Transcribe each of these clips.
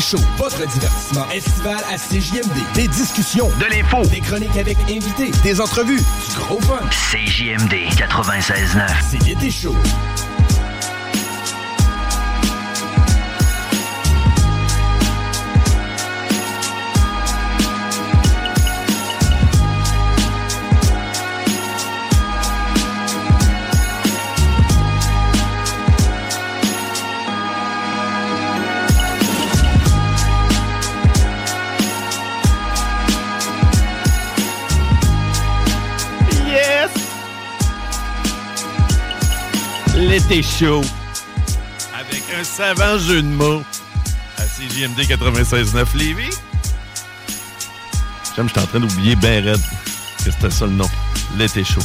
Shows, votre divertissement estival à CJMD. Des discussions, de l'info, des chroniques avec invités, des entrevues, du gros fun. CJMD 96.9. C'est l'été chaud. L'été chaud. Avec un savant jeu de mots à CJMD 96.9 Lévis. J'aime, je suis en train d'oublier ben raide que c'était ça le nom. L'été chaud.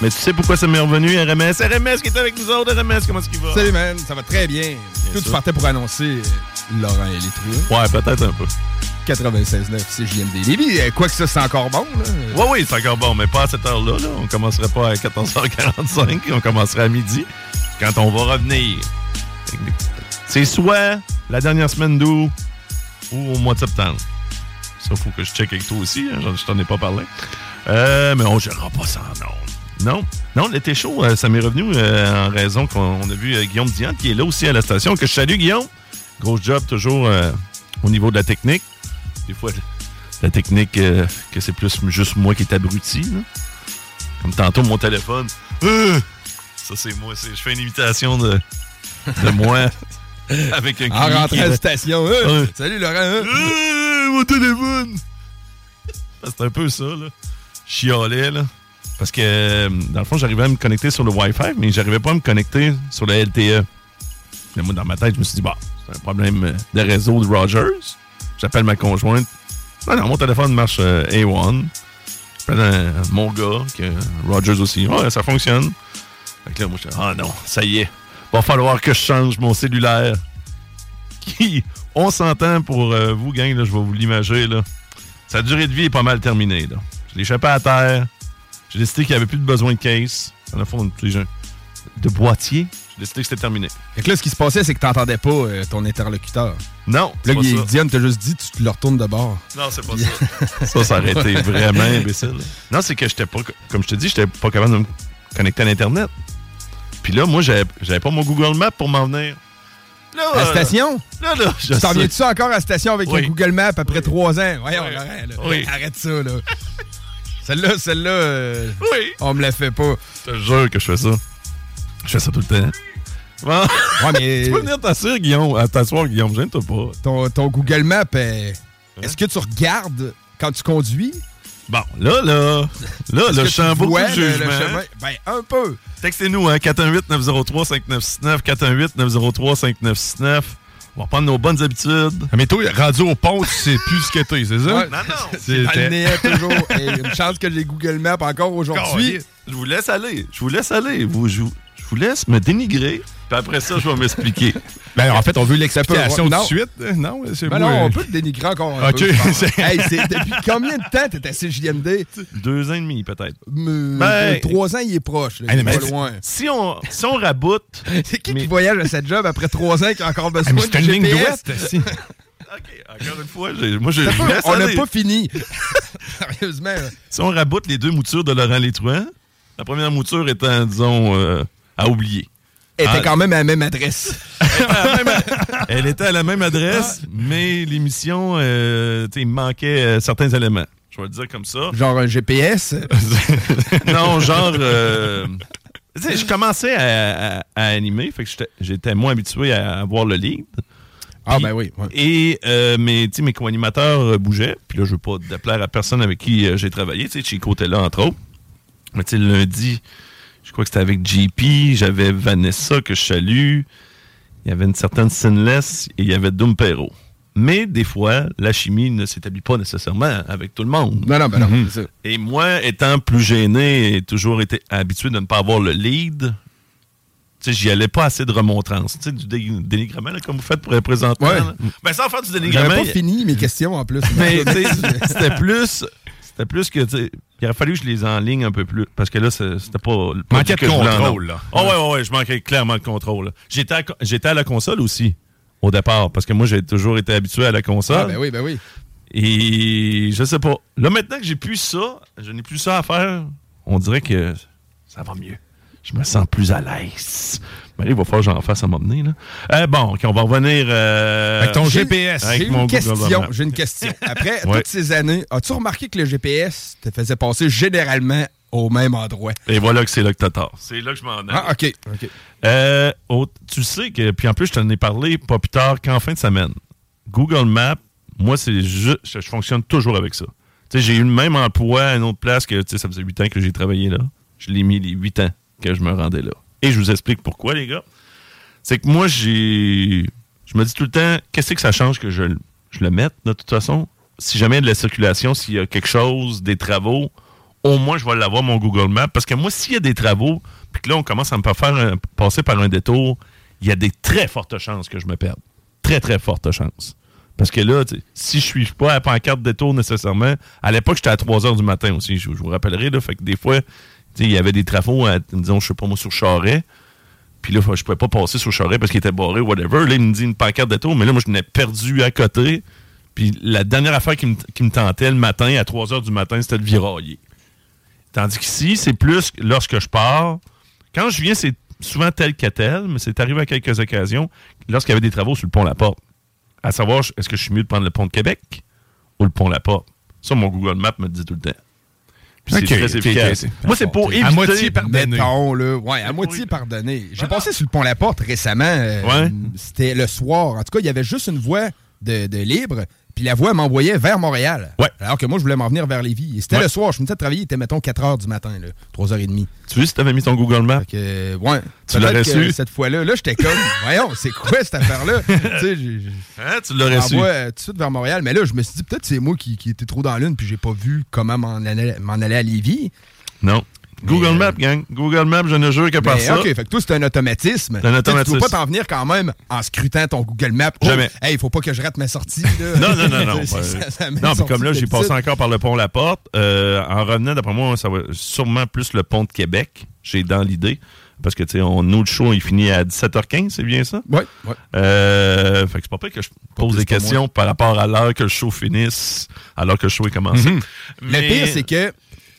Mais tu sais pourquoi ça m'est revenu, RMS? RMS qui est avec nous autres, RMS, comment est-ce qu'il va? Salut, man. Ça va très bien. Tout tu partais pour annoncer Laurent et les trous. Ouais, peut-être un peu. 96.9 CJMD Lévis. Quoi que ça, c'est encore bon. Là. Oui, oui, c'est encore bon, mais pas à cette heure-là. Là. On commencerait pas à 14h45, on commencerait à midi, quand on va revenir. C'est soit la dernière semaine d'août ou au mois de septembre. Ça, faut que je check avec toi aussi, hein, je t'en ai pas parlé. Euh, mais on gérera pas ça, non. Non, non, l'été chaud, euh, ça m'est revenu euh, en raison qu'on a vu Guillaume Diane qui est là aussi à la station. Que je salue, Guillaume. Gros job toujours au niveau de la technique. Des fois, la technique, euh, que c'est plus juste moi qui est abruti. là. Comme tantôt, mon téléphone. Euh! ça, c'est moi. c'est- Je fais une imitation de, de moi avec un En rentrant à la station. Euh. Salut, Laurent. hein? Mon téléphone! C'est un peu ça, là. Je chialais, là. Parce que, dans le fond, j'arrivais à me connecter sur le Wi-Fi, mais j'arrivais pas à me connecter sur le LTE. Mais moi, dans ma tête, je me suis dit, bah, c'est un problème de réseau de Rogers. J'appelle ma conjointe. Non, non, mon téléphone marche euh, A1. J'appelle mon gars, que Rogers aussi. Ouais, ça fonctionne. Fait que là, moi, je ah non, ça y est. Va falloir que je change mon cellulaire. On s'entend pour euh, vous, gang, là, je vais vous l'imager, là. Sa durée de vie est pas mal terminée, là. Je l'ai échappé à terre. J'ai décidé qu'il n'y avait plus de besoin de case. Le fond. De boîtier. Décidé que c'était terminé. Fait que là, ce qui se passait, c'est que t'entendais pas euh, ton interlocuteur. Non, Là, pas ça. Diane t'a juste dit, tu te le retournes de bord. Non, c'est pas ça. ça, ça aurait été vraiment imbécile. Non, c'est que j'étais pas, comme je te dis, j'étais pas capable de me connecter à l'Internet. Puis là, moi, j'avais pas mon Google Maps pour m'en venir. Là, La euh, station? Là, là, je Tu t'en viens-tu encore à la station avec Oui. un Google Map après trois ans? Voyons, Oui. Là. Oui. Arrête ça, là. celle-là, celle-là, euh, Oui. on me la fait pas. Je te jure que je fais ça. Je fais ça tout le temps. Bon. Ouais, mais tu peux venir t'asseoir, Guillaume. T'asseoir, Guillaume. Gêne-toi pas. ton, ton Google Map, euh, est-ce que tu regardes quand tu conduis? Bon, là, là. Là, là, je sens beaucoup de le- le jugement. chemin? Ben, un peu. Textez-nous, hein, 418-903-5969, 418-903-5969. On va prendre nos bonnes habitudes. Mais toi, rendu au pont, tu sais plus ce que t'es, c'est ça? Ouais. Non, non. C'est toujours. Et une chance que j'ai Google Maps encore aujourd'hui. Je vous laisse aller. Je vous laisse aller. Vous, je, vous- je vous laisse me dénigrer. Puis après ça, je vais m'expliquer. Ben, en fait, on veut l'explication tout de suite. Non, c'est Ben moi, non, euh, on peut te dénigrer encore un peu. c'est- Hey, c'est- depuis combien de temps t'es à CJMD? Deux ans et demi, peut-être. Ben- trois ans, il est proche. Là, Hey, il est pas c'est- loin. Si on, si on raboute. C'est qui Mais- qui voyage à cette job après trois ans qui a encore besoin Ah, de c'est une ligne GPS? d'ouest, si. OK, encore une fois, moi, je On n'a pas fini. Sérieusement. Si on raboute les deux moutures de Laurent Létruant, la première mouture étant, disons, euh, à oublier. Elle était Ah. quand même à la même adresse. Elle était à la même adresse, mais l'émission, euh, il me manquait euh, certains éléments. Je vais le dire comme ça. Genre un GPS. non, genre. euh, je commençais à, à- à animer, fait que j'étais- moins habitué à avoir le lead. Ah, ben oui. ouais. Et euh, mes, mes co-animateurs euh, bougeaient. Puis là, je veux pas déplaire à personne avec qui euh, j'ai travaillé. Tu sais, Chico était là, entre autres. Mais tu sais, le lundi, je crois que c'était avec JP. J'avais Vanessa que je salue. Il y avait une certaine Sinless et il y avait Doom Perro. Mais des fois, la chimie ne s'établit pas nécessairement avec tout le monde. Non, non, ben non. Mhm. Et moi, étant plus gêné et toujours été habitué de ne pas avoir le lead, tu sais, j'y allais pas assez de remontrance. Tu sais, du dé- dénigrement, là, comme vous faites pour les présentement. Ouais. Ben, sans faire du J'avais dénigrement. pas il- fini mes questions en plus. mais c'était plus. C'était plus que. Il aurait fallu que je les enligne un peu plus. Parce que là, c'était pas. le Manquait de contrôle, là. Oh, ouais, ouais, ouais, je manquais clairement de contrôle. J'étais à, j'étais à la console aussi, au départ. Parce que moi, j'ai toujours été habitué à la console. Ah, ben oui, ben oui. Et je sais pas. Là, maintenant que j'ai plus ça, je n'ai plus ça à faire, on dirait que ça va mieux. Je me sens plus à l'aise. Mais il va falloir que j'en fasse à m'emmener. Euh, bon, on va revenir. euh, Avec ton GPS. J'ai une question. J'ai une question. Après Ouais. toutes ces années, as-tu remarqué que le GPS te faisait passer généralement au même endroit? Et voilà que c'est là que t'as tort. C'est là que je m'en ai. Ah, OK. Euh, tu sais que, puis en plus, je t'en ai parlé pas plus tard qu'en fin de semaine. Google Maps, moi, c'est juste, je, je fonctionne toujours avec ça. Tu sais, j'ai eu le même emploi à une autre place que, tu sais, ça faisait huit ans que j'ai travaillé là. Je l'ai mis les huit ans que je me rendais là. Et je vous explique pourquoi, les gars. C'est que moi, j'ai, je me dis tout le temps, qu'est-ce que ça change que je, le- mette, de toute façon? Si jamais il y a de la circulation, s'il y a quelque chose, des travaux, au moins, je vais l'avoir, mon Google Maps. Parce que moi, s'il y a des travaux, puis que là, on commence à me faire passer par un détour, il y a des très fortes chances que je me perde. Très, très fortes chances. Parce que là, si je suis pas à la pancarte détour nécessairement, à l'époque, j'étais à 3 heures du matin aussi, je, vous rappellerai. Là, fait que des fois, il y avait des travaux, à, disons, je sais pas moi, sur Charret. Puis là, je pouvais pas passer sur Charret parce qu'il était barré, whatever. Là, il me dit une pancarte détour, mais là, moi, je n'ai perdu à côté. Puis la dernière affaire qui me, qui me tentait le matin, à 3 heures du matin, c'était de virailler. Tandis qu'ici, c'est plus lorsque je pars. Quand je viens, c'est souvent tel que tel, mais c'est arrivé à quelques occasions lorsqu'il y avait des travaux sur le pont La Porte. À savoir, est-ce que je suis mieux de prendre le pont de Québec ou le pont La Porte? Ça, mon Google Maps me dit tout le temps. Puis c'est très. Moi, c'est pour À éviter... moitié pardonné. Mettons, là. Ouais, à moitié pardonné. J'ai passé sur le pont La Porte récemment. euh, Ouais. C'était le soir. En tout cas, il y avait juste une voie de, de libre. Puis la voie m'envoyait vers Montréal. Ouais. Alors que moi, je voulais m'en venir vers Lévis. Et c'était Ouais. le soir. Je finissais de travailler. Il était, mettons, 4 heures du matin, là, 3h30. Tu veux si t'avais mis ton Google Maps? Que, ouais. Tu l'aurais su? Cette fois-là, là, j'étais comme, voyons, c'est quoi cette affaire-là? Hein, tu l'aurais su. m'envoie euh, tout de suite vers Montréal. Mais là, je me suis dit, peut-être c'est moi qui, qui étais trop dans l'une, puis j'ai pas vu comment m'en aller, m'en aller à Lévis. Non. Google euh, Maps, gang. Google Maps, je ne jure que par ça. OK, fait que toi, c'est un automatisme. C'est un automatisme. Tu peux pas t'en venir quand même en scrutant ton Google Maps. Oh, Jamais. hey, il faut pas que je rate ma sortie. Non, non, non, non. M'est non, puis comme là, j'ai passé encore par le pont La Porte. euh, en revenant, d'après moi, ça va sûrement plus le pont de Québec. J'ai dans l'idée. Parce que, tu sais, nous, le show, il finit à 17h15, c'est bien ça? Ouais, ouais. Euh, fait que c'est pas pire que je pose des questions par rapport à l'heure que le show finisse, alors que le show est commencé. Le Mais- pire, c'est que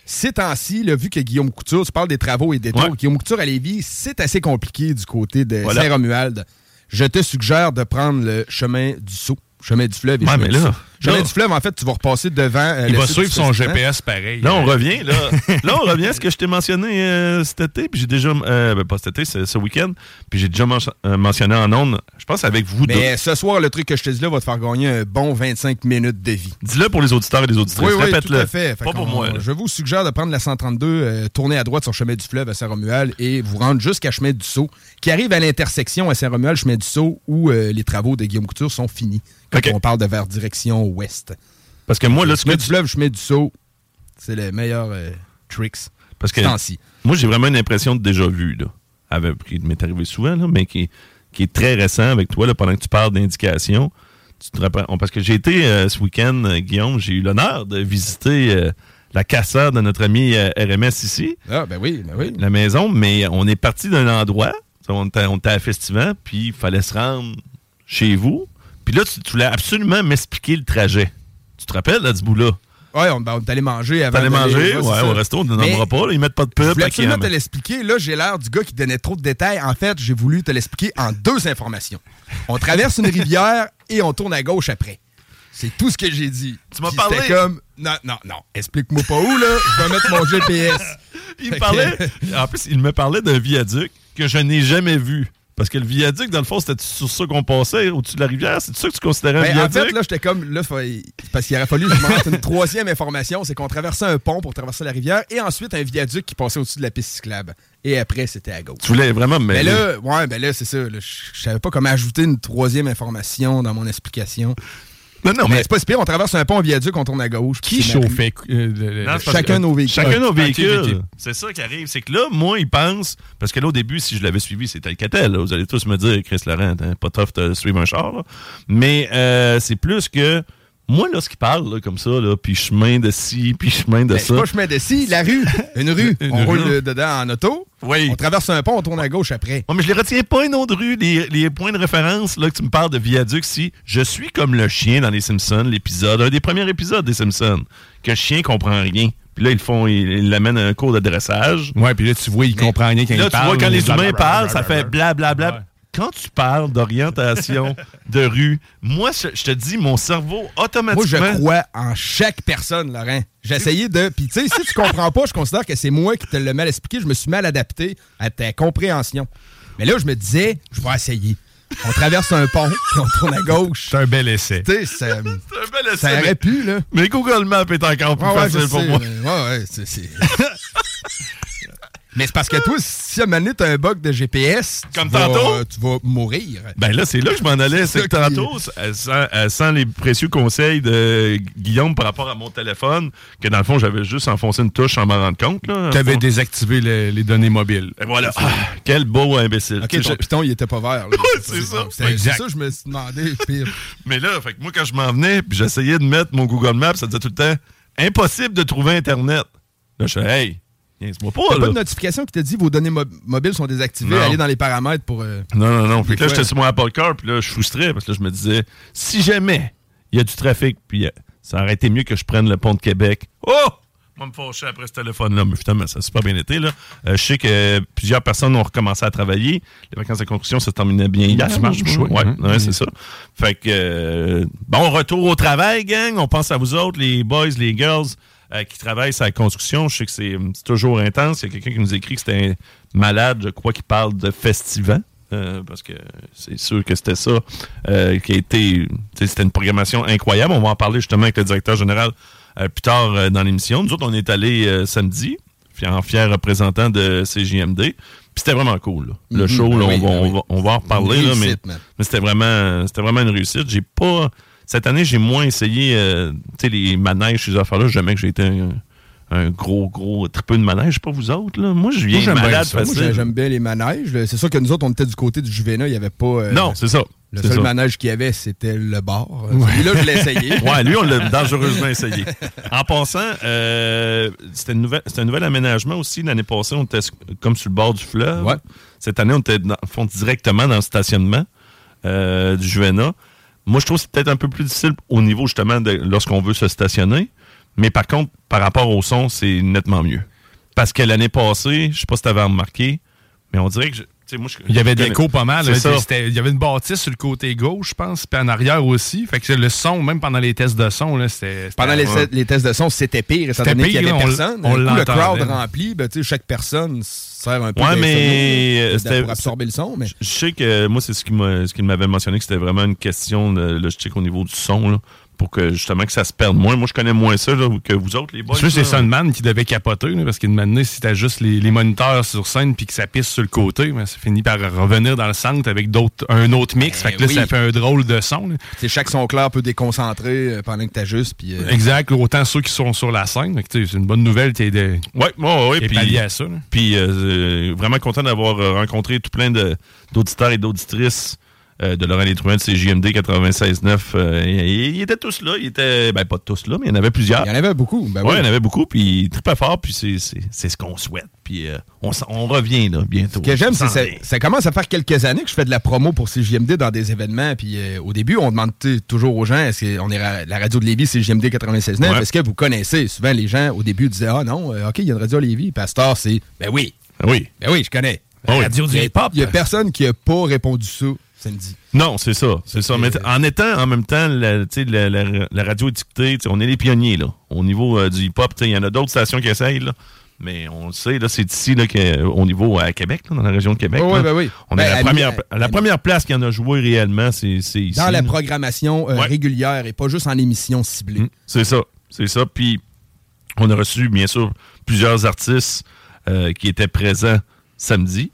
ces temps-ci, vu que Guillaume Couture, tu parles des travaux et des tours, Ouais. Guillaume Couture à Lévis, c'est assez compliqué du côté de Voilà. Saint-Romuald. Je te suggère de prendre le chemin du Sceau, chemin du fleuve et Ouais, chemin mais du là-. Chemin du fleuve, en fait, tu vas repasser devant. euh, Il va suivre son. GPS pareil. Là, on revient. Là, là on revient à ce que je t'ai mentionné euh, cet été. Puis j'ai déjà. euh, ben, pas cet été, c'est ce week-end. Puis j'ai déjà men- euh, mentionné en ondes. Je pense avec vous deux. Mais ce soir, le truc que je te dis là va te faire gagner un bon 25 minutes de vie. Dis-le pour les auditeurs et les auditrices. Oui, oui, tout Répète-le. à fait. Fait Pas pour moi. là. Je vous suggère de prendre la 132, euh, tourner à droite sur chemin du fleuve à Saint-Romuald et vous rendre jusqu'à chemin du Sceau, qui arrive à l'intersection à Saint-Romuald, chemin du Sceau, où euh, les travaux de Guillaume Couture sont finis. Quand OK. on parle de vers direction ouest. Parce que moi, là, ce que Chemin tu- du fleuve, chemin du Sceau, c'est le meilleur euh, tricks. Parce que moi, j'ai vraiment une impression de déjà vu, là. Avec, qui m'est arrivé souvent, là, mais qui, qui est très récent avec toi, là, pendant que tu parles d'indication. Tu te rappelles- on- parce que j'ai été euh, ce week-end, euh, Guillaume, j'ai eu l'honneur de visiter la casseur de notre ami RMS ici, Ah, ben oui, ben oui. la maison, mais on est parti d'un endroit, on était, à Festival, puis il fallait se rendre chez vous. Puis là, tu, tu voulais absolument m'expliquer le trajet. Tu te rappelles, là, du bout-là? Ouais, on, ben, on est allé manger avant. T'allais manger, ouais, au resto, on ne nommera pas, là, ils mettent pas de Je pub. voulais fait qu'ils absolument te l'expliquer. Là, j'ai l'air du gars qui donnait trop de détails. En fait, j'ai voulu te l'expliquer en deux informations. On traverse une rivière et on tourne à gauche après. C'est tout ce que j'ai dit. Tu m'as parlé- C'était comme. Non, non, non. Explique-moi pas où, là. Je vais mettre mon GPS. Il me parlait, en plus, il me parlait d'un viaduc que je n'ai jamais vu. Parce que le viaduc, dans le fond, c'était sur ça qu'on passait, au-dessus de la rivière. C'est ça que tu considérais un Ben, en viaduc? fait, là, j'étais comme. Là, parce qu'il aurait fallu que je montre une troisième information c'est qu'on traversait un pont pour traverser la rivière et ensuite un viaduc qui passait au-dessus de la piste cyclable. Et après, c'était à gauche. tu voulais vraiment me Mais mêler. là, ouais, ben là, c'est ça. je savais pas comment ajouter une troisième information dans mon explication. Non, non, mais mais c'est pas si pire, on traverse un pont, un viaduc, on tourne à gauche. Qui chauffait euh, le- Non, Chacun que- nos véhicules. Chacun nos véhicules. C'est ça qui arrive. C'est que là, moi, ils pensent. Parce que là, au début, si je l'avais suivi, c'était le catel. là. Vous allez tous me dire, Chris Laurent, t'es pas tough de suivre un char. là. Mais euh, c'est plus que. Moi, là, ce qui parle, là, comme ça, là, puis chemin de ci, puis chemin de Ben, ça. c'est pas chemin de ci, la rue. Une rue. Une on rue. roule de- dedans en auto. Oui. On traverse un pont, on tourne à gauche après. Ouais, mais je les retiens pas une autre rue, les, les points de référence, là, que tu me parles de viaduc, si je suis comme le chien dans les Simpsons, l'épisode, un des premiers épisodes des Simpsons, que le chien comprend rien. Puis là, ils le font, ils l'amènent à un cours de dressage. Ouais, puis là, tu vois, il comprend rien quand Là, il tu parle. vois, quand les humains parlent, ça blablabla. fait blablabla. Ouais. Quand tu parles d'orientation de rue, moi, je, je te dis, mon cerveau, Moi, automatiquement... je crois en chaque personne, Laurent. J'ai essayé de. Puis, tu sais, si tu comprends pas, je considère que c'est moi qui te l'ai mal expliqué. Je me suis mal adapté à ta compréhension. Mais là, je me disais, je vais essayer. On traverse un pont, puis on tourne à gauche. C'est un bel essai. Tu sais, C'est un bel essai, ça mais- aurait pu, là. Mais Google Maps est encore plus ouais, facile pour moi. mais- Ouais, ouais, c'est. Mais c'est parce que toi, si à un moment donné, t'as un bug de GPS, Comme tu vas- tantôt? tu vas mourir. Ben là, c'est là que je m'en allais. C'est que tantôt, euh, sans, euh, sans les précieux conseils de Guillaume par rapport à mon téléphone, que dans le fond, j'avais juste enfoncé une touche sans m'en rendre compte. Tu avais Fond- désactivé le- les données mobiles. Et voilà. Ah, quel beau imbécile. Ok, ton je- piton, il était pas vert. c'est ça. C'est ça, je me suis demandé. Pire. Mais là, fait que moi, quand je m'en venais, puis j'essayais de mettre mon Google Maps, ça disait tout le temps impossible de trouver Internet. Là, je fais, hey, T'as pas, pas là. de notification qui te dit vos données mo- mobiles sont désactivées, Non. allez dans les paramètres pour. euh, Non, non, non. Puis là, j'étais sur mon Apple Car, puis là, je frustrais parce que là, je me disais, si jamais il y a du trafic, puis euh, ça aurait été mieux que je prenne le pont de Québec. Oh! Moi, me fâcher après ce téléphone-là, mais finalement, ça a super bien été. Là. Euh, je sais que plusieurs personnes ont recommencé à travailler. Les vacances de construction, ça se terminait bien hier. Dimanche, Ouais, ouais. ouais, Mhm. c'est ça. Fait que, euh, bon retour au travail, gang. On pense à vous autres, les boys, les girls euh, qui travaillent sur la construction. Je sais que c'est toujours intense. Il y a quelqu'un qui nous écrit que c'était un malade, je crois, qui parle de festival. Euh, parce que c'est sûr que c'était ça euh, qui a été. C'était une programmation incroyable. On va en parler justement avec le directeur général plus tard dans l'émission. Nous autres, on est allés samedi, en fier représentant de CJMD. Puis c'était vraiment cool. là. Le Mhm, show, là, oui, on, va, ben on oui. va- on va en reparler. Là, mais mais c'était vraiment, c'était vraiment une réussite. J'ai pas. Cette année, j'ai moins essayé euh, les manèges, ces affaires-là. Jamais que j'ai été un, un gros, gros tripeux de manège. Pas vous autres, là. Moi, je viens j'aime bien malade. Moi, facile. j'ai- j'aime bien les manèges. là. C'est sûr que nous autres, on était du côté du Juvena, il n'y avait pas. euh, non, c'est ça. Le seul ça. manège qu'il y avait, c'était le bar. Celui-là, je l'ai essayé. Ouais, lui, on l'a dangereusement essayé. En passant, euh, c'était un nouvel aménagement aussi. L'année passée, on était comme sur le bord du fleuve. Ouais. Cette année, on était dans, directement dans le stationnement euh, du Juvena. Moi, je trouve que c'est peut-être un peu plus difficile au niveau justement de lorsqu'on veut se stationner. Mais par contre, par rapport au son, c'est nettement mieux. Parce que l'année passée, je sais pas si tu avais remarqué, mais on dirait que je, moi, je- Il y avait de l'écho pas mal. Il y avait une bâtisse sur le côté gauche, je pense, puis en arrière aussi. Fait que le son, même pendant les tests de son, là, c'était. Pendant les, Ouais. les tests de son, c'était pire, étant C'était donné qu'il n'y pire, avait on personne. on coup, le crowd rempli, ben, tu sais, chaque personne sert un peu Ouais, mais, euh, c'était- pour absorber le son. Mais... Je sais que moi, c'est ce qu'il m'a- ce qu'il m'avait mentionné, que c'était vraiment une question de logistique au niveau du son, là, pour que justement que ça se perde moins. Moi, je connais moins ça là, que vous autres, les boys. C'est. Sunman qui devait capoter, là, parce qu'une année, si t'as juste les, les moniteurs sur scène puis que ça pisse sur le côté, ben, ça finit par revenir dans le centre avec d'autres, un autre mix. Ben fait que là, oui. ça fait un drôle de son. chaque son clair peut déconcentrer euh, pendant que tu ajustes. Puis, euh, Exact. Autant ceux qui sont sur la scène. C'est une bonne nouvelle est, de, Ouais, Puis, à ça. puis euh, vraiment content d'avoir rencontré tout plein d'auditeurs et d'auditrices euh, de Laurent Létruin de CJMD 96.9. Euh, ils, étaient tous là. Ils étaient, ben pas tous là, mais il y en avait plusieurs. Il y en avait beaucoup. Ben ouais, il y en avait beaucoup. Puis très pas fort. Puis c'est ce qu'on souhaite. Puis euh, on, on, revient là bientôt. Ce que j'aime, c'est que ça, commence à faire quelques années que je fais de la promo pour CJMD dans des événements. Puis au début, on demande toujours aux gens est-ce qu'on est la radio de Lévis, CJMD 96.9. Est-ce que vous connaissez? Souvent, les gens au début disaient ah non, ok, il y a une radio à Lévis. Pasteur, c'est ben oui. Oui. Ben oui, je connais. La radio du hip-hop. Il n'y a personne qui n'a pas répondu ça. Non, c'est ça. C'est ça. Mais en étant en même temps la, la, la, radio étiquetée, on est les pionniers là. Au niveau euh, du hip-hop, il y en a d'autres stations qui essayent. Là. Mais on le sait, là, c'est ici là, au niveau à Québec, dans la région de Québec. oui, ben oui. On est ben, la, première, la première place qui en a joué réellement, c'est ici. Dans la programmation euh, régulière et pas juste en émission ciblée. Hum, c'est ça. C'est ça. Puis on a reçu, bien sûr, plusieurs artistes euh, qui étaient présents samedi.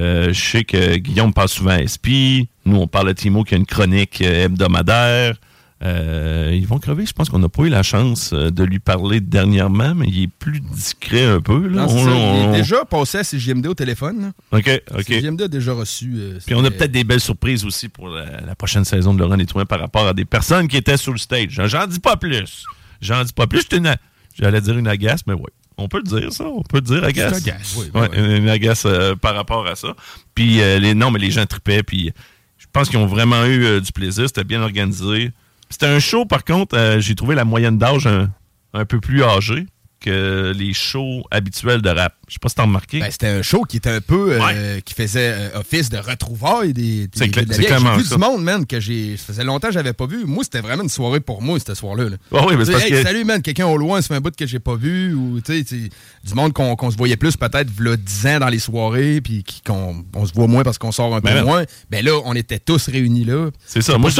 Euh, je sais que Guillaume parle souvent à SP. Nous, on parle à Timo qui a une chronique euh, hebdomadaire. Euh, ils vont crever. Je pense qu'on n'a pas eu la chance de lui parler dernièrement, mais il est plus discret un peu. Là. il est déjà passé à CGMD au téléphone. OK, OK. CGMD a déjà reçu. Puis on a peut-être des belles surprises aussi pour la, prochaine saison de Laurent Létouin par rapport à des personnes qui étaient sur le stage. J'en dis pas plus. J'en dis pas plus. J'allais dire une agace, mais oui. On peut le dire, ça. On peut le dire, agace. agace. Oui, Une agace euh, par rapport à ça. Puis, euh, les, non, mais les gens tripaient. Puis, je pense qu'ils ont vraiment eu euh, du plaisir. C'était bien organisé. C'était un show, par contre, j'ai trouvé la moyenne d'âge un, peu plus âgée que les shows habituels de rap. Je sais pas si t'as remarqué. Ben, c'était un show qui était un peu. Euh, qui faisait euh, office de retrouvailles des. c'est J'ai vu du monde, man, que j'ai. Ça faisait longtemps que j'avais pas vu. Moi, c'était vraiment une soirée pour moi, cette soir-là. Ah oui, mais c'est parce que... Salut, man, quelqu'un au loin, ça fait un bout que j'ai pas vu. Ou, tu sais, du monde qu'on se voyait plus peut-être, le 10 ans dans les soirées, puis qu'on on se voit moins parce qu'on sort un peu ben moins. Ben là, on était tous réunis là. C'est ça. Moi,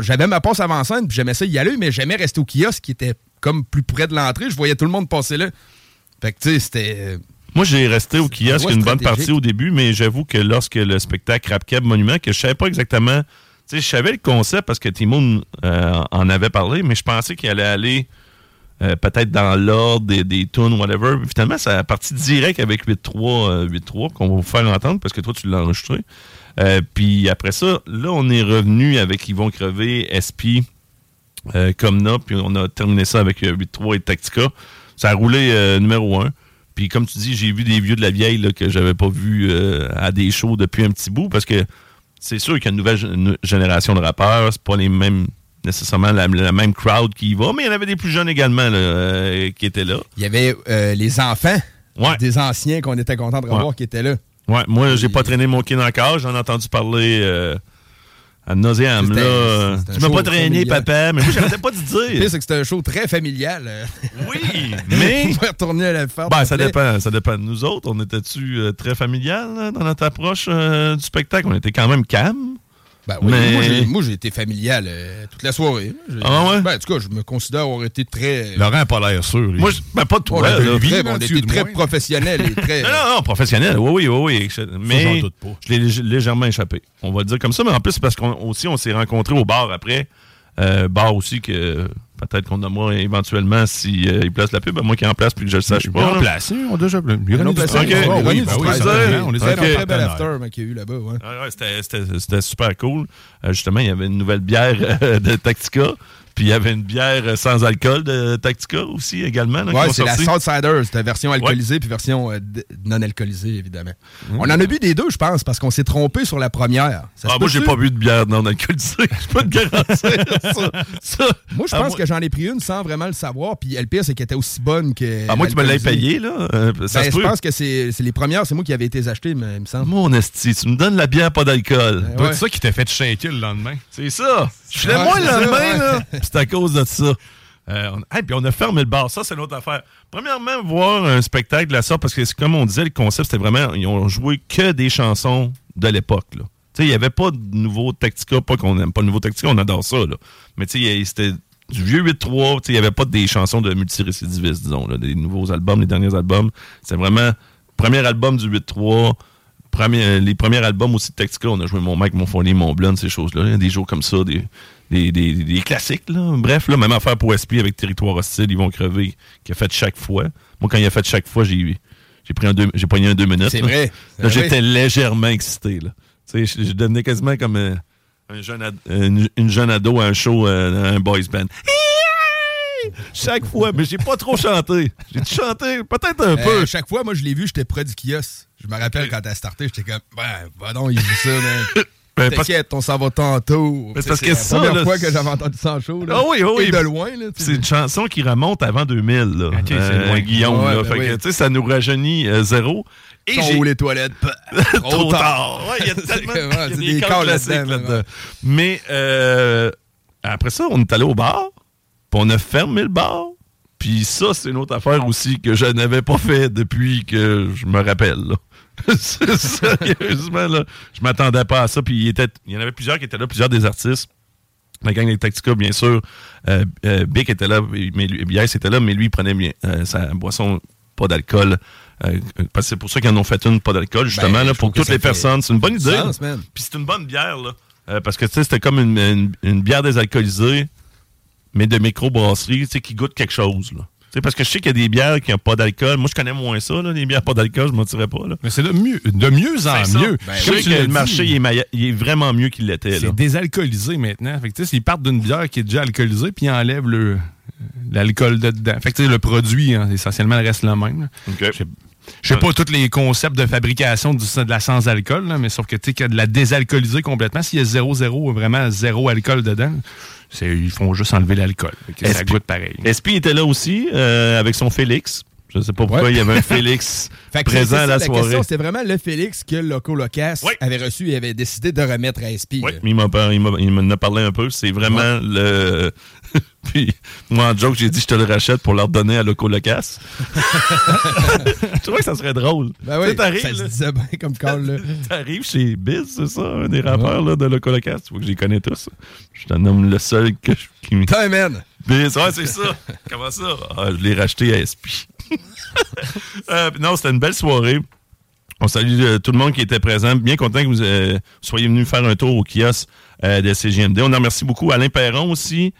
j'avais ma passe avant-scène, puis j'aimais ça y aller, mais j'aimais rester au kiosque qui était comme plus près de l'entrée. Je voyais tout le monde passer là. Fait que, tu sais, c'était. Euh, Moi, j'ai resté au kiosque une bonne partie au début, mais j'avoue que lorsque le spectacle Rap Cab Monument, que je savais pas exactement. Tu sais, je savais le concept parce que Timon euh, en avait parlé, mais je pensais qu'il allait aller euh, peut-être dans l'ordre des, des tunes, whatever. Finalement, ça a parti direct avec 8-3 8-3 qu'on va vous faire entendre parce que toi, tu l'as enregistré. puis après ça, là, on est revenu avec Yvon Crevé, SP, comme Comna, puis on a terminé ça avec 8-3 et Tactica. Ça a roulé euh, numéro un. Puis comme tu dis, j'ai vu des vieux de la vieille là, que j'avais pas vu euh, à des shows depuis un petit bout parce que c'est sûr qu'il y a une nouvelle génération de rappeurs, c'est pas les mêmes nécessairement la, même crowd qui y va, mais il y en avait des plus jeunes également euh, qui étaient là. Il y avait les enfants des anciens qu'on était content de revoir qui étaient là. Ouais, moi j'ai pas traîné mon kid encore, j'en ai entendu parler à nauséam, là. Tu m'as pas traîné, papa, mais moi, j'arrêtais pas de dire. c'est que c'était un show très familial. Oui, mais. On retourner à la faire. Ben, ça dépend, ça dépend de nous autres. On était-tu euh, très familial dans notre approche euh, du spectacle? On était quand même calme. Ben oui, moi, j'ai été familial euh, toute la soirée. Ah ouais? Ben, en tout cas, je me considère avoir été très. Laurent n'a pas l'air sûr. Moi, ben, pas de toi. On, très, on était très professionnel et très. non, non, professionnel, oui, oui, oui. oui. Mais je l'ai légèrement échappé. On va le dire comme ça, mais en plus, parce qu'on aussi, on s'est rencontrés au bar après. Euh, bar aussi que peut-être qu'on a moi éventuellement s'il euh, place la pub, moi qui en place puis que je le sache pas. En place, on a déjà Il en place. OK. Oui, on est un très bel after qu'il y a eu là-bas. Ouais. C'était super cool. Euh, justement, il y avait une nouvelle bière de Tactica. Puis il y avait une bière sans alcool de Tactica aussi également. Oui, c'est la Southsider. C'était version alcoolisée puis version euh, non alcoolisée, évidemment. Mmh. On en a bu des deux, je pense, parce qu'on s'est trompé sur la première. ah, moi, j'ai pas bu de bière non alcoolisée. Je peux te garantir ça. Moi, je pense que j'en ai pris une sans vraiment le savoir. Puis le pire, c'est qu'elle était aussi bonne que. Ah, moi, tu me l'as payé, là. Euh, ben, je pense que c'est les premières, c'est moi qui avais été acheté, il me semble. Mon esti, tu me donnes la bière pas d'alcool. Ben, c'est ça qui t'a fait shaker le lendemain. C'est ça. Je filais moins le lendemain, là. C'est à cause de ça. Euh, on, puis on a fermé le bar. Ça, c'est l'autre affaire. Premièrement, voir un spectacle de la sorte, parce que comme on disait, le concept, c'était vraiment, ils ont joué que des chansons de l'époque. Il n'y avait pas de nouveau Tactica, pas qu'on n'aime pas le nouveau Tactica, on adore ça. Là. Mais c'était du vieux 8-3, il n'y avait pas des chansons de multirécidivistes, disons, des nouveaux albums, les derniers albums. C'est vraiment premier album du 8-3, les premiers albums aussi de Tactica, on a joué Mon Mike, Mon Fournier, Mon Blonde, ces choses-là. Des jours comme ça, des, des, classiques. Là. Bref, là, même affaire pour SP avec Territoire Hostile, ils vont crever, qui a fait chaque fois. Moi, quand il a fait chaque fois, j'ai pris un deux, j'ai pogné un deux minutes. C'est vrai. Là, j'étais légèrement excité. Là. Tu sais, je, devenais quasiment comme... Euh, un jeune ad- une, une jeune ado à un show, euh, un boys band. Chaque fois, mais j'ai pas trop chanté. J'ai chanté peut-être un peu. Euh, chaque fois, moi, je l'ai vu, j'étais près du kiosque. Je me rappelle quand t'as starté, j'étais comme, ben, va donc, il joue ça, Ben, parce- T'inquiète, on s'en va tantôt. C'est parce que la ça, première là, fois que j'avais entendu ça en show. Là. Ah oui, oui, Et oui. de loin. C'est une chanson qui remonte avant 2000, là. Ok, c'est Euh, loin. Guillaume, Ouais, là. ben fait que, oui. tu sais, ça nous rajeunit euh, zéro. Et Sont j'ai où les toilettes? Trop, trop tard. Ouais, il y a tellement comment, il y a c'est des des corps corps classiques là-dedans. Mais euh, après ça, on est allé au bar, puis on a fermé le bar. Puis ça, c'est une autre affaire aussi que je n'avais pas fait depuis que je me rappelle. là. Sérieusement, là, je m'attendais pas à ça. Puis il, était, il y en avait plusieurs qui étaient là, plusieurs des artistes. La gang des Tactica, bien sûr. Euh, euh, Bic était là, mais lui, était là, mais lui, il prenait bien euh, sa boisson, pas d'alcool. Parce que c'est pour ça qu'ils en ont fait une, pas d'alcool, justement, Ben, là, pour toutes les personnes. C'est une bonne idée. sens. Puis c'est une bonne bière, là. Parce que, tu sais, c'était comme une, une- une bière désalcoolisée, mais de microbrasserie, tu sais, qui goûte quelque chose, là. Sais, parce que je sais qu'il y a des bières qui n'ont pas d'alcool. Moi, je connais moins ça, là, les bières pas d'alcool, je m'en tirais pas, là. Mais c'est de mieux, de mieux en mieux. Ben, je sais que le marché, il est, mailla- il est vraiment mieux qu'il l'était. C'est désalcoolisé maintenant. Fait que, s'ils partent d'une bière qui est déjà alcoolisée, puis ils enlèvent le, l'alcool de dedans. Fait que, le produit, hein, essentiellement, reste le même. là. OK. Je sais- pas tous les concepts de fabrication du- de la sans-alcool, mais sauf que, tu sais, qu'il y a de la désalcoolisée complètement. S'il y a zéro, zéro, vraiment zéro alcool dedans, ils font juste enlever l'alcool. Ça goûte pareil. SP était là aussi, euh, avec son Félix. Je sais pas pourquoi Ouais. il y avait un Félix c'est présent à la, la soirée. c'était vraiment le Félix que Loco Locas Oui. avait reçu et avait décidé de remettre à SP. Oui, là. il m'en a parlé un peu. C'est vraiment le. Puis, moi, en joke, j'ai dit je te le rachète pour leur donner à Loco Locas. je trouvais que ça serait drôle. Ben oui, ça se disait bien comme call, t'arrives chez Biz, c'est ça, un des rappeurs là, de Loco Locas. Tu vois que je les connais tous. Je te nomme le seul que je- qui me. Putain, man! Biz, ouais, c'est ça. Comment ça? Ah, je l'ai racheté à SP. Euh, non, c'était une belle soirée. On salue euh, tout le monde qui était présent. Bien content que vous euh, soyez venus faire un tour au kiosque de CGMD. On en remercie beaucoup Alain Perron aussi,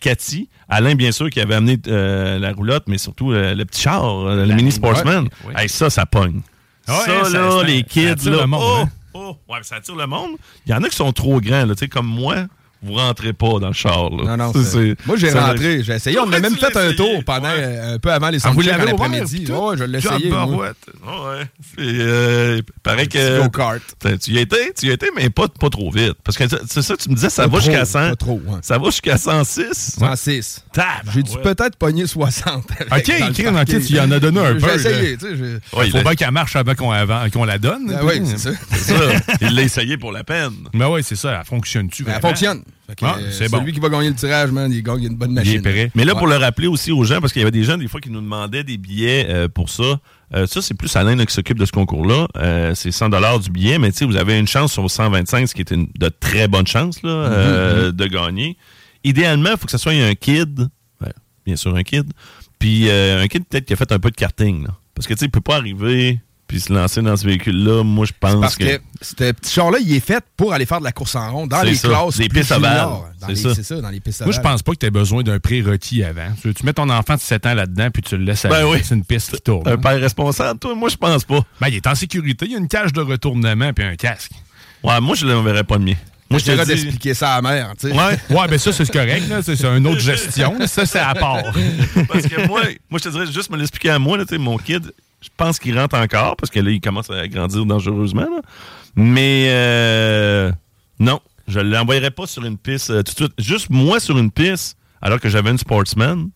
Cathy. Alain, bien sûr, qui avait amené la roulotte, mais surtout le petit char, le mini sportsman. Hey, ça, ça pogne. Ouais, ça, ça- là, ça- les kids, là, le monde, oh, hein. oh, ouais, ça attire le monde. Il y en a qui sont trop grands, là, tu sais, comme moi. Vous rentrez pas dans le char. Là. Non, non, C'est- c'est- c'est- Moi, j'ai rentré, j'ai essayé. On a même fait un tour pendant, Ouais. euh, un peu avant les Ah, vous soundchecks l'avez en ouvert, après-midi. puis tout? Ouais, je l'ai essayé. Barouette. Ouais. Euh, paraît que. go-kart. T'as- Tu y étais, tu y étais, mais pas, pas trop vite. Parce que c'est ça, tu me disais, ça Pas va trop, jusqu'à 100. pas trop, ouais. Ça va jusqu'à 106. 106. J'ai dû peut-être pogner 60. OK, avec- dans le crime. OK, tu y en as donné un peu. J'ai essayé, Il faut bien qu'elle marche avant qu'on la donne. Ah oui, c'est ça. Il l'a essayé pour la peine. Mais oui, c'est ça. Elle fonctionne-tu? Elle vraiment? fonctionne. Ah, euh, c'est bon. Celui qui va gagner le tirage, man, il gagne une bonne Il machine. est. Mais là, Ouais. pour le rappeler aussi aux gens, parce qu'il y avait des gens, des fois, qui nous demandaient des billets euh, pour ça. Euh, ça, c'est plus Alain là, qui s'occupe de ce concours-là. Euh, c'est 100 du billet, mais tu sais, vous avez une chance sur 125, ce qui est une de très bonne chance là, Mm-hmm, euh, de gagner. Idéalement, il faut que ce soit un kid, ouais, bien sûr un kid, puis un kid peut-être qui a fait un peu de karting. Là. Parce que tu sais, il peut pas arriver puis se lancer dans ce véhicule-là. Moi, je pense Parce que ce petit char-là, il est fait pour aller faire de la course en rond dans les ça. classes. Des plus pistes. Dans C'est les- ça. Dans les pistes Moi, je pense pas que tu aies besoin d'un prérequis avant. Tu, tu mets ton enfant de 7 ans là-dedans, puis tu le laisses Ben aller? oui. C'est une piste qui tourne. un père responsable, toi, moi, je pense pas. Ben, il est en sécurité. Il y a une cage de retournement puis un casque. Ouais, moi, je l'enverrais pas de mien. Moi, Je dirais d'expliquer ça à la mère, tu sais. Ouais. Ouais, ben ça, c'est correct. là. C'est c'est une autre gestion. Ça, c'est à part. Parce que moi, moi, je te dirais juste me l'expliquer à moi, là, tu sais, mon kid, je pense qu'il rentre encore, parce que là, il commence à grandir dangereusement. là. Mais euh, non, je ne l'envoyerais pas sur une piste euh, tout de suite. Juste moi sur une piste, alors que j'avais une sportsman.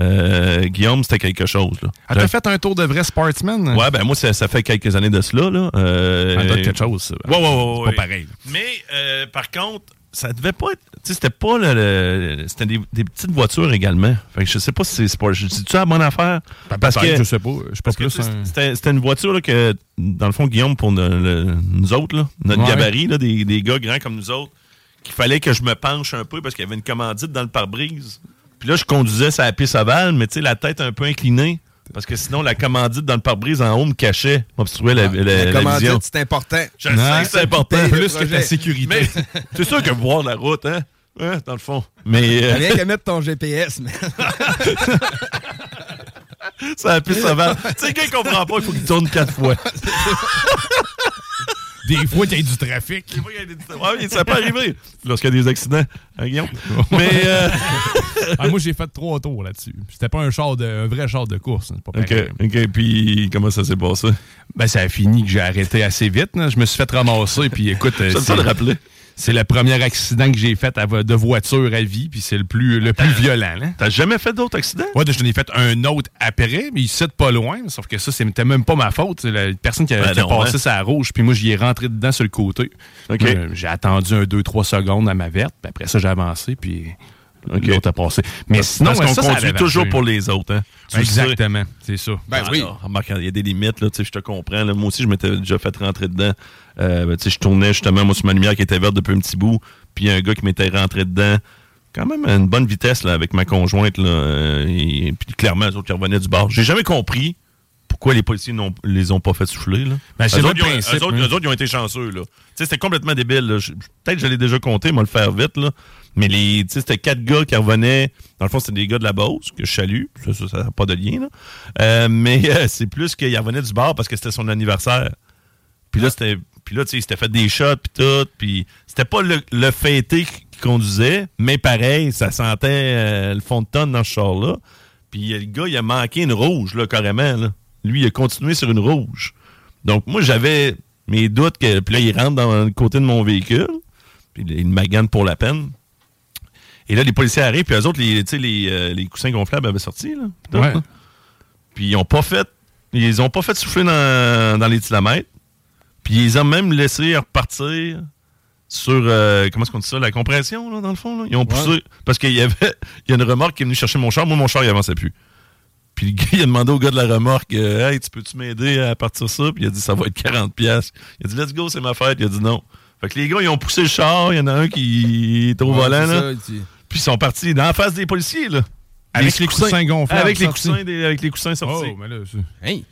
Euh, Guillaume, c'était quelque chose. Là. Ah, t'as fait un tour de vrai sportsman? Ouais, ben moi, ça, ça fait quelques années de cela. Là. Euh, être quelque chose. Ouais, ouais, ouais, pas pareil. Mais euh, par contre, ça devait pas être. Tu sais, c'était pas le. le- c'était des, des petites voitures également. Fait que je sais pas si c'est sport. Je dis-tu la bonne affaire? Parce que, je sais pas. Je pas que un... c'était une voiture là, que, dans le fond, Guillaume, pour le- nous autres, là, notre Ouais. gabarit, là, des, des gars grands comme nous autres, qu'il fallait que je me penche un peu parce qu'il y avait une commandite dans le pare-brise. Puis là, je conduisais sur la piste ovale, mais tu sais, la tête un peu inclinée. Parce que sinon, la commandite dans le pare-brise en haut me cachait. M'obstruait la, la, La la commandite, vision. c'est important. Je le Non, sais que c'est important. Plus que ta sécurité. Mais c'est sûr que voir la route, hein? Hein, dans le fond. Mais euh, Rien qu'à mettre ton GPS, mais ça la piste ovale. tu sais, il comprend pas, il faut qu'il tourne quatre fois. Des fois, il y a du trafic. Des fois, il y a des... Ouais, ça peut arriver lorsqu'il y a des accidents, hein, Guillaume? Mais... Euh... ah, moi, j'ai fait trois tours là-dessus. C'était pas un, char de, un vrai char de course. Hein, pas OK, OK. Puis, comment ça s'est passé? Ben, ça a fini que j'ai arrêté assez vite. Je me suis fait ramasser, puis écoute... Ça ça le rappeler. C'est le premier accident que j'ai fait de voiture à vie, puis c'est le plus, le plus violent. T'as jamais fait d'autres accidents? Ouais, j'en ai fait un autre après, mais il cite pas loin. Sauf que ça, c'était même pas ma faute. C'est la personne qui a, ben passé sa rouge, puis moi, j'y ai rentré dedans sur le côté. J'ai attendu un 2-3 secondes à ma verte, puis après ça, j'ai avancé, puis l'autre a passé. Mais sinon, parce qu'on conduit toujours pour les autres. Hein? Exactement, c'est ça. Ben oui. il y a des limites, là, je te comprends. Moi aussi, je m'étais déjà fait rentrer dedans. Euh, ben, je tournais justement, moi, sur ma lumière qui était verte depuis un petit bout, puis il y a un gars qui m'était rentré dedans. Quand même à une bonne vitesse là, avec ma conjointe. Là, euh, et, puis clairement, les autres qui revenaient du bar. J'ai jamais compris pourquoi les policiers ne les ont pas fait souffler. Là. Ben, eux, autres, ils ont, été chanceux. Là. C'était complètement débile. Peut-être que je l'ai déjà compté, moi le faire vite. Là. Mais les, c'était quatre gars qui revenaient. Dans le fond, c'était des gars de la Beauce, que je salue. Ça n'a pas de lien. Là. Euh, mais c'est plus qu'ils revenaient du bar parce que c'était son anniversaire. Puis là, c'était puis là, tu sais, il s'était fait des shots, puis tout. Puis c'était pas le, le fêté qui conduisait, mais pareil, ça sentait euh, le fond de tonne dans ce char-là. Puis le gars, il a manqué une rouge, là, carrément. Là. Lui, il a continué sur une rouge. Donc, moi, j'avais mes doutes que. Puis là, il rentre dans le côté de mon véhicule. Puis il magane pour la peine. Et là, les policiers arrivent, puis eux autres, les, les, euh, les coussins gonflables avaient sorti. Là, ouais. Puis ils ont pas fait. Ils ont pas fait souffler dans, dans les kilomètres. Puis ils ont même laissé repartir sur, euh, comment est-ce qu'on dit ça, la compression, là, dans le fond. Là. Ils ont poussé, parce qu'il y avait, il y a une remorque qui est venue chercher mon char. Moi, mon char, il avançait plus. Puis le gars, il a demandé au gars de la remorque, euh, hey, tu peux-tu m'aider à partir ça? Puis il a dit, ça va être 40 pièces. Il a dit, let's go, c'est ma fête. Il a dit non. Fait que les gars, ils ont poussé le char. Il y en a un qui est au volant, là. Puis ils sont partis dans la face des policiers, là. Avec les, coussins, gonflables. Avec les coussins, avec les coussins sortis. Oh, mais là, hey.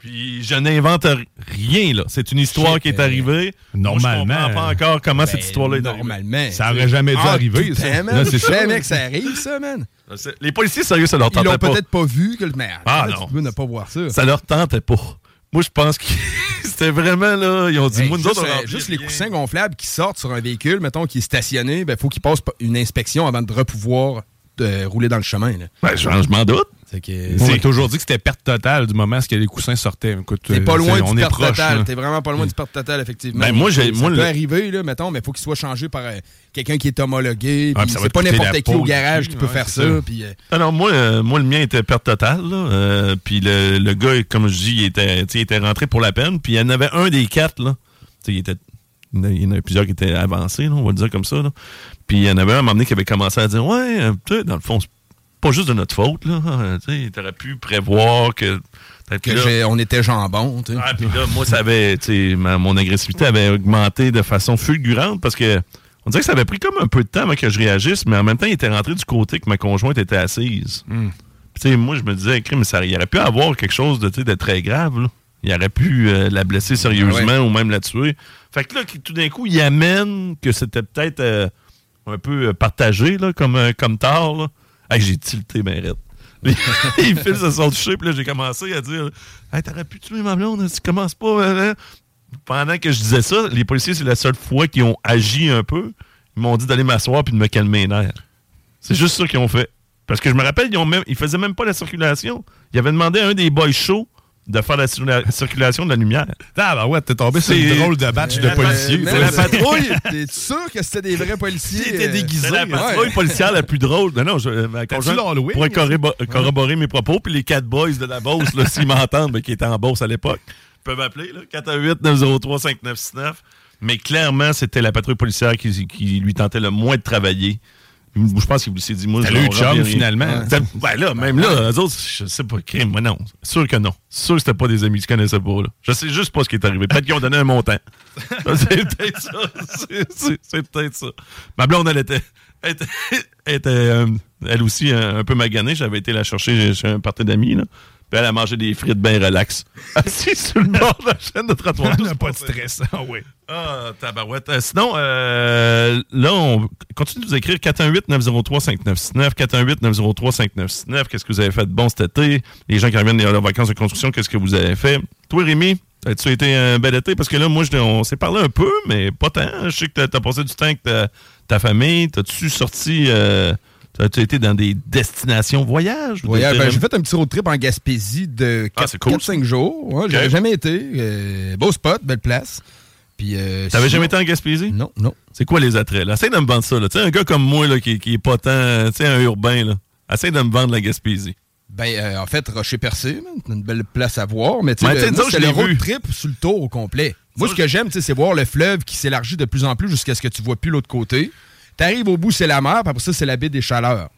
Puis je n'invente rien, là. C'est une histoire qui est arrivée. Normalement. Moi, je comprends pas encore comment cette ben, histoire-là est Normalement. Ça aurait jamais dû ah, arriver, ça. c'est ça, mec, ça arrive, ça, man. Les policiers, sérieux, ça leur tentait pas. Ils l'ont peut-être pas vu que le maire. Ah, non. Tu peux ne pas voir ça. Ça leur tentait pas. Moi, je pense que c'était vraiment, là, ils ont dit, moi, nous juste, autres, juste les coussins gonflables qui sortent sur un véhicule, mettons, qui est stationné, il ben, faut qu'ils passent une inspection avant de repouvoir de rouler dans le chemin. Là. Ben, je, m'en doute. C'est toujours dit que c'était perte totale du moment où les coussins sortaient. T'es pas loin du perte totale. T'es vraiment pas loin du perte totale, effectivement. Ben, moi, j'ai, ça peut arriver, là, mettons, mais il faut qu'il soit changé par euh, quelqu'un qui est homologué. c'est pas n'importe qui au garage qui peut faire ça. Puis, euh, Alors, moi, euh, moi, le mien était perte totale. puis le, le, gars, comme je dis, il était, il était rentré pour la peine. Puis il y en avait un des quatre. Là. il était il y en avait plusieurs qui étaient avancés, on va le dire comme ça. Là. Puis il y en avait un à un moment donné qui avait commencé à dire Ouais, euh, tu sais, dans le fond, c'est pas juste de notre faute. Là. Tu aurais pu prévoir que. que on était jambon. Tu ah, puis là, moi, ça avait, ma, mon agressivité avait augmenté de façon fulgurante parce que on dirait que ça avait pris comme un peu de temps avant que je réagisse, mais en même temps, il était rentré du côté que ma conjointe était assise. Mm. moi, je me disais, mais ça, il aurait pu avoir quelque chose de, de très grave. Là. Il aurait pu euh, la blesser sérieusement ou même la tuer. Fait que là, tout d'un coup, il amène que c'était peut-être euh, un peu euh, partagé là, comme, comme tard. Là. J'ai tilté, ben il file se sont touchés, puis là, j'ai commencé à dire Hey, t'aurais pu tuer ma blonde, tu commences pas. Hein, hein. Pendant que je disais ça, les policiers, c'est la seule fois qu'ils ont agi un peu. Ils m'ont dit d'aller m'asseoir puis de me calmer les nerfs. C'est juste ça qu'ils ont fait. Parce que je me rappelle, ils, ont faisaient même pas la circulation. Ils avaient demandé à un des boys chauds de faire la, circulation de la lumière. Ah, ben ouais, t'es tombé sur une drôle de batch de policiers. C'est la patrouille. T'es sûr que c'était des vrais policiers? T'étais déguisé. C'est la patrouille policière la plus drôle. Non, non, je, ma pourrait corroborer, mes propos. Puis les quatre boys de la Beauce, s'ils m'entendent, mais qui étaient en Beauce à l'époque, peuvent m'appeler, 418-903-5969. Mais clairement, c'était la patrouille policière qui, qui lui tentait le moins de travailler. Je pense qu'il s'est dit, moi, je eu chum, finalement. Ben là, même là, eux autres, je sais pas, crime, moi non. Sûr que non. Sûr que c'était pas des amis, je connaissais pas, là. Je sais juste pas ce qui est arrivé. Peut-être qu'ils ont donné un montant. c'est peut-être ça. C'est peut-être ça. Ma blonde, elle était. Elle était, euh, elle aussi un, peu maganée. J'avais été la chercher chez un parti d'amis, là. Puis elle a mangé des frites bien relax. Assise sur le bord de la chaîne de trottoir. n'a pas de stress. Ah oui. Ah, tabarouette. Euh, sinon, euh, là, on continue de vous écrire 418-903-5969. 418-903-5969. Qu'est-ce que vous avez fait de bon cet été? Les gens qui reviennent de leurs vacances de construction, qu'est-ce que vous avez fait? Toi, Rémi, As-tu été un bel été? Parce que là, moi, on s'est parlé un peu, mais pas tant. Je sais que tu as, passé du temps avec ta, famille. T'as-tu sorti... Euh, as-tu été dans des destinations voyage? Voyage. Ben, j'ai fait un petit road trip en Gaspésie de 4-5 ah, jours. Ouais, J'avais jamais été. Euh, beau spot, belle place. Puis, euh, T'avais jamais été en Gaspésie? Non, non. C'est quoi les attraits? Là? Essaye de me vendre ça. Tu sais, un gars comme moi là, qui, qui est pas tant, tu un urbain, là. essaye de me vendre la Gaspésie. Ben, euh, en fait, Rocher Percé, une belle place à voir. Mais tu sais, c'est le road trip sur le tour au complet. Moi, ce que j'aime, c'est voir le fleuve qui s'élargit de plus en plus jusqu'à ce que tu vois plus l'autre côté. T'arrives au bout, c'est la mer, puis après ça, c'est la baie des Chaleurs.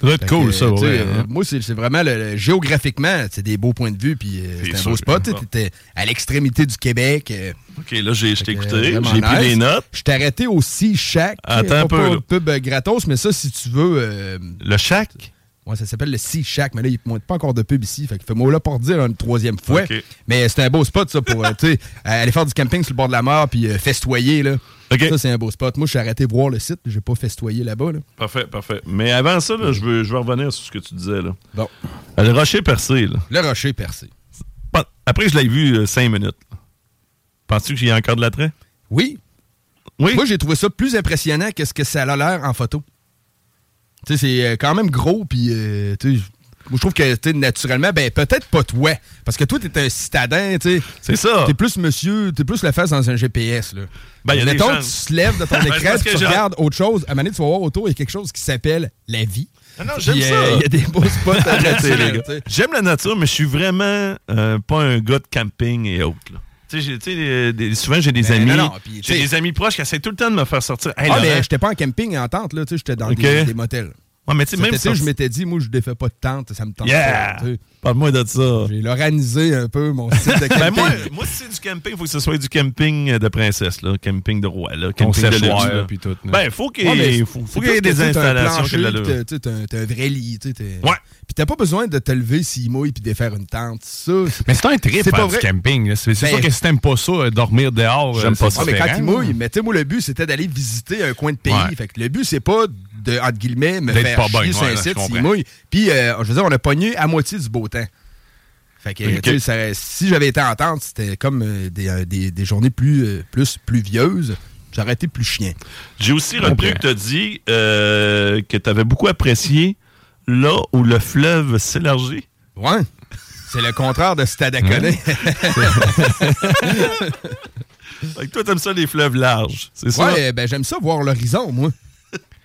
Ça être cool, ça, ouais, hein. Moi, c'est vraiment, le, géographiquement, c'est des beaux points de vue, puis euh, c'est un beau spot. Tu étais à l'extrémité du Québec. Euh. OK, là, j'ai écouté, j'ai pris des notes. Je t'ai arrêté aussi Shack. Attends un peu. Pas pub gratos, mais ça, si tu veux... le Shack? Ouais, ça s'appelle le Sea Shack, mais là, il ne pas encore de pub ici. Fait que fais-moi là pour dire une troisième fois. Mais c'est un beau spot, ça, pour euh, aller faire du camping sur le bord de la mer puis euh, festoyer. Là. Ça, c'est un beau spot. Moi, je suis arrêté voir le site, j'ai pas festoyé là-bas. Là. Parfait, parfait. Mais avant ça, je, veux, je veux revenir sur ce que tu disais. Là. Bon. Euh, le rocher percé. Là. Le rocher percé. Après, je l'ai vu cinq minutes. Penses-tu qu'il y a encore de l'attrait? Oui. Oui? Moi, j'ai trouvé ça plus impressionnant que ce que ça a l'air en photo. Tu sais, c'est euh, quand même gros, puis euh, tu je trouve que, naturellement, ben, peut-être pas toi. Parce que toi, t'es un citadin, tu sais. C'est ça. T'es plus monsieur, t'es plus la face dans un GPS, là. Ben, y a Mettons, tu te lèves de ton ben, écran, tu regardes autre chose. À un moment donné, tu vas voir autour, il y a quelque chose qui s'appelle la vie. Ah non, j'aime ça. Il y a des beaux spots à les gars. J'aime la nature, mais je suis vraiment euh, pas un gars de camping et autres, là. Tu sais, souvent, j'ai des ben, amis. J'ai des amis proches qui essaient tout le temps de me faire sortir. ah, mais j'étais pas en camping en tente, là. J'étais dans des, motels. Ouais, mais tu sais, même ça, je m'étais dit, moi, je défais pas de tente, ça me tente yeah! Parle-moi de ça. J'ai l'organisé un peu mon style de camping. ben moi, moi, si c'est du camping, il faut que ce soit du camping de princesse, là. Camping de roi, là. Camping de luxe, puis tout. Ben, faut qu'il ouais, faut, faut qu'il y ait des installations Tu T'as un vrai lit. Ouais. Puis t'as pas besoin de te lever s'il mouille puis de faire une tente. Ça, mais c'est un trip faire du camping. C'est ben, sûr que si t'aimes pas ça, euh, dormir dehors, j'aime pas ça. mais quand il mouille, mais tu sais, moi, le but, c'était d'aller visiter un coin de pays. Fait que le but, c'est pas de, entre guillemets, me faire pas chier sur un site s'il mouille. Puis, euh, je veux dire, on a pogné à moitié du beau temps. Fait que, si j'avais été en tente, c'était comme euh, euh, des, des, journées plus, plus pluvieuses. J'aurais été plus chien. J'ai aussi retenu que tu as dit que tu avais beaucoup apprécié là où le fleuve s'élargit. Ouais. C'est le contraire de Stade à toi, t'aimes ça les fleuves larges, c'est ça? Ouais, ben j'aime ça voir l'horizon, moi.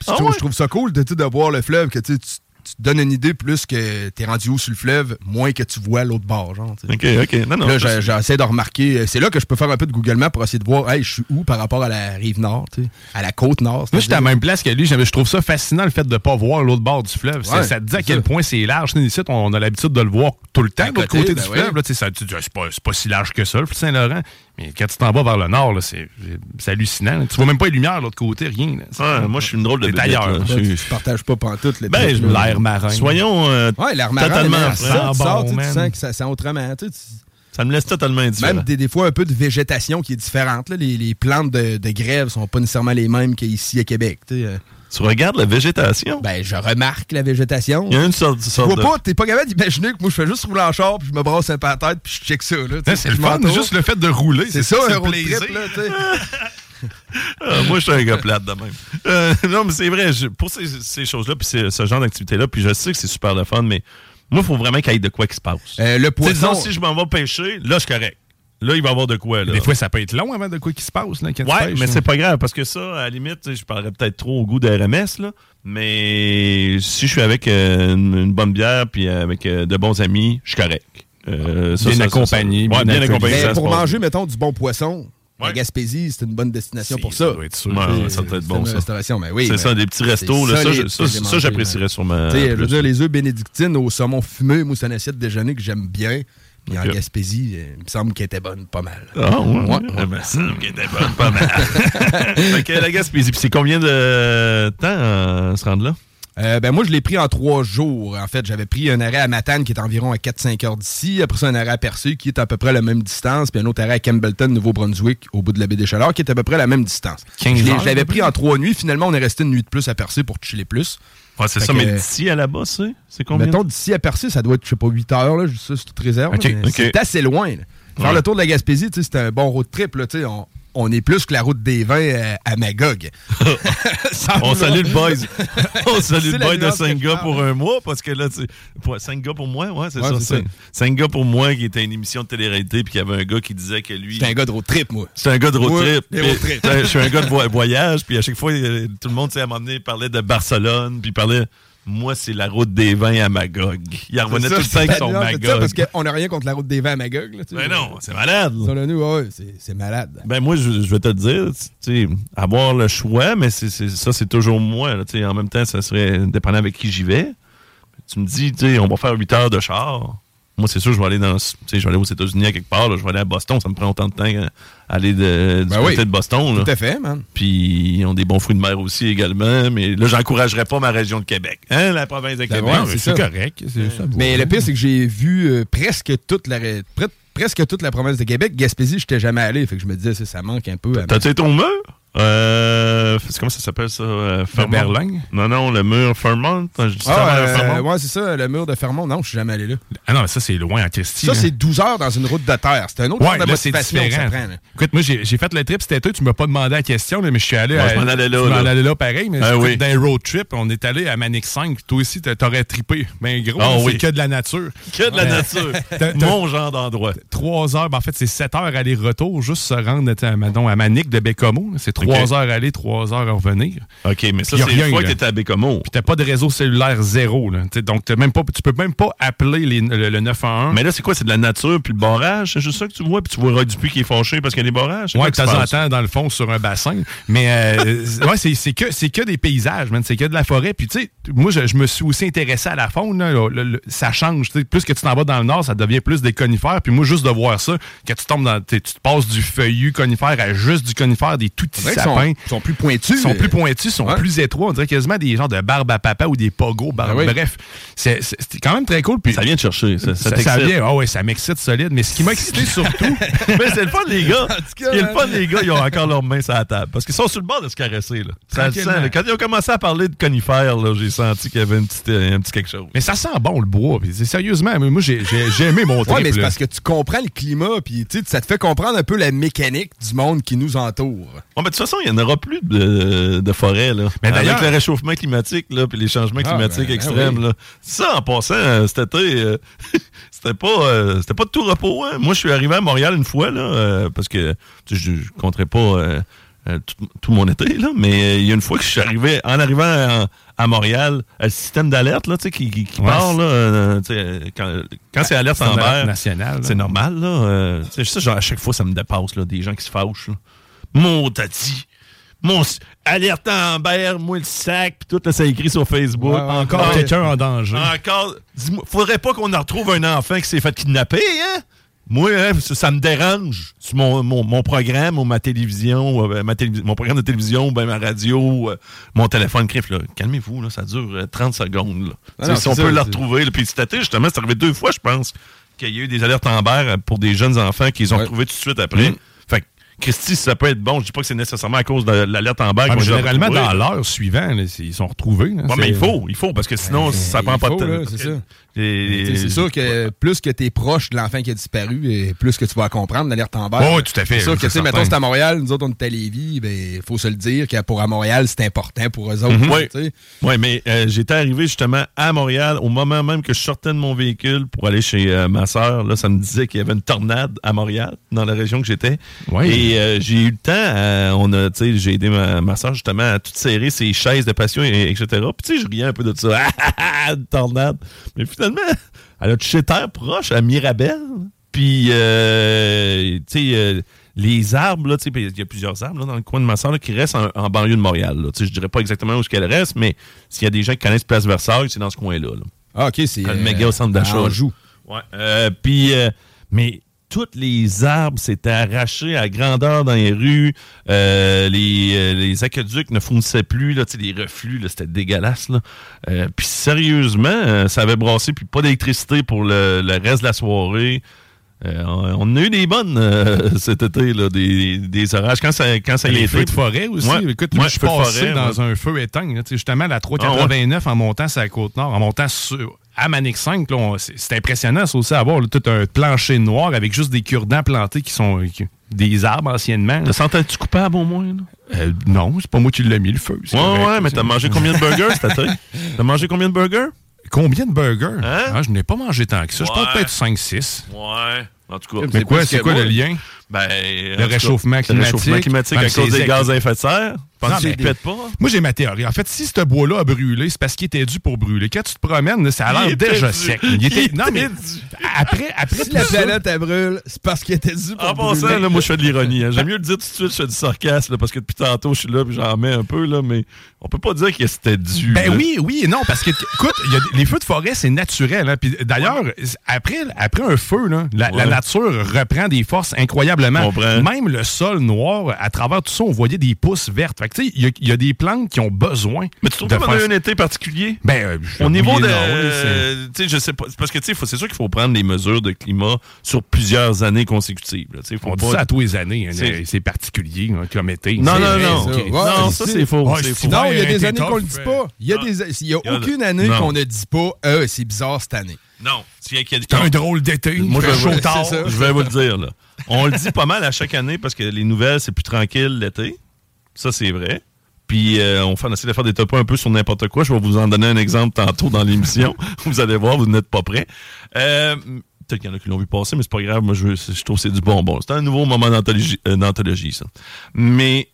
Ah je, trouve, ça cool de, de voir le fleuve, que tu, tu te donnes une idée plus que t'es rendu où sur le fleuve, moins que tu vois l'autre bord. Genre, OK, OK. Non, non, là, j'essaie de remarquer. C'est là que je peux faire un peu de Google Maps pour essayer de voir, hey, je suis où par rapport à la rive nord, à la côte nord. Moi, j'étais à la même place que lui. Je trouve ça fascinant, le fait de ne pas voir l'autre bord du fleuve. ça te dit à quel point c'est large. Ici, on a l'habitude de le voir tout le temps, de l'autre côté du ben fleuve. Tu dis, c'est pas, pas si large que ça, le Saint-Laurent. Mais quand tu t'en vas vers le nord, c'est hallucinant. Tu vois même pas les lumières de l'autre côté, rien. moi, je suis une drôle de ailleurs. Tu partages pas pantoute ben, l'air marin. Soyons euh, ouais, l'air marin, totalement ça, sort, tu sens que ça sent autrement. Ça me laisse totalement indifférent. Même des, des, fois un peu de végétation qui est différente. Les, les, plantes de, de grève sont pas nécessairement les mêmes qu'ici à Québec. Euh. Tu regardes la végétation? Ben, je remarque la végétation. Il y a une sorte, sorte tu vois pas, t'es pas capable d'imaginer que moi, je fais juste rouler en char, puis je me brasse un peu la tête, puis je check ça, là. C'est le fun, juste le fait de rouler. C'est ça, un road trip, là, ah, moi, je suis un gars plate de même. Euh, non, mais c'est vrai, pour ces, ces choses-là, puis ce genre d'activité-là, puis je sais que c'est super le fun, mais moi, il faut vraiment qu'il y ait de quoi qui se passe. Euh, le poisson... si je m'en vais pêcher, là, je suis correct. Là, il va y avoir de quoi. Là. Des fois, ça peut être long avant de quoi qui se passe. Là, ouais, mais c'est pas grave parce que ça, à la limite, je parlerais peut-être trop au goût de RMS, là, mais si je suis avec euh, une, bonne bière puis avec euh, de bons amis, je suis correct. Euh, bien accompagné. bien, accompagné. Mais pour manger, mettons, du bon poisson, La Gaspésie, c'est une bonne destination pour ça. Ça doit être sûr. ça doit être bon, ça. Oui, c'est ça, des petits restos. ça, ça, j'apprécierais sûrement. Je veux dire, les œufs bénédictines au saumon fumé, moi, c'est une assiette de déjeuner que j'aime bien. Puis en Gaspésie, euh, il me semble qu'elle était bonne pas mal. Ah, ouais, ouais. Il me semble qu'elle était bonne pas mal. fait que la Gaspésie, puis c'est combien de temps à se rendre là? Euh, ben moi, je l'ai pris en trois jours. En fait, j'avais pris un arrêt à Matane qui est environ à 4-5 heures d'ici. Après ça, un arrêt à Percé qui est à peu près la même distance. Puis un autre arrêt à Campbellton, Nouveau-Brunswick, au bout de la baie des Chaleurs, qui est à peu près la même distance. je l'avais pris en trois nuits. Finalement, on est resté une nuit de plus à Percé pour chiller plus. Ouais, c'est ça, mais d'ici à là-bas, c'est combien? Mettons, d'ici à Percé, ça doit être, je sais pas, 8 heures, là, ça, c'est toute réserve. c'est assez loin. Faire le tour de la Gaspésie, c'était un bon road trip. Là, on, on est plus que la route des vins euh, à, Magog. on salue le boys. on salue le boy de 5 gars pour un mois parce que là, tu sais, 5 gars pour moi, ouais, c'est ça. 5 gars pour moi qui était une émission de télé-réalité puis qu'il y avait un gars qui disait que lui. C'est un gars de road trip, moi. C'est un gars de road trip. Je suis un gars de voyage puis à chaque fois, euh, tout le monde, tu sais, à un moment donné, parlait de Barcelone puis parlait moi, c'est la route des vins à Magog. Il revenait tout le temps avec son Magog. parce qu'on n'a rien contre la route des vins à Magog. Là, ben non, c'est malade. nous, c'est malade. Ben moi, je, vais te dire, avoir le choix, mais c'est ça, c'est toujours moi. Là, en même temps, ça serait dépendant avec qui j'y vais. Tu me dis, on va faire 8 heures de char. Moi, c'est sûr, je vais aller dans, je vais aller aux États-Unis à quelque part. je vais aller à Boston. Ça me prend autant de temps aller de, du ben côté de Boston. Tout à fait, man. Puis ils ont des bons fruits de mer aussi également. Mais là, j'encouragerais pas ma région de Québec. Hein, la province de ben Québec. c'est correct. mais le pire, c'est que j'ai vu euh, presque toute la presque toute la province de Québec. Gaspésie, je n'étais jamais allé. Fait que je me disais, ça, manque un peu. T'as-tu été au mur? Euh, comment ça s'appelle ça? Euh, Berlin? Non, non, le mur Fermont. Je dis ah, euh, ouais, c'est ça, le mur de Fermont. Non, je suis jamais allé là. Ah non, mais ça, c'est loin en Christie. Ça, c'est 12 heures dans une route de terre. C'est un autre ouais, genre de motivation que ça prend. Écoute, moi, j'ai fait le trip cet été. Tu m'as pas demandé la question, mais je suis allé. je m'en allais là. Je m'en allais là pareil, mais ah, oui. dans un road trip, on est allé à Manic 5. Toi aussi, t'aurais trippé. Ben gros, ah c'est que de la nature. Que de la nature. Mon genre d'endroit. 3 heures, ben, en fait, c'est 7 heures aller-retour, juste se rendre à Manic de Bécomo. C'est 3 heures aller, trois heures à revenir. OK, mais ça, c'est une fois que tu à Bécomo. Puis t'as pas de réseau cellulaire zéro. Là. donc, même pas, tu peux même pas appeler le, 911. Mais là, c'est quoi? C'est de la nature puis le barrage? C'est juste ça que tu vois? Puis tu vois Dupuis qui est fâché parce qu'il y a des barrages? Ouais, de temps en temps, dans le fond, sur un bassin. Mais euh, ouais, c'est que, que des paysages, C'est que de la forêt. Puis tu sais, moi, je, me suis aussi intéressé à la faune. ça change. Plus que tu t'en vas dans le nord, ça devient plus des conifères. Puis moi, juste de voir ça, que tu tombes dans... Tu te passes du feuillu conifère à juste du conifère, des tout petits sapins. Ils sont plus pointus. Ils sont plus pointus, sont plus étroits. On dirait quasiment des genres de barbe à papa ou des pogos. Barbe. Ben Bref, c'est quand même très cool. Puis, ça vient de chercher. Ça, ça, ça vient. Ah ouais, ça m'excite solide. Mais ce qui m'a excité surtout. mais c'est le fun, les gars. Ce qui est le fun, les gars, ils ont encore leurs mains sur la table. Parce qu'ils sont sur le bord de se caresser. Là. Ça sent, Quand ils ont commencé à parler de conifères, j'ai senti qu'il y avait un petit, un petit quelque chose. Mais ça sent bon, le bois. Sérieusement, moi, j'ai aimé mon trip. Ouais, mais c'est parce que tu comprends le climat. Puis ça te fait comprendre un peu la mécanique du monde qui nous entoure. Bon, mais de toute façon, il n'y en aura plus de, de forêt. Là. Mais Avec le réchauffement climatique là, puis les changements ah, climatiques ben, ben extrêmes. Là. Ça, en passant, euh, cet été, euh, c'était pas, euh, c'était pas de tout repos. Hein. Moi, je suis arrivé à Montréal une fois, là, parce que je ne compterai pas tout, mon été, là, mais il y a une fois que je suis arrivé, en arrivant à, Montréal, le système d'alerte là, qui, qui, qui part, là, quand, quand c'est alerte en vert, c'est normal. Là, ça, genre, à chaque fois, ça me dépasse, là, des gens qui se fâchent. Là. Mon tati, mon alerte Amber, moi le sac, puis tout, là, ça écrit sur Facebook. encore quelqu'un en danger. Encore. Faudrait pas qu'on en retrouve un enfant qui s'est fait kidnapper, hein? Moi, hein, ça, me dérange sur mon, mon, programme ou ma télévision, euh, ma mon programme de télévision, ou ben, ma radio, euh, mon téléphone. Crif, calmez-vous, ça dure 30 euh, secondes. Là. si on peut le retrouver. Puis cet justement, c'est arrivé deux fois, je pense, qu'il y a eu des alertes Amber pour des jeunes enfants qu'ils ont retrouvés tout de suite après. Mm. Christy, ça peut être bon. Je dis pas que c'est nécessairement à cause de l'alerte en bague. généralement, dans l'heure suivante, ils sont retrouvés. mais il faut, il faut, parce que sinon, ben, ça prend pas de temps. C'est sûr que plus que tu es proche de l'enfant qui a disparu, et plus que tu vas comprendre l'alerte en bague. Oui, tout à fait. C'est sûr que, tu sais, mettons, c'est à Montréal, nous autres, on est à Lévis, il ben, faut se le dire que pour à Montréal, c'est important pour eux autres. Mhm. Oui, ouais, mais euh, j'étais arrivé justement à Montréal au moment même que je sortais de mon véhicule pour aller chez euh, ma soeur. Là, ça me disait qu'il y avait une tornade à Montréal, dans la région que j'étais. Et euh, j'ai eu le temps, on a, j'ai aidé ma, ma soeur justement à tout serrer ses chaises de passion, et, etc. Puis tu sais, je riais un peu de ça. une tornade. Mais finalement, elle a touché terre proche à Mirabel. Puis, euh, tu sais, euh, les arbres, là, il y a plusieurs arbres dans le coin de ma soeur qui restent en, banlieue de Montréal. Là. Je dirais pas exactement où qu'elle reste, mais s'il y a des gens qui connaissent Place Versailles, c'est dans ce coin-là. Ah, OK, c'est... Le méga au centre d'achat. Ouais. puis, mais tous les arbres s'étaient arrachés à grandeur dans les rues. Euh, les, euh, les, aqueducs ne fournissaient plus. Là, les reflux, c'était dégueulasse. Là. Euh, puis sérieusement, ça avait brassé, puis pas d'électricité pour le, reste de la soirée. on a eu des bonnes cet été, là, des, des, orages. Quand ça, quand ça les feux de forêt aussi. Écoute, moi, je suis passé dans un feu éteint. justement, la 389 ah, en montant sur la Côte-Nord, en montant sur, à Manic 5, c'est impressionnant, c'est aussi avoir tout un plancher noir avec juste des cure-dents plantés qui sont des arbres anciennement. Te sentais-tu coupable au moins? Euh, non, c'est pas moi qui l'ai mis le feu. Ouais, ouais, mais t'as mangé combien de burgers cette année? T'as mangé combien de burgers? Combien de burgers? Hein? Ah, je n'ai pas mangé tant que ça. Je pense peut-être 5-6. Ouais. En tout cas. Mais quoi, c'est quoi le lien? Ben, le réchauffement climatique. Le réchauffement climatique à cause des gaz à effet de serre. Tu pète pas? Moi, j'ai ma théorie. En fait, si ce bois-là a brûlé, c'est parce qu'il était dû pour brûler. Quand tu te promènes, ça a l'air déjà sec. Il était... non, mais après, après si la planète elle brûle, c'est parce qu'il était dû pour en brûler. En passant, là, moi, je fais de l'ironie. Hein. J'aime mieux le dire tout de suite, je fais du sarcasme, parce que depuis tantôt, je suis là, puis j'en mets un peu, là, mais on peut pas dire que c'était dû. Ben oui, oui, non, parce que, écoute, y a, les feux de forêt, c'est naturel. Hein. Puis d'ailleurs, après, après un feu, là, la, la, nature reprend des forces incroyablement. Même le sol noir, à travers tout ça, on voyait des pousses vertes. Fait tu sais, il y, y, a des plantes qui ont besoin. Mais tu trouves pas qu'on a un été particulier? Ben, euh, au niveau de. Euh, tu sais, je sais pas. Parce que, tu sais, c'est sûr qu'il faut prendre des mesures de climat sur plusieurs années consécutives. Là, faut on dit ça à tous les années. Hein, c'est particulier, hein, comme été. Non, non, non. non, ça, c'est faux. Non, il y a des années qu'on le dit pas. Il y a, des, y a aucune année qu'on ne dit pas euh, c'est bizarre cette année. Non. C'est un drôle d'été. Moi, je, chaud tard. je vais vous le dire. Là. On le dit pas mal à chaque année parce que les nouvelles, c'est plus tranquille l'été. Ça, c'est vrai. Puis euh, on, fait, essaie de faire des topos un peu sur n'importe quoi. Je vais vous en donner un exemple tantôt dans l'émission. vous allez voir, vous n'êtes pas prêts. Euh, Peut-être qu'il y en a qui l'ont vu passer, mais c'est pas grave. Moi, je, je trouve que c'est du bonbon. C'est un nouveau moment euh, d'anthologie, ça. Mais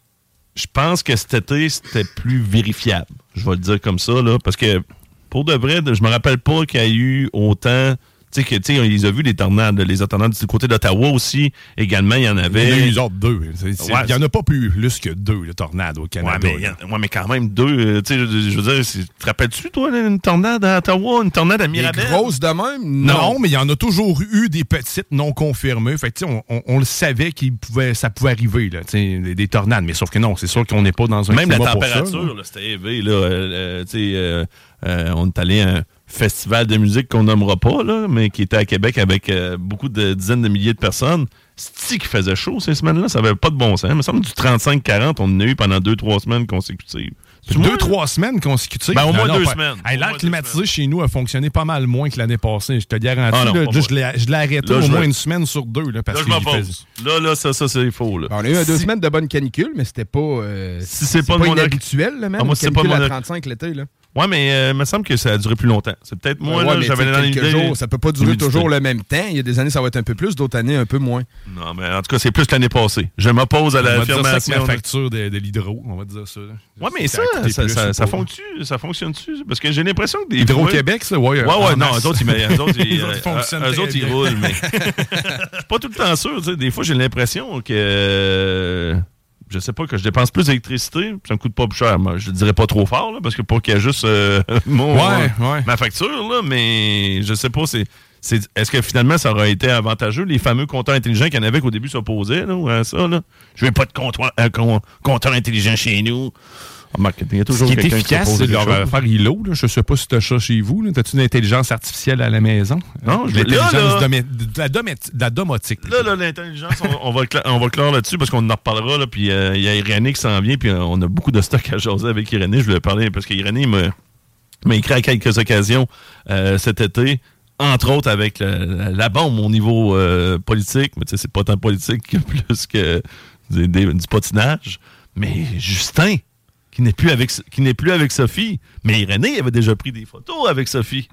je pense que cet été, c'était plus vérifiable. Je vais le dire comme ça, là, parce que pour de vrai, je me rappelle pas qu'il y a eu autant tu sais, on les a vus, les tornades. Les tornades du côté d'Ottawa aussi, également, il y en avait. Il y en a eu deux. Il n'y en a pas plus, plus que deux, les tornades au Canada. Ouais, mais, mais quand même, deux. Euh, tu sais, je, veux dire, te rappelles-tu, toi, une tornade à Ottawa, une tornade à Mirabel? Des grosses de même? Non, mais il y en a toujours eu des petites non confirmées. Fait que, on, on, on, le savait que pouvait, ça pouvait arriver, là, des, des, tornades. Mais sauf que non, c'est sûr qu'on n'est pas dans un Même la température, c'était élevé, là. Euh, tu sais, euh, on est allé à festival de musique qu'on nommera pas, là, mais qui était à Québec avec euh, beaucoup de dizaines de milliers de personnes. C'est qui faisait chaud ces semaines-là, ça avait pas de bon sens. Il me semble du 35-40, on en a eu pendant deux, trois semaines consécutives. Deux, trois semaines consécutives? Ben, au moins deux semaines. L'air climatisé chez nous a fonctionné pas mal moins que l'année passée, je te garantis. Ah je l'ai arrêté au moins une semaine sur deux. Là, parce là, je Là, là, ça, ça c'est faux. Là. Ben, on a eu deux semaines de bonne canicule, mais c'était pas, euh, si c'est pas, pas, pas inhabituel, là, même. Ah, moi, c'est pas à 35 l'été. Ouais, mais euh, il me semble que ça a duré plus longtemps. C'est peut-être moins, ouais, j'avais quelques jours. Ça peut pas durer toujours le même temps. Il y a des années, ça va être un peu plus, d'autres années, un peu moins. Non, mais en tout cas, c'est plus que l'année passée. Je m'oppose à l'affirmation. la facture de, de l'hydro, on va dire ça. Ouais, mais ça, ça, ça, ça, fonctionne-tu? Ça? Parce que j'ai l'impression que des. Hydro-Québec, ça? Ouais, ouais, ouais non, eux autres, ils, eux autres, ils, eux autres, ils roulent, mais. Je suis pas tout le temps sûr. Des fois, j'ai l'impression que je sais pas, que je dépense plus d'électricité, ça me coûte pas plus cher. Moi, je le dirais pas trop fort, là, parce que pour qu'il y ait juste euh, mon, ma facture, là, mais je sais pas, c'est. Est-ce que finalement ça aurait été avantageux, les fameux compteurs intelligents qu'il y en avait qu'au début s'opposaient à ça? Là? Je veux pas de compteur, euh, compteur intelligent chez nous. Il y a toujours Ce qui est efficace, c'est leur faire ILO. Je ne sais pas si tu as ça chez vous. As-tu une intelligence artificielle à la maison? Non, je L'intelligence de la domotique. Là, là l'intelligence, on, va on va clore là-dessus parce qu'on en reparlera. Là, puis euh, il y a Irénée qui s'en vient. Puis euh, on a beaucoup de stock à jaser avec Irénée. Je voulais parler parce qu'Irénée m'a écrit à quelques occasions euh, cet été entre autres avec la, bombe au niveau politique, mais tu sais, c'est pas tant politique que plus que du patinage. Mais Justin, qui n'est plus avec qui n'est plus avec Sophie. Mais René avait déjà pris des photos avec Sophie.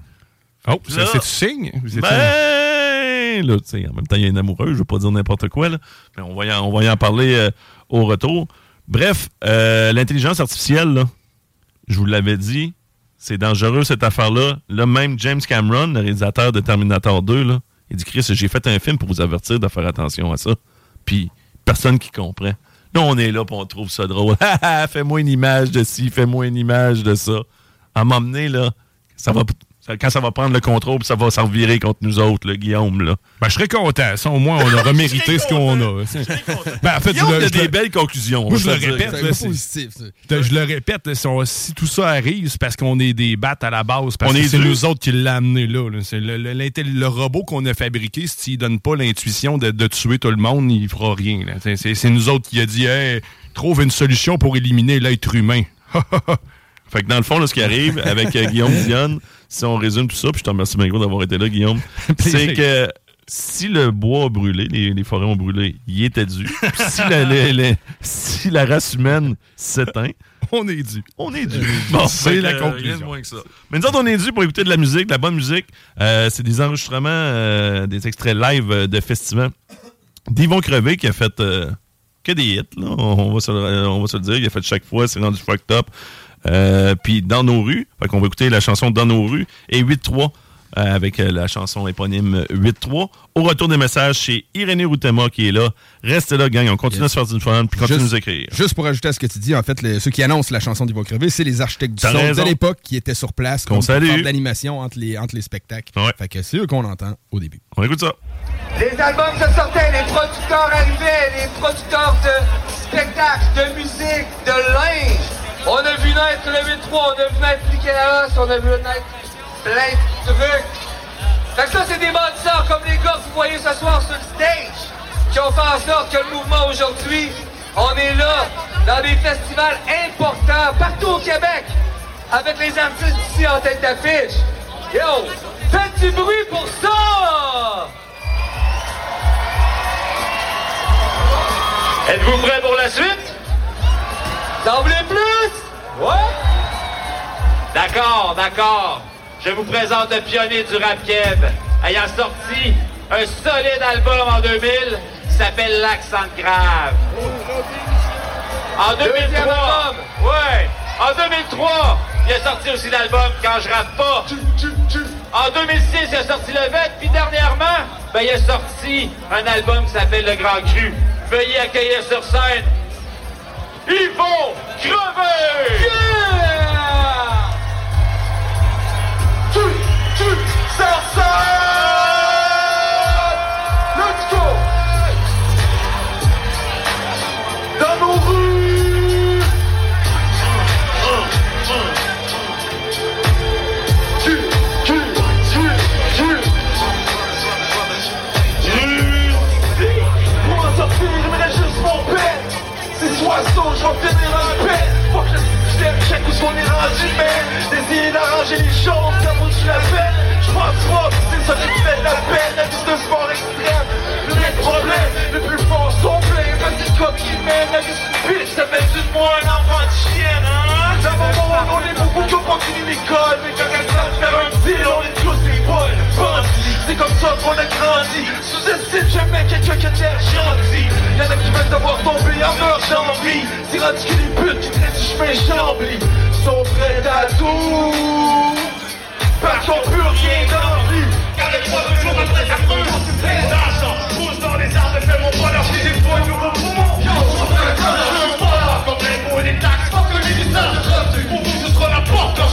Oh, c'est tu signe? Ben, là, en même temps, il y a une amoureuse, je veux pas dire n'importe quoi, là. Mais on va y en, on va en parler euh, au retour. Bref, euh, l'intelligence artificielle, là, je vous l'avais dit, c'est dangereux cette affaire-là. Là, même James Cameron, le réalisateur de Terminator 2, là, il dit Chris, j'ai fait un film pour vous avertir de faire attention à ça. Puis, personne qui comprend. On est là pour on trouve ça drôle. fais-moi une image de ci, fais-moi une image de ça. À m'emmener, là, ça va quand ça va prendre le contrôle, ça va s'en virer contre nous autres, le Guillaume. Là. Ben, je serais content. Ça, au moins, on aura mérité ce qu'on a. Ben, en fait, Guillaume, a des belles conclusions. Moi, je le répète. je le répète, si, tout ça arrive, c'est parce qu'on est des battes à la base. Parce que c'est nous autres qui l'ont amené là. C'est le, le, robot qu'on a fabriqué, s'il ne donne pas l'intuition de, tuer tout le monde, il fera rien. C'est nous autres qui a dit hey, trouve une solution pour éliminer l'être humain. Fait que dans le fond, là, ce qui arrive avec euh, Guillaume Dionne, si on résume tout ça, puis je te remercie bien gros d'avoir été là, Guillaume, c'est que si le bois a brûlé, les, forêts ont brûlé, il était dû. si, la, si la race humaine s'éteint, on est dû. On est dû. Bon, c'est la conclusion. Moins que ça. Mais nous autres, on est dû pour écouter de la musique, de la bonne musique. Euh, c'est des enregistrements, euh, des extraits live de festivals. D'Yvon Crevé qui a fait que des hits, là. On, va se, on va se le dire. Il a fait chaque fois, c'est rendu fucked up. Euh, puis Dans nos rues, fait qu'on va écouter la chanson Dans nos rues et 8-3 euh, avec euh, la chanson éponyme 8-3. Au retour des messages, chez Irénée Routema qui est là. Restez là, gang. On continue à se faire du fun puis continue à nous écrire. Juste pour ajouter à ce que tu dis, en fait, ceux qui annoncent la chanson d'Yvon Crevé, c'est les architectes du son de l'époque qui étaient sur place qu'on salue. d'animation entre les, entre les spectacles. Fait que c'est eux qu'on entend au début. On écoute ça. Les albums se sortaient, les producteurs arrivaient, les producteurs de spectacles, de musique, de linge. On a vu naître le 8-3, on a vu naître l'Ikea, on a vu naître plein de trucs. Fait que ça, c'est des bâtisseurs comme les gars que vous voyez ce soir sur le stage, qui ont fait en sorte que le mouvement aujourd'hui, on est là, dans des festivals importants, partout au Québec, avec les artistes ici en tête d'affiche. Yo, faites du bruit pour ça! Êtes-vous prêts pour la suite? T'en voulez plus? Ouais? D'accord, d'accord. Je vous présente le pionnier du rap keb, ayant sorti un solide album en 2000 qui s'appelle L'accent grave. En 2003, ouais, en 2003, il a sorti aussi l'album Quand je rappe pas. En 2006, il a sorti Le Vêt, puis dernièrement, ben, il a sorti un album qui s'appelle Le Grand Cru. Veuillez accueillir sur scène ils vont crever! Yeah! Tu, tu, ça, ça! Finir un paix Fuck le système, check où est rendu mais D'essayer d'arranger les choses comme où tu la J'pense pas que c'est ça qui fait la peine. La vie de sport extrême problèmes les plus forts sont pleins Vas-y comme mène La vie ça fait du moi un de chienne hein? On est beaucoup ont pas fini l'école. Mais faire un deal on est tous C'est comme ça qu'on a grandi. Sous-estime jamais quelqu'un qui a l'air gentil. Y'en a qui veulent devoir tomber en meurt d'envie. C'est rendu que les putes qui traitent du chemin chambly Sont prêts à tout. Parce qu'on peut rien d'envie. Car les trois de jour après ça brûle Les agents poussent dans les arbres et font mon bonheur. Si j'ai pas un nouveau poumon Yo, on fait un connard Comme les mots et les taxes Fuck le ministère Pour vous ce sera la porte quand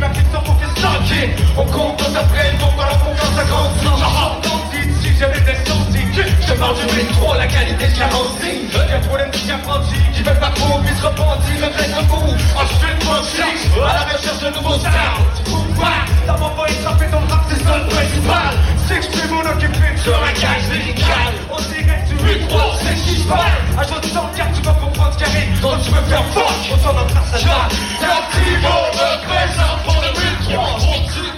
ma petite pour que stanker On compte dans la confiance à grande défendu, trop la qualité de la pensée. Y'a trop de petits apprentis qui veulent pas trop, puis se repentir, mais plein de vous. Ensuite, mon sexe, à la recherche de nouveaux sounds. Pouvoir, ça m'a pas échappé dans le rap, c'est ça le principal. S'exprime mon occupé sur un gage lyrical. On dirait que tu veux croire, c'est ce qui se passe. À jour de garde, tu vas comprendre ce qui quand tu veux faire fuck. Autant d'en faire sa Y'a un petit mot de présent pour le 1003.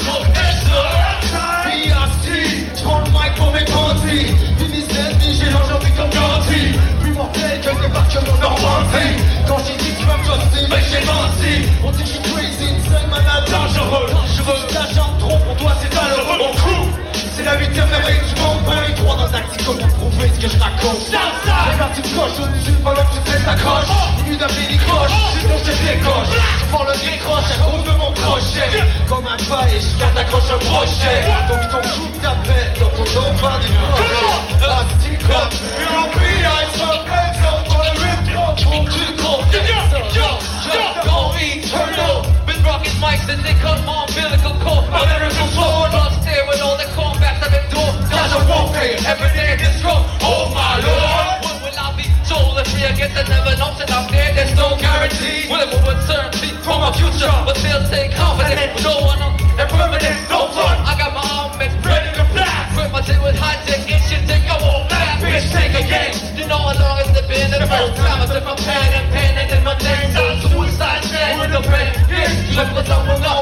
Débarquement Normandie Quand j'ai dit tu vas me joster, mais j'ai menti. On dit que je suis crazy, insane, malade, dangereux. Dangereux, la jambe trop pour toi c'est malheureux Mon crew, c'est la huitième merveille du monde. Pas les trois dans tactico pour prouver ce que je raconte. Les parties de coche au-dessus pendant que tu fais ta croche Minute d'appeler les croches, sinon je décoche Je prends le décroche à cause de mon crochet. Comme un pas et je garde accroche un brochet Donc ton coup never know till I'm there? There's no guarantee. Will it move with certainty from our future? But still take confidence. with No one on and permanent. No fun. I got my armaments ready to blast. Grip my tail with high tech. It should take a whole back. Bitch, take a game. You know how long it's been. The first time I took my pen and pen and then my name's on suicide. With the pen. Yes, je peux t'en nom.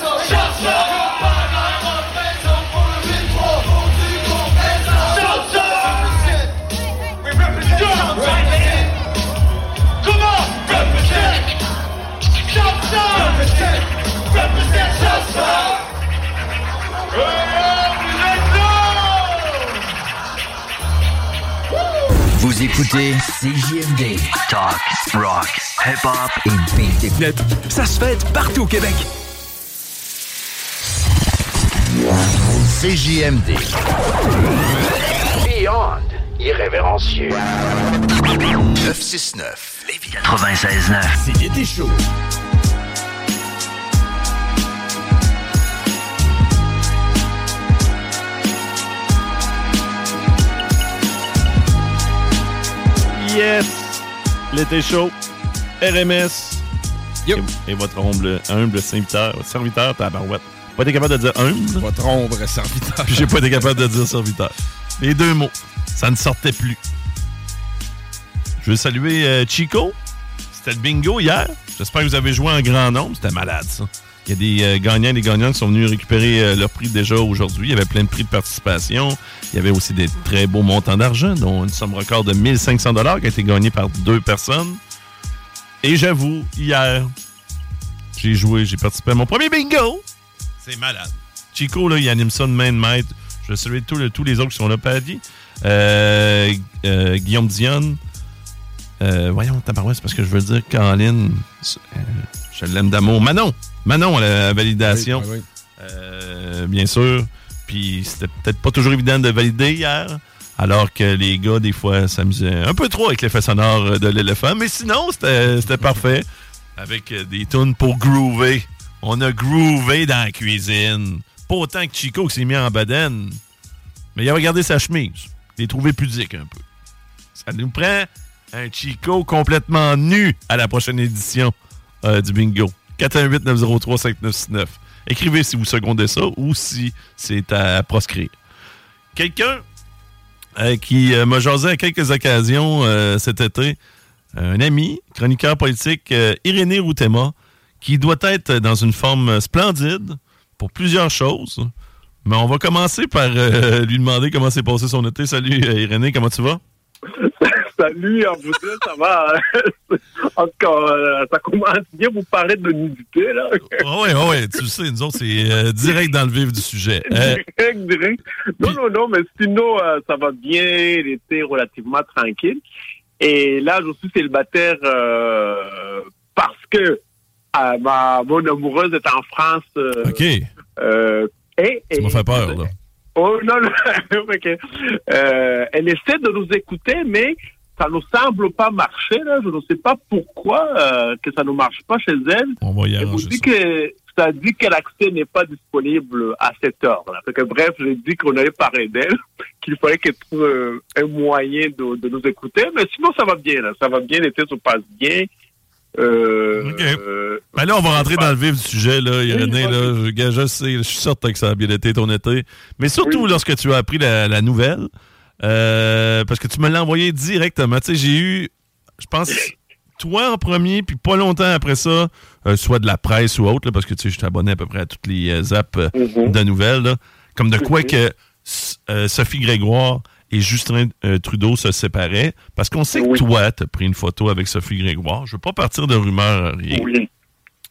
Vous écoutez CJMD. Talk, rock, hip-hop et beat. Net, ça se fait partout au Québec. CJMD. Beyond irrévérencieux. 969. Lévis 96.9. C'est l'été chaud. Yes! L'été chaud. RMS. Et, et votre humble, humble serviteur, serviteur, tabarouette. Pas été capable de dire humble. Votre ombre serviteur. J'ai pas été capable de dire serviteur. Les deux mots. Ça ne sortait plus. Je veux saluer euh, Chico. C'était le bingo hier. J'espère que vous avez joué en grand nombre. C'était malade, ça. Il y a des euh, gagnants et des gagnantes qui sont venus récupérer euh, leur prix déjà aujourd'hui. Il y avait plein de prix de participation. Il y avait aussi des très beaux montants d'argent, dont une somme record de 1500 qui a été gagnée par deux personnes. Et j'avoue, hier, j'ai joué, j'ai participé à mon premier bingo. C'est malade. Chico, là, il anime ça de main de maître. Je veux saluer tous, le- tous les autres qui sont là, Paddy. Euh, euh, Guillaume Dionne. Euh, voyons, tabarouette, c'est parce que je veux dire Caroline. je l'aime d'amour. Manon! Manon, à la validation. Oui, oui, oui. Euh, bien sûr. Puis c'était peut-être pas toujours évident de valider hier. Alors que les gars, des fois, s'amusaient un peu trop avec l'effet sonore de l'éléphant. Mais sinon, c'était parfait. Avec des tunes pour groover. On a groové dans la cuisine. Pas autant que Chico qui s'est mis en baden. Mais il a regardé sa chemise. Il est trouvé pudique un peu. Ça nous prend un Chico complètement nu à la prochaine édition euh, du bingo. 418-903-5969. Écrivez si vous secondez ça ou si c'est à proscrire. Quelqu'un euh, qui euh, m'a jasé à quelques occasions euh, cet été, un ami, chroniqueur politique, Irénée Routema, qui doit être dans une forme splendide pour plusieurs choses. Mais on va commencer par lui demander comment s'est passé son été. Salut Irénée, comment tu vas? Salut, en vous dire, ça va? en tout cas, euh, ça commence bien vous parler de nudité, là. Ah ouais, ah tu le sais, nous autres, c'est euh, direct dans le vif du sujet. Euh, direct, direct. Non, non, non, mais sinon, euh, ça va bien. L'été relativement tranquille. Et là, je suis célibataire parce que ma mon amoureuse est en France. OK. et, Tu m'as fait peur, là. Oh non, non. ok. Euh, elle essaie de nous écouter, mais ça ne semble pas marcher. Là. Je ne sais pas pourquoi euh, que ça ne marche pas chez elle. On va y Elle dit ça. que ça dit que l'accès n'est pas disponible à cette heure. Là. Fait que, bref, j'ai dit qu'on avait parlé d'elle, qu'il fallait qu'elle trouve euh, un moyen de, de nous écouter. Mais sinon, ça va bien. Là. Ça va bien, l'été se passe bien. Euh, euh, Ben là, on va rentrer dans le vif du sujet, là, Irénée. Oui, là. Je, je sais, je suis certain que ça a bien été ton été. Mais surtout lorsque tu as appris la, la nouvelle, euh, parce que tu me l'as envoyé directement. Tu sais, j'ai eu, je pense, toi en premier, puis pas longtemps après ça, euh, soit de la presse ou autre, là, parce que tu sais, je suis abonné à peu près à toutes les euh, apps Mhm. de nouvelles, là, comme de quoi que S- euh, Sophie Grégoire et Justin Trudeau se séparaient, parce qu'on sait que toi, tu as pris une photo avec Sophie Grégoire. Je veux pas partir de rumeurs, rien. Oui.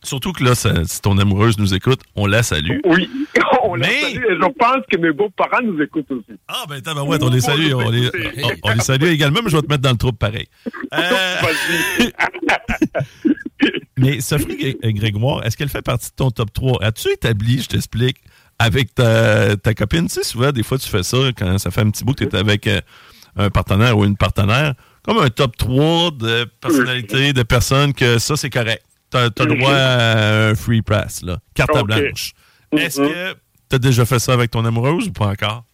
Surtout que là, ça- si ton amoureuse nous écoute, on la salue. Oui, on la salue et je pense que mes beaux-parents nous écoutent aussi. Ah, ben, tabarouette, on les salue. On les, on, les salue également, mais je vais te mettre dans le troupe pareil. Euh, mais Sophie euh, Grégoire, est-ce qu'elle fait partie de ton top 3? As-tu établi, je t'explique, avec ta, ta copine? Tu sais, souvent, des fois, tu fais ça quand ça fait un petit bout que tu es avec euh, un partenaire ou une partenaire, comme un top 3 de personnalités, de personnes que ça, c'est correct. Tu as, droit à un free pass, là. Carte à Ok. blanche. Est-ce que tu as déjà fait ça avec ton amoureuse ou pas encore?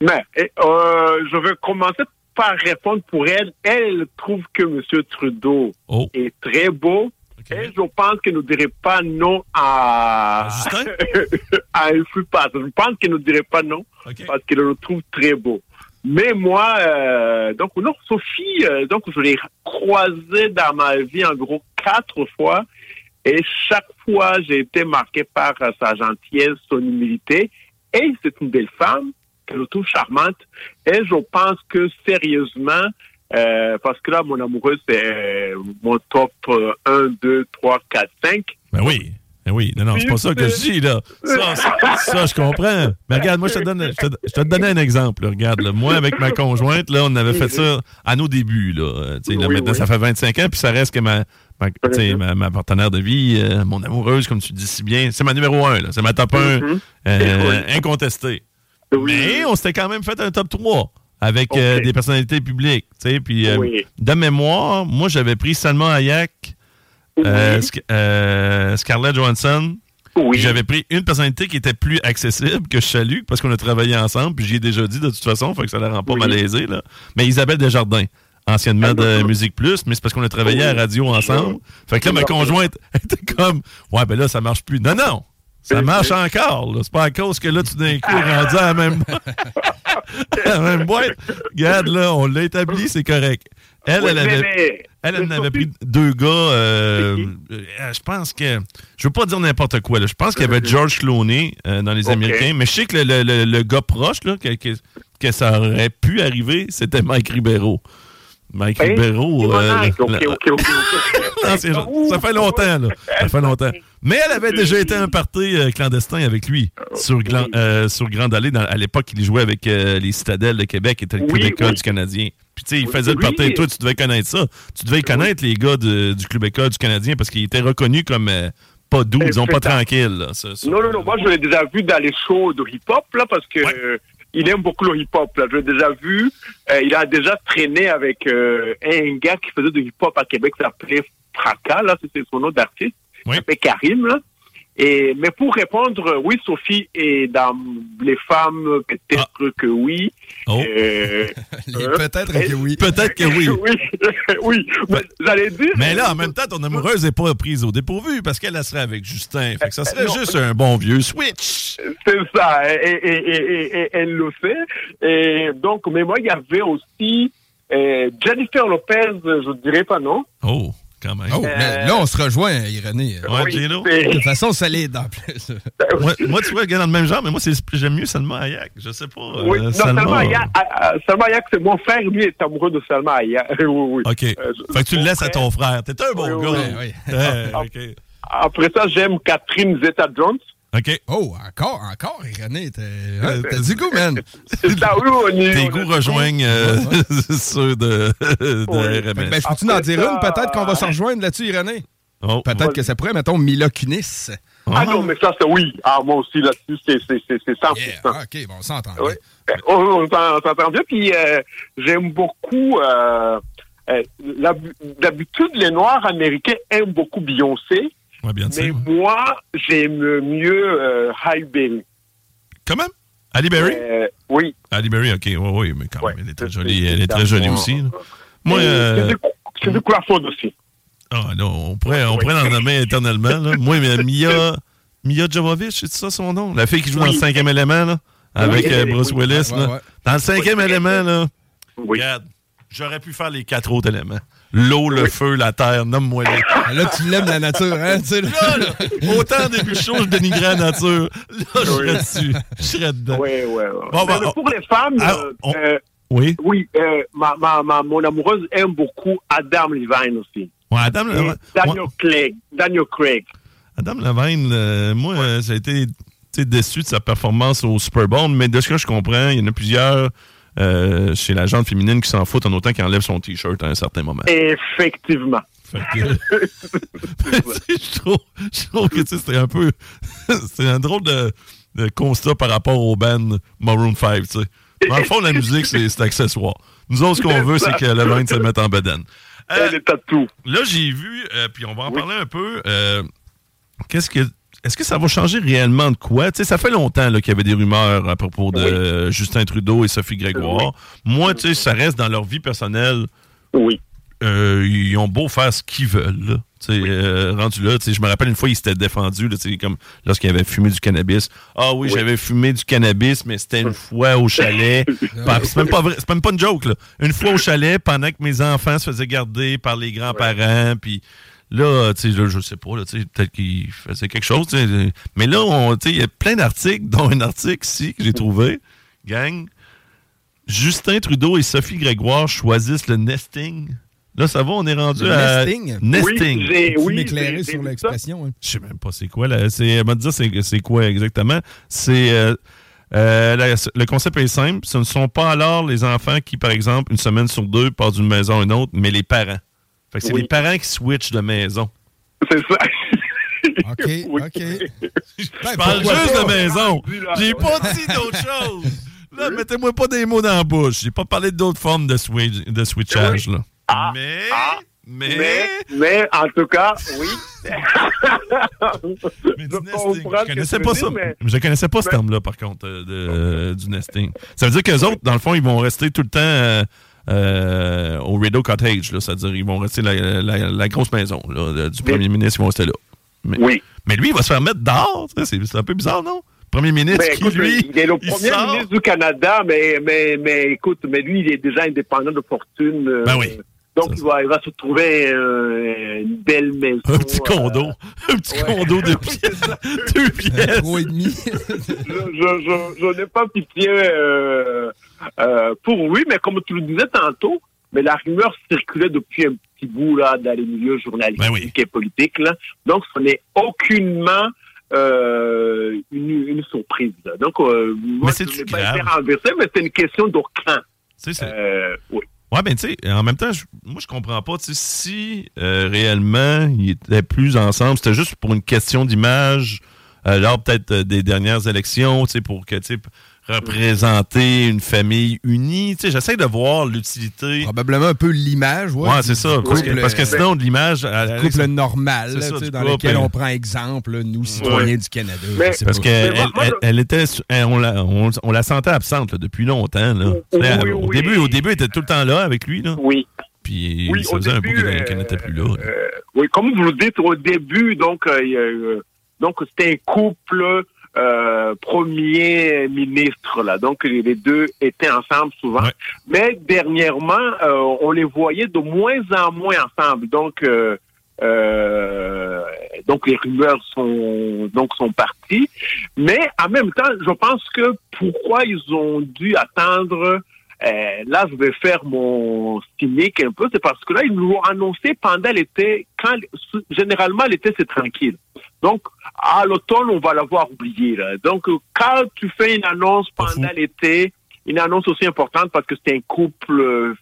Mais et, euh, je vais commencer par répondre pour elle. Elle trouve que M. Trudeau Oh. est très beau. Et je pense qu'elle ne dirait pas non à, à un free pass. Je pense qu'elle ne dirait pas non parce qu'elle le trouve très beau. Mais moi, euh, donc non, Sophie, euh, donc je l'ai croisée dans ma vie en gros quatre fois. Et chaque fois, j'ai été marqué par euh, sa gentillesse, son humilité. Et c'est une belle femme que je trouve charmante. Et je pense que sérieusement, euh, parce que là, mon amoureuse, c'est euh, mon top euh, 1, 2, 3, 4, 5. Ben oui. Ben oui. Non, non, c'est pas ça que je dis, là. Ça, ça, ça, je comprends. Mais regarde, moi, je te donne, je te, je te donnais un exemple. là. Regarde, là. moi, avec ma conjointe, là, on avait fait ça à nos débuts, là. Euh, là, Oui, maintenant, oui. ça fait 25 ans, puis ça reste que ma, ma, partenaire de vie, euh, mon amoureuse, comme tu dis si bien, c'est ma numéro 1, là. C'est ma top 1 Mhm. euh, incontestée. Mais on s'était quand même fait un top 3 avec euh, des personnalités publiques, tu sais, puis de mémoire, moi, j'avais pris Salma Hayek, euh, Sc- euh, Scarlett Johansson. J'avais pris une personnalité qui était plus accessible que je salue parce qu'on a travaillé ensemble. Puis j'y ai déjà dit de toute façon, fait que ça la rend pas Oui. malaisée. Là. Mais Isabelle Desjardins, anciennement de Musique Plus, mais c'est parce qu'on a travaillé à la radio ensemble. Fait que là, ma conjointe était comme Ouais, ben là, ça marche plus. Non, non! Ça marche encore. C'est pas à cause que là, tout d'un coup, rendu à la même, à la même boîte. Regarde, là, on l'a établi, c'est correct. Elle, Oui, elle avait. mais- Elle, elle en avait pris deux gars. euh, euh, je pense que. Je veux pas dire n'importe quoi. là. Je pense qu'il y avait George Clooney euh, dans Les. Américains. Mais je sais que le, le- le- gars proche, là, que, que- que ça aurait pu arriver, c'était Mike Ribeiro. Mike Hein? Ribeiro. euh, non, ça fait longtemps, là. Ça fait longtemps. Mais elle avait déjà été un party euh, clandestin avec lui sur, Glan- euh, sur Grande Allée. Dans- à l'époque, il jouait avec euh, les Citadelles de Québec, qui était le Oui, oui. du Canadien. Puis, tu sais, il faisait le Oui. party. Toi, tu devais connaître ça. Tu devais connaître les gars de- du Club École du Canadien parce qu'ils étaient reconnus comme euh, pas doux, pas tranquilles. là. Ça- ça- Non, non, non, moi je l'ai déjà vu dans les shows de hip-hop, là, parce que euh, il aime beaucoup le hip-hop, là. Je l'ai déjà vu. euh, il a déjà traîné avec euh, un gars qui faisait du hip-hop à Québec, qui s'appelait Fracas, là, c'est son nom d'artiste. Il s'appelait Karim, là. Et, mais pour répondre, euh, oui, Sophie est dans les femmes, peut-être que oui. Euh, euh, Peut-être que oui. Peut-être que oui. oui, oui. Mais J'allais dire. Mais là, en même temps, ton amoureuse n'est pas prise au dépourvu parce qu'elle elle serait avec Justin. Fait que ça serait Non. juste un bon vieux switch. C'est ça, et, et- et- et- et elle le fait. Et donc, mais moi, il y avait aussi euh, Jennifer Lopez, je dirais pas non. Oh, quand même. Oh, mais là, on se rejoint, Irénée. Ouais, Oui, J-Lo. De toute façon, solide en plus. moi, moi, tu vois, gars, dans le même genre, mais moi, j'aime mieux Salma Hayek. Je sais pas. euh, Oui, non, Salma Hayek, ah, ah, Salma Hayek, c'est mon frère, lui est amoureux de Salma Hayek. oui, oui. OK. Euh, fait que tu le laisses à ton frère. T'es un bon Oui, gars. oui, oui. Ouais. Après ça, j'aime Catherine Zeta-Jones. OK. Oh, encore, encore, Irénée. T'as hein, t'as du goût, man. C'est ça, oui, on y- Tes goûts rejoignent euh, ceux de, de RMS. Ben, je peux-tu en dire une? Peut-être qu'on va se rejoindre là-dessus, Irénée. Oh. Peut-être que ça pourrait, mettons, Mila Kunis. Ah non, mais ça, c'est oui. Ah, moi aussi, là-dessus, c'est c'est- c'est- c'est 100%. Ah, OK, bon, on s'entend. Oui. On, on s'en- on s'entend bien. Puis euh, j'aime beaucoup. euh, euh, D'habitude, les Noirs américains aiment beaucoup Beyoncé. Ouais, bien mais sûr. moi, j'aime mieux euh, Berry. Comment? Ali Berry? Euh, oui. Ali Berry, OK. Oui, oui, mais quand même, elle est très jolie. Elle est très jolie aussi. là. Moi, euh, Cindy- Cindy Crawford aussi. Ah non, on pourrait, on pourrait l'en nommer éternellement. Là. Moi, mais Mia, Mia Jovovich, c'est ça son nom? La fille qui joue dans le cinquième élément, là, avec Oui, euh, oui, Bruce oui. Willis. Ouais, là. ouais. Dans le cinquième Oui. élément, là, Oui. regarde, j'aurais pu faire les quatre autres éléments. L'eau, le feu, la terre, nomme-moi les. Ah, Là, tu l'aimes, la nature, hein? tu sais, là. Là, autant début de show, je dénigrais la nature. Là, je serais dessus. Je serais dedans. Oui, oui, oui. Bon, pour les femmes, ah, euh, on- euh, Oui. Oui, euh, ma, ma, ma, mon amoureuse aime beaucoup Adam Levine aussi. Ouais, Adam Levine. Daniel ouais. Craig. Daniel Craig. Adam Levine, euh, moi, euh, ça a été déçu de sa performance au Super Bowl, mais de ce que je comprends, il y en a plusieurs euh, chez la gente féminine qui s'en foutent en autant qu'elle enlève son T-shirt à un certain moment. Effectivement. Que- je, trouve, je trouve que c'était un peu. c'est un drôle de, de constat par rapport au band Maroon 5. tu sais. Dans le fond, la musique, c'est c'est accessoire. Nous autres, ce qu'on veut, c'est que le vin se mette en bedaine. Tout. Là, j'ai vu, euh, puis on va en parler un peu. euh, Qu'est-ce que. Est-ce que ça va changer réellement de quoi? Ça fait longtemps qu'il y avait des rumeurs à propos de euh, Justin Trudeau et Sophie Grégoire. Moi, tu sais, ça reste dans leur vie personnelle. Oui. ils ont beau faire ce qu'ils veulent. Là. Euh, rendu là, je me rappelle une fois, ils s'étaient défendus, là, comme lorsqu'ils avaient fumé du cannabis. Ah oui, Oui. j'avais fumé du cannabis, mais c'était une fois au chalet. C'est même pas vrai, c'est même pas une joke, là. Une fois au chalet, pendant que mes enfants se faisaient garder par les grands-parents, puis là, tu sais, là, je sais pas, là, tu sais, peut-être qu'ils faisaient quelque chose, sais. Mais là, on- tu sais, il y a plein d'articles, dont un article ici que j'ai trouvé, gang. Justin Trudeau et Sophie Grégoire choisissent le nesting. Là, ça va, on est rendu Le à... nesting? Nesting. Oui, oui, m'éclairer sur l'expression? hein? Je sais même pas c'est quoi. Là. C'est, elle m'a dit c'est, c'est quoi exactement? C'est euh, euh, la- le concept est simple. Ce ne sont pas alors les enfants qui, par exemple, une semaine sur deux, passent d'une maison à une autre, mais les parents. Fait que c'est Oui. les parents qui switchent de maison. C'est ça. OK, OK. Je parle pourquoi juste pas? de maison. J'ai pas dit d'autre chose. Là, mettez-moi pas des mots dans la bouche. J'ai pas parlé d'autres formes de, switch, de switchage. Là. Ah, mais, ah, mais, Mais, mais en tout cas, oui. mais je du nesting. Je connaissais pas ça. mais- Je connaissais pas ce mais- terme-là, par contre, euh, de, euh, du nesting. Ça veut dire qu'eux autres, dans le fond, ils vont rester tout le temps euh, euh, au Rideau Cottage. C'est-à-dire ils vont rester la, la- la grosse maison là, du premier ministre. Ils vont rester là. Mais, Oui. mais lui, il va se faire mettre dehors. C'est un peu bizarre, non? Premier ministre Mais qui, écoute, lui, il est le premier sort. ministre du Canada, mais, mais, mais écoute, mais lui, il est déjà indépendant de fortune. euh, Ben oui. Donc, il va, il va se trouver euh, une belle maison. Un petit condo. Un petit condo de pièces. Deux pièces. Trois et demi. je, je, je, je n'ai pas pitié euh, euh, pour lui, mais comme tu le disais tantôt, mais la rumeur circulait depuis un petit bout là dans les milieux journalistiques Ben oui. et politiques. Là. Donc, ce n'est aucunement euh, une, une surprise. là. Donc, euh, moi, Mais je c'est-tu n'ai pas grave? été renversé, mais c'est une question Euh, oui. Ouais, ben tu sais, en même temps, je- moi je comprends pas, tu sais, si euh, réellement ils étaient plus ensemble, c'était juste pour une question d'image, euh, lors peut-être des dernières élections, tu sais, pour que, tu sais, représenter une famille unie, tu sais, j'essaie de voir l'utilité. Probablement un peu l'image, ouais. Ouais, c'est ça, parce que, couple, parce que euh, sinon, de l'image... à- couple normal, ça, dans couple, lequel euh, on prend exemple, nous, citoyens du Canada. Mais- Parce qu'elle elle, était, elle- on, la, on, on la sentait absente là, depuis longtemps. Là. Oui, oui, au, oui. Début, au début, elle était tout le temps là avec lui. Là. Oui. Puis Oui, ça au faisait un bout début, qu'elle euh, n'était plus là. là. Euh, oui, comme vous le dites au début, donc, euh, il y a, euh, donc c'était un couple euh, premier ministre là. Donc les deux étaient ensemble souvent. Ouais. Mais dernièrement, euh, on les voyait de moins en moins ensemble. Donc euh, euh, donc les rumeurs sont donc sont parties. Mais en même temps, je pense que pourquoi ils ont dû attendre euh, là, je vais faire mon cynique un peu, c'est parce que là, ils nous l'ont annoncé pendant l'été, quand généralement l'été c'est tranquille. Donc, à l'automne, on va l'avoir oublié. Là. Donc, quand tu fais une annonce pendant l'été, une annonce aussi importante parce que c'est un couple euh,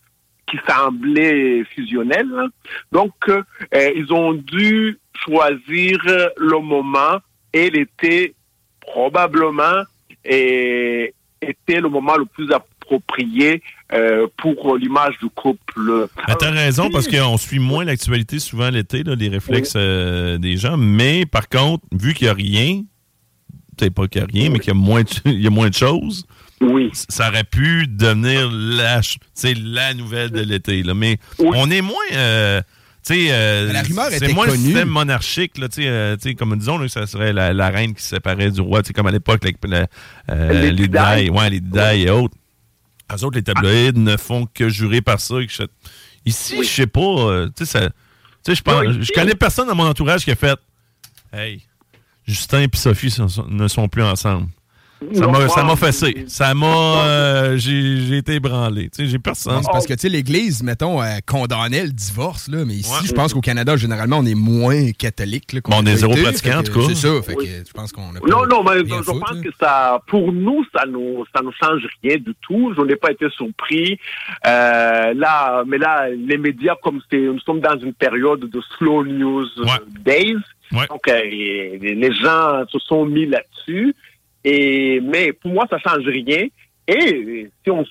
qui semblait fusionnel. là. Donc, euh, euh, ils ont dû choisir le moment et l'été probablement et, était le moment le plus approprié euh, pour l'image du couple. Ben, T'as raison, parce qu'on suit moins l'actualité souvent l'été, là, les réflexes euh, des gens. Mais par contre, vu qu'il n'y a rien, peut-être pas qu'il n'y a rien, mais qu'il y, a moins de- il y a moins de choses, oui. ça aurait pu devenir la, la nouvelle de l'été. là. Mais on est moins... euh, euh, c'est était moins le connue. système monarchique, là, euh, comme disons, là, ça serait la, la reine qui se séparait du roi, comme à l'époque, euh, Les les ouais, les Didailles et autres. Eux autres, les tabloïds ne font que jurer par ça. et que je- Ici, je sais pas, euh, tu sais, je pense- je ici- connais personne dans mon entourage qui a fait Hey, Justin et Sophie sont- ne sont plus ensemble. Ça m'a, ça m'a fessé. Ça m'a. euh, j'ai, j'ai été ébranlé. Tu sais, j'ai personne. C'est parce que, tu sais, l'Église, mettons, euh, condamnait le divorce, là, mais ici, je pense qu'au Canada, généralement, on est moins catholique. Là, qu'on Bon, on est zéro été, pratiquant, en tout cas. C'est ça, fait que je pense qu'on Non, non, mais je, foutre, pense là. que ça, pour nous, ça nous, ça nous change rien du tout. Je n'ai pas été surpris. Euh, là, mais là, les médias, comme c'est, nous sommes dans une période de slow news days. Donc, euh, les gens se sont mis là-dessus. Et, mais pour moi, ça change rien. Et si on,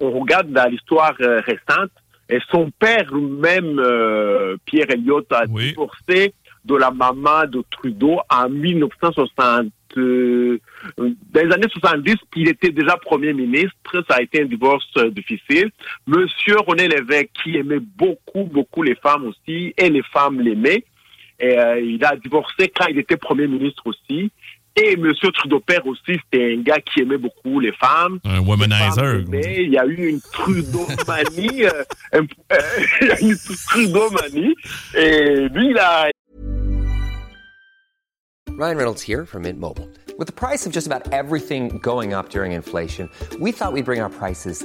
on regarde dans l'histoire euh, récente, et son père même, euh, Pierre Elliott, a divorcé de la maman de Trudeau en 1960. euh, dans les années 70, il était déjà premier ministre. Ça a été un divorce euh, difficile. Monsieur René Lévesque, qui aimait beaucoup, beaucoup les femmes aussi, et les femmes l'aimaient. Et, euh, il a divorcé quand il était premier ministre aussi. Et Monsieur Trudeau père aussi, c'était un gars qui aimait beaucoup les femmes. Un womanizer. Mais il y a eu une Trudeau-manie, euh, un- euh, il y a eu une Trudeau-manie. Et lui, il a, Ryan Reynolds here from Mint Mobile. With the price of just about everything going up during inflation, we thought we'd bring our prices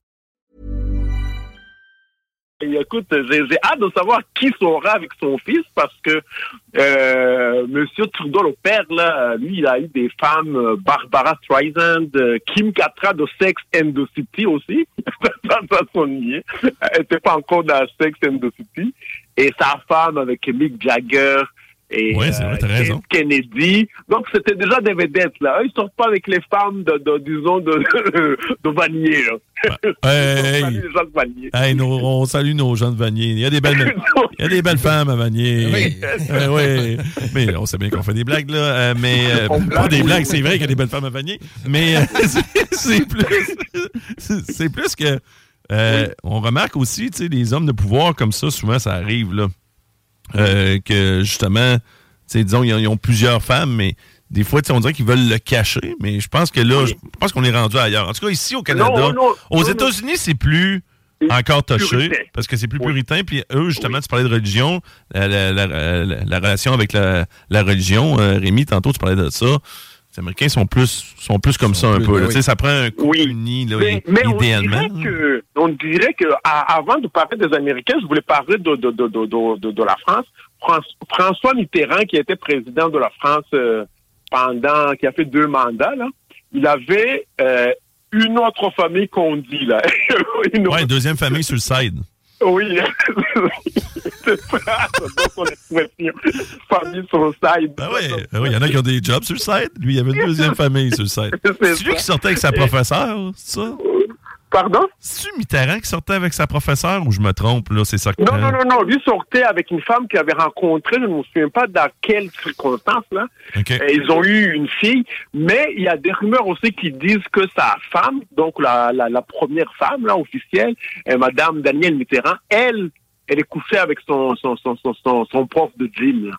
Et écoute, j'ai hâte de savoir qui sera avec son fils parce que euh, Monsieur Trudeau, le père, là, lui, il a eu des femmes, euh, Barbara Streisand, euh, Kim Katra de Sex and the City aussi. ça, sonne bien. Elle n'était pas encore dans Sex and the City. Et sa femme avec Mick Jagger. Et Ouais, vrai, euh, raison. Kennedy. Donc, c'était déjà des vedettes, là. Eux, Ils sortent pas avec les femmes de, de disons, de, de Vanier, là. Hey, Salut les gens de Vanier. hey, nos- on salue nos gens de Vanier. Il y a des belles, il y a des belles femmes à Vanier. Oui. Euh, oui. Mais on sait bien qu'on fait des blagues, là. euh, mais euh, pas des blagues, c'est vrai qu'il y a des belles femmes à Vanier. Mais c'est- plus, c'est plus que. euh, On remarque aussi, tu sais, les hommes de pouvoir comme ça, souvent, ça arrive, là. Euh, que justement, disons, ils ont, ils ont plusieurs femmes, mais des fois, on dirait qu'ils veulent le cacher, mais je pense que là, je pense qu'on est rendu ailleurs. En tout cas, ici au Canada, Non, non, aux États-Unis, c'est plus encore touché, parce que c'est plus puritain. Puis eux, justement, tu parlais de religion, la, la- la- la- la relation avec la, la religion. euh, Rémi, tantôt, tu parlais de ça. Les Américains sont plus, sont plus comme ça un plus- peu. là. oui. Tu sais, ça prend un coup uni, là, Mais, mais on idéalement. dirait que, on dirait que à- avant de parler des Américains, je voulais parler de, de, de, de, de, de- de la France. Fran- François Mitterrand, qui était président de la France euh, pendant, qui a fait deux mandats, là, il avait euh, une autre famille qu'on dit, là. Une autre- Ouais, deuxième famille sur le side. Oui, c'est ça, son expression. Famille sur le side. Ben oui, ben oui, il y en a qui ont des jobs sur le site. Lui, il avait une deuxième famille sur le site. C'est lui qui sortait avec sa professeure, c'est ça? Pardon? C'est-tu Mitterrand qui sortait avec sa professeure ou je me trompe, là? C'est ça Non, non, non, non. Lui sortait avec une femme qu'il avait rencontrée, je ne me souviens pas dans quelles circonstances, là. OK. Et ils ont eu une fille, mais il y a des rumeurs aussi qui disent que sa femme, donc la, la, la première femme, là, officielle, euh, Madame Danielle Mitterrand, elle, elle est couchée avec son, son, son, son, son, prof de gym, là.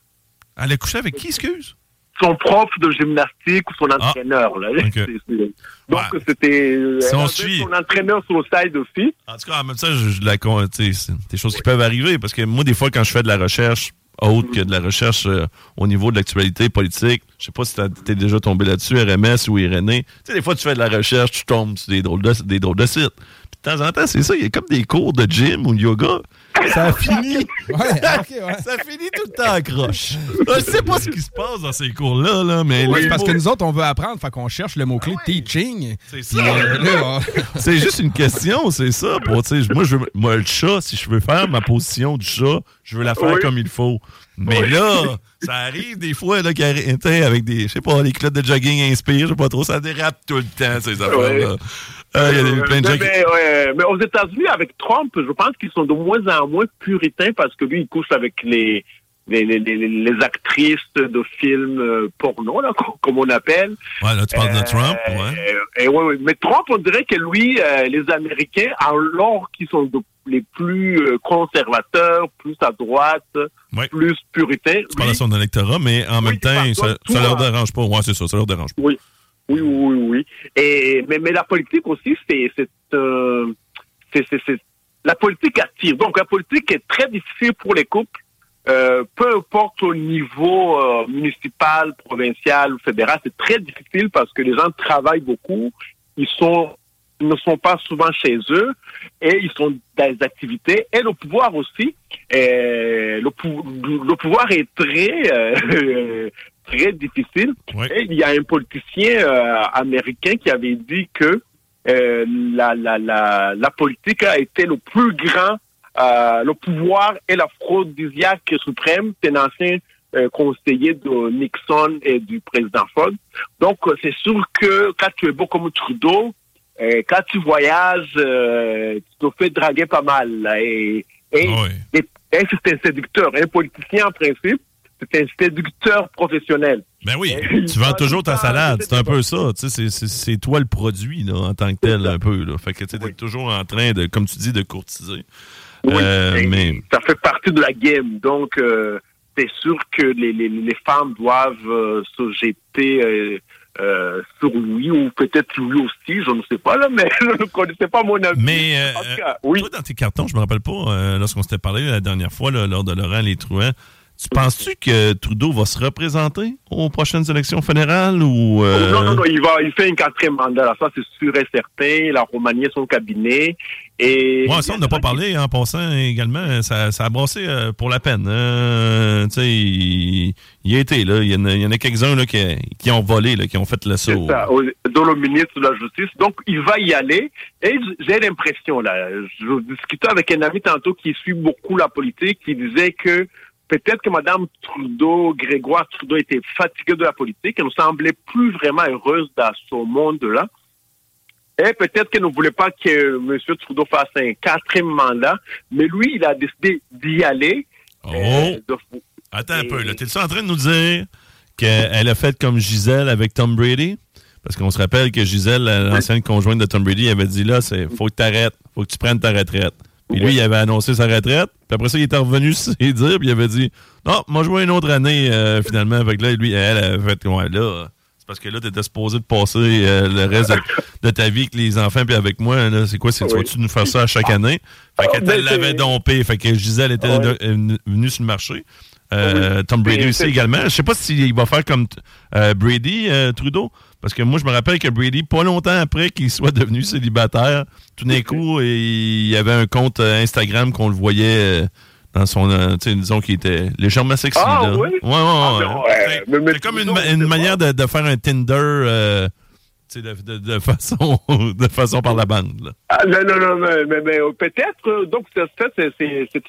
Elle a couché avec qui, excuse? Son prof de gymnastique ou son entraîneur, là. Donc, c'était... euh, Si elle on avait suit. son entraîneur sur le side aussi. En tout cas, en même temps, je, je la c'est des choses qui peuvent arriver parce que moi, des fois, quand je fais de la recherche autre que de la recherche euh, au niveau de l'actualité politique, je sais pas si t'es déjà tombé là-dessus, RMS ou Irénée. Tu sais, des fois, tu fais de la recherche, tu tombes sur des drôles de, des drôles de sites. Puis de temps en temps, c'est ça, il y a comme des cours de gym ou de yoga. Ça a fini. Ouais, Ça finit tout le temps à croche. Je sais pas ce qui se passe dans ces cours-là, là, mais. Ouais, c'est parce mots- que nous autres, on veut apprendre, fait qu'on cherche le mot-clé teaching. C'est ça. C'est juste une question, c'est ça. Pour, moi, je veux- moi, le chat, si je veux faire ma position du chat, je veux la faire Oui. comme il faut. Mais là, ça arrive des fois là, avec des, je sais pas, les clottes de jogging inspire, je sais pas trop, ça dérape tout le temps, ces affaires-là. Euh, Il y a des- plein de gens mais, ouais, aux États-Unis, avec Trump, je pense qu'ils sont de moins en moins puritains parce que lui, il couche avec les les, les, les, les actrices de films euh, porno, là, com- comme on appelle. Ouais, là, tu parles de Trump, ouais. Euh, et ouais, ouais. Mais Trump, on dirait que lui, euh, les Américains, alors qu'ils sont de- les plus euh, conservateurs, plus à droite, plus puritains, Tu parles de son électorat, mais en même temps, ça, ça leur dérange pas. Ouais, c'est ça, ça leur dérange pas. Oui, oui, oui, oui. Et mais, mais la politique aussi, c'est euh, la politique attire. Donc la politique est très difficile pour les couples, euh, peu importe au niveau euh, municipal, provincial ou fédéral, c'est très difficile parce que les gens travaillent beaucoup, ils sont ne sont pas souvent chez eux et ils sont dans des activités. Et le pouvoir aussi, euh, le, pou- le pouvoir est très euh, très difficile. Et il y a un politicien euh, américain qui avait dit que la, la, la, la politique a été le plus grand, euh, le pouvoir et la fraudiziaque suprême. C'est un ancien euh, conseiller de Nixon et du président Ford. Donc, c'est sûr que quand tu es beau comme Trudeau, euh, quand tu voyages, euh, tu te fais draguer pas mal. là. et et, et- et c'est un séducteur. Un politicien, en principe, c'est un séducteur professionnel. Ben oui, tu vends toujours ta salade, c'est un peu ça. C'est toi le produit là, en tant que tel, un peu. Là. Fait que tu es toujours en train de, comme tu dis, de courtiser. Euh, mais ça fait partie de la game. Donc, euh, c'est sûr que les, les, les femmes doivent euh, se jeter euh, sur lui, ou peut-être lui aussi, je ne sais pas, là, mais je ne connaissais pas mon ami. Mais euh, toi, dans tes cartons, je me rappelle pas, euh, lorsqu'on s'était parlé la dernière fois, là, lors de Laurent Les tu penses-tu que Trudeau va se représenter aux prochaines élections fédérales ou... euh, Non, non, non, il, va, il fait un quatrième mandat, là, ça c'est sûr et certain. La Roumanie son cabinet. Et Ouais, ça, on n'a pas parlé en passant également. Ça, ça a brassé euh, pour la peine. hein. tu sais, il, il y a été, là. Il y en a, il y en a quelques-uns là, qui, qui ont volé, là, qui ont fait le saut. ça, le ministre de la Justice. Donc, il va y aller. Et j'ai l'impression, là, je discutais avec un ami tantôt qui suit beaucoup la politique, qui disait que peut-être que Mme Trudeau, Grégoire Trudeau, était fatiguée de la politique. Elle ne semblait plus vraiment heureuse dans ce monde-là. Et peut-être qu'elle ne voulait pas que M. Trudeau fasse un quatrième mandat, mais lui, il a décidé d'y aller. Oh! Euh, de- Attends un peu, là. T'es-tu en train de nous dire qu'elle a fait comme Gisèle avec Tom Brady? Parce qu'on se rappelle que Gisèle, l'ancienne conjointe de Tom Brady, avait dit là, c'est faut que tu arrêtes, faut que tu prennes ta retraite. Puis lui, il avait annoncé sa retraite. Puis après ça, il était revenu se dire, puis il avait dit Non, moi, joué une autre année, euh, finalement. Fait que là, lui, elle, elle a fait Ouais, là. C'est parce que là, t'étais supposé de passer euh, le reste de, de ta vie avec les enfants puis avec moi. là. C'est quoi? C'est, Tu vas-tu nous faire ça à chaque année? Fait qu'elle te l'avait c'est- dompé. Fait que Gisèle était de- euh, venue sur le marché. Euh, Tom Brady aussi c'est- également. Je sais pas s'il va faire comme Brady, Trudeau. Parce que moi, je me rappelle que Brady, pas longtemps après qu'il soit devenu célibataire, tout d'un coup, il y avait un compte euh, Instagram qu'on le voyait euh, dans son. euh, tu sais, disons qu'il était légèrement sexy. Ah, là. oui? Ouais, ouais, Ah, ben, ouais. C'est comme une, manière de, de faire un Tinder euh, de, de- de façon, de façon par la bande. là. Ah, non, non, non, mais, mais- mais, peut-être. Donc, ça, ça, c'est-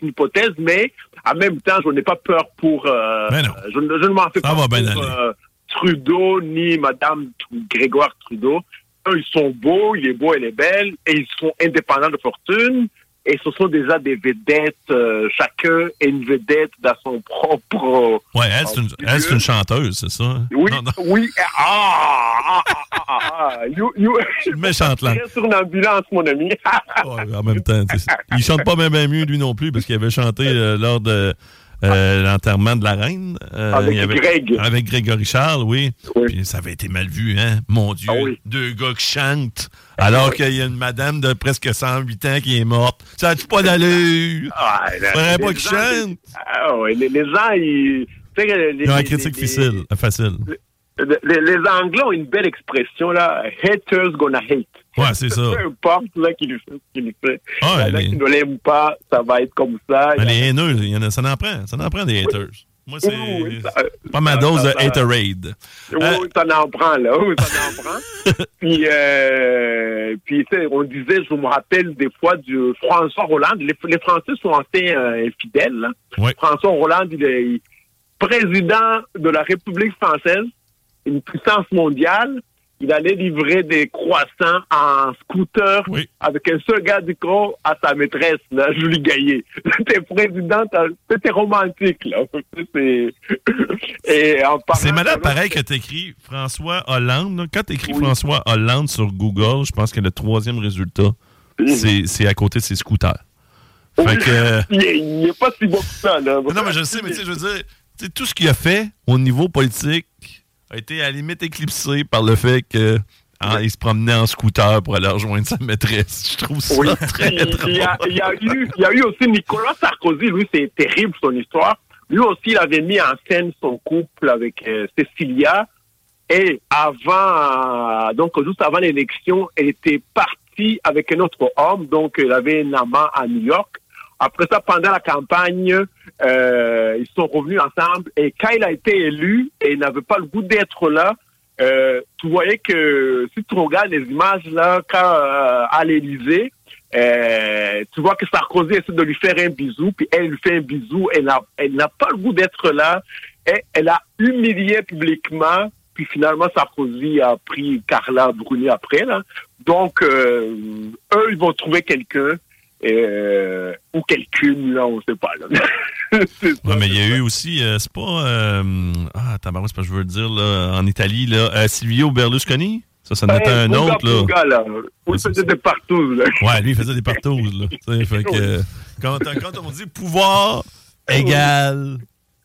une hypothèse, mais en même temps, je n'ai pas peur pour. euh, Mais non. Je, ne- je ne m'en fais Ça pas va bien pour aller. euh, Trudeau ni Madame Grégoire Trudeau. Eux, ils sont beaux, il est beau, elle est belle, et ils sont indépendants de fortune. Et ce sont déjà des vedettes. euh, chacun est une vedette dans son propre. Ouais, elle, c'est une, une chanteuse, c'est ça? Oui, Non, non. oui. Ah, ah, ah, ah, ah, you, you, méchante langue. Très sur une ambulance, mon ami. Ouais, en même temps, il chante pas bien mieux lui non plus parce qu'il avait chanté euh, lors de euh, l'enterrement de la reine. Euh, Avec avait- Greg. Avec Grégory Charles, oui. Puis ça avait été mal vu, hein? Mon Dieu. Deux gars qui chantent alors qu'il y a une madame de presque 108 ans qui est morte. Ça a-tu pas d'allure? Ah, Faudrait pas qu'ils chantent. Ah ouais, les, gens, ils. Ils ont la critique facile. facile. Les, les Anglais ont une belle expression, là. Haters gonna hate. Ouais, c'est ça. Peu importe, là, qui lui fait ce qu'il fait. Ah, a les- qui ne l'aiment pas, ça va être comme ça. Ben, les haineux, il y en a, ça en prend. Ça en prend des haters. Moi, c'est Oui, c'est pas ma dose de ça- haterade. Oui, Euh, oui, ça en prend, là. Oui, ça en prend. puis, euh, puis on disait, je me rappelle des fois du François Hollande. Les, les Français sont assez euh, infidèles. là. François Hollande, il est président de la République française, une puissance mondiale. Il allait livrer des croissants en scooter avec un seul gars du corps à sa maîtresse, là, Julie Gaillet. T'es président, t'as- c'était romantique, là. C'est- malade de- pareil que tu écris François Hollande. là. Quand tu écris François Hollande sur Google, je pense que le troisième résultat, c'est c'est à côté de ses scooters. Fait que. Il est- il n'est pas si bon que ça, là. Non, mais je sais, mais tu sais, je veux dire, tout ce qu'il a fait au niveau politique a été à la limite éclipsé par le fait que ah, il se promenait en scooter pour aller rejoindre sa maîtresse. Je trouve ça Oui. très il, drôle. il y a, il y a eu, il y a eu aussi Nicolas Sarkozy, lui, c'est terrible son histoire. Lui aussi, il avait mis en scène son couple avec euh, Cécilia. Et avant, euh, donc juste avant l'élection, elle était partie avec un autre homme, donc elle avait un amant à New York. Après ça, pendant la campagne, euh, ils sont revenus ensemble. Et quand il a été élu et il n'avait pas le goût d'être là, euh, tu voyais que si tu regardes les images là, quand euh, à l'Élysée, tu vois que Sarkozy essaie de lui faire un bisou, puis elle lui fait un bisou. Elle n'a, pas le goût d'être là. Et elle a humilié publiquement. Puis finalement, Sarkozy a pris Carla Bruni après. Là. Donc, eux, ils vont trouver quelqu'un. Euh, ou quelqu'une, là, on sait pas. Là. Ouais, mais il y a eu aussi, euh, c'est pas. euh, ah, tabarouette, c'est pas ce que je veux dire, là, en Italie, là, euh, Silvio Berlusconi? Ça, ça en était un autre, là. Il faisait des partout, là. Ouais, lui, il faisait des partouzes, là. Fait que, quand, quand on dit pouvoir égal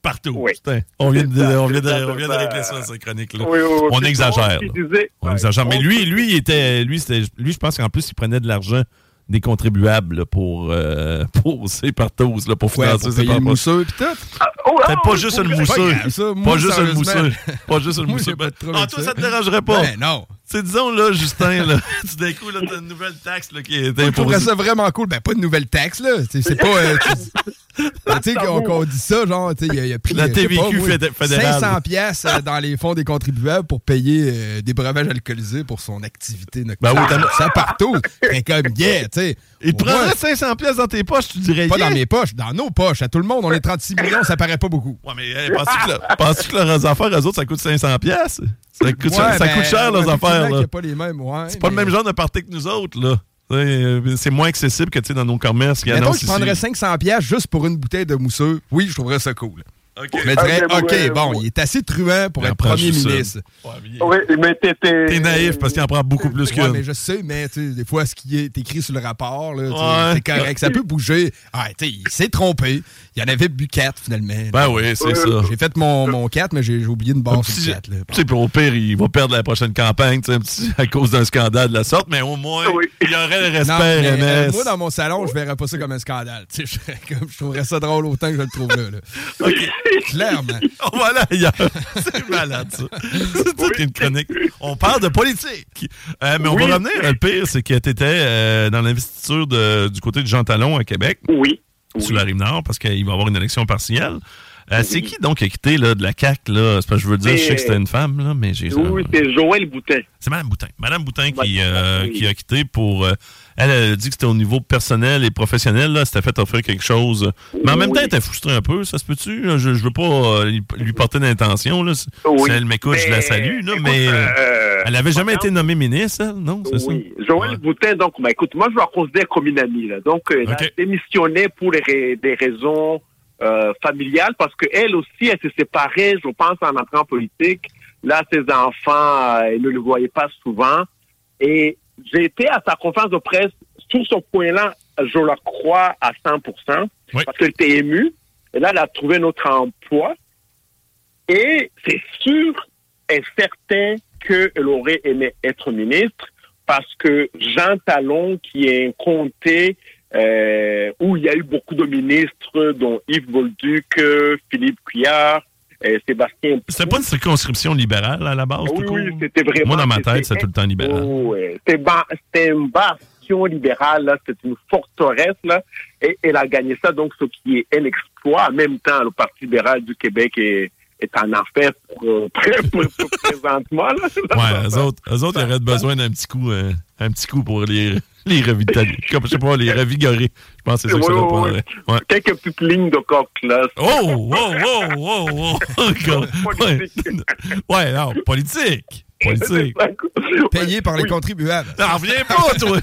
partout. Putain, on vient de, on vient de, on vient de régler ça, cette chronique-là. Oui, oui, oui. On exagère. là. On exagère. Mais lui, lui, il était, lui, c'était, lui, je pense qu'en plus, il prenait de l'argent des contribuables là, pour, euh, pour ses partous, là, pour Ouais, financer pour ses payer le mousseux pis tout. Peut-être pas juste le Pas mousseux. Pas juste le mousseux. Pas juste le mousseux. Ah, toi, ça. ça te dérangerait pas? Ben, non. C'est disons, là, Justin, là, tout d'un coup, là, t'as une nouvelle taxe là, qui est Je trouverais imposée. ça vraiment cool. Ben, pas de nouvelle taxe, là. Sais, C'est pas. euh, tu sais, qu'on qu'on dit ça, genre, tu sais, il il a pris. La sais TVQ pas, moi, fédé- fédérale. 500 pièces dans les fonds des contribuables pour payer euh, des breuvages alcoolisés pour son activité nocturne. Ben oui, t'as- ça partout. C'est comme, yeah, tu sais. Il te prendrait 500 pièces dans tes poches, tu dirais Pas yeah. dans mes poches, dans nos poches. À tout le monde, on est 36 millions, ça paraît pas beaucoup. Ouais, mais hey, penses-tu que, le- penses-tu que leurs affaires, eux autres, ça coûte 500 pièces? Ça coûte, Ouais, ça ben, coûte cher, leurs affaires, là. pas les mêmes, ouais. C'est pas le même genre de party que nous autres, là. Euh, C'est moins accessible que tu sais, dans nos commerces Mettons que je prendrais ici. 500 pièces juste pour une bouteille de mousseux. Oui, je trouverais ça cool. Je me dirais, Ok, OK, ouais, bon, ouais. il est assez truand pour Il être premier ministre. Oui, mais t'étais. T'es naïf parce qu'il en prend beaucoup plus Ouais, qu'une. mais je sais, mais des fois, ce qui est écrit sur le rapport, Ouais. c'est correct. Ça peut bouger. Ah, il s'est trompé. Il y en avait bu 4, finalement. Ben oui, c'est ça. J'ai fait mon, mon 4, mais j'ai oublié une Un barre sur le 4. Là. Tu sais, puis au pire, il va perdre la prochaine campagne tu sais, un petit- à cause d'un scandale de la sorte, mais au moins, il y aurait le respect Non, mais, euh, moi, dans mon salon, je verrais pas ça comme un scandale. Tu sais, je, ferais comme- je trouverais ça drôle autant que je le trouve là. là. Clairement. Va aller ailleurs. C'est malade, ça. C'est toute une chronique. On parle de politique. Euh, mais on Oui. va revenir. Le pire, c'est que tu étais dans l'investiture du côté de Jean Talon à Québec. Oui. Sur la Rive-Nord, parce qu'il va y avoir une élection partielle. Euh, C'est qui donc qui a quitté là, de la CAQ? Là? Parce que je veux dire, je sais que c'était une femme, là, mais j'ai Oui, c'est Joël Boutin. C'est Mme Boutin. Mme Boutin qui, euh, qui a quitté pour. euh, elle, a dit que c'était au niveau personnel et professionnel. Là, c'était fait offrir quelque chose. Mais en même temps, elle était frustrée un peu. Ça se peut-tu? Je, je veux pas lui, porter d'intention. là. Si elle m'écoute, je la salue. Là, écoute, mais elle avait jamais été nommée ministre, elle? Non, c'est Oui. Joël Boutin, donc, bah, écoute, moi, je la considère comme une amie. Là. Donc, elle a démissionné pour des raisons euh, familiales parce qu'elle aussi, elle s'est séparée, je pense, en entrant en politique. Là, ses enfants, euh, elle ne le voyait pas souvent. Et j'ai été à sa conférence de presse sur ce point-là, je la crois à 100% parce qu'elle était émue. Et là, elle a trouvé notre emploi. Et c'est sûr et certain qu'elle aurait aimé être ministre parce que Jean Talon, qui est un comté euh, où il y a eu beaucoup de ministres, dont Yves Bolduc, euh, Philippe Couillard, euh, Sébastien. C'était pas une circonscription libérale à la base? Oui, oui, c'était vraiment. Moi, dans ma tête, c'est tout le temps libéral. Oh, ouais. C'était une bastion libérale, là. C'était une forteresse, là. Et elle a gagné ça, donc, ce qui est un exploit. En même temps, le Parti libéral du Québec est, est en enfer pour, euh, pour- pour- présentement, là. Ouais, eux autres, eux autres, auraient besoin d'un petit coup, euh, un petit coup pour les, les revitaliser. Comme, je sais pas, les revigorer. Je pense que c'est ça que ça Oui, leur oui. Ouais. Quelques petites lignes de coq, là. Oh, oh, oh, oh, oh, oh. Ouais. ouais, non, politique. Politique. Payé par les contribuables. T'en reviens pas, toi.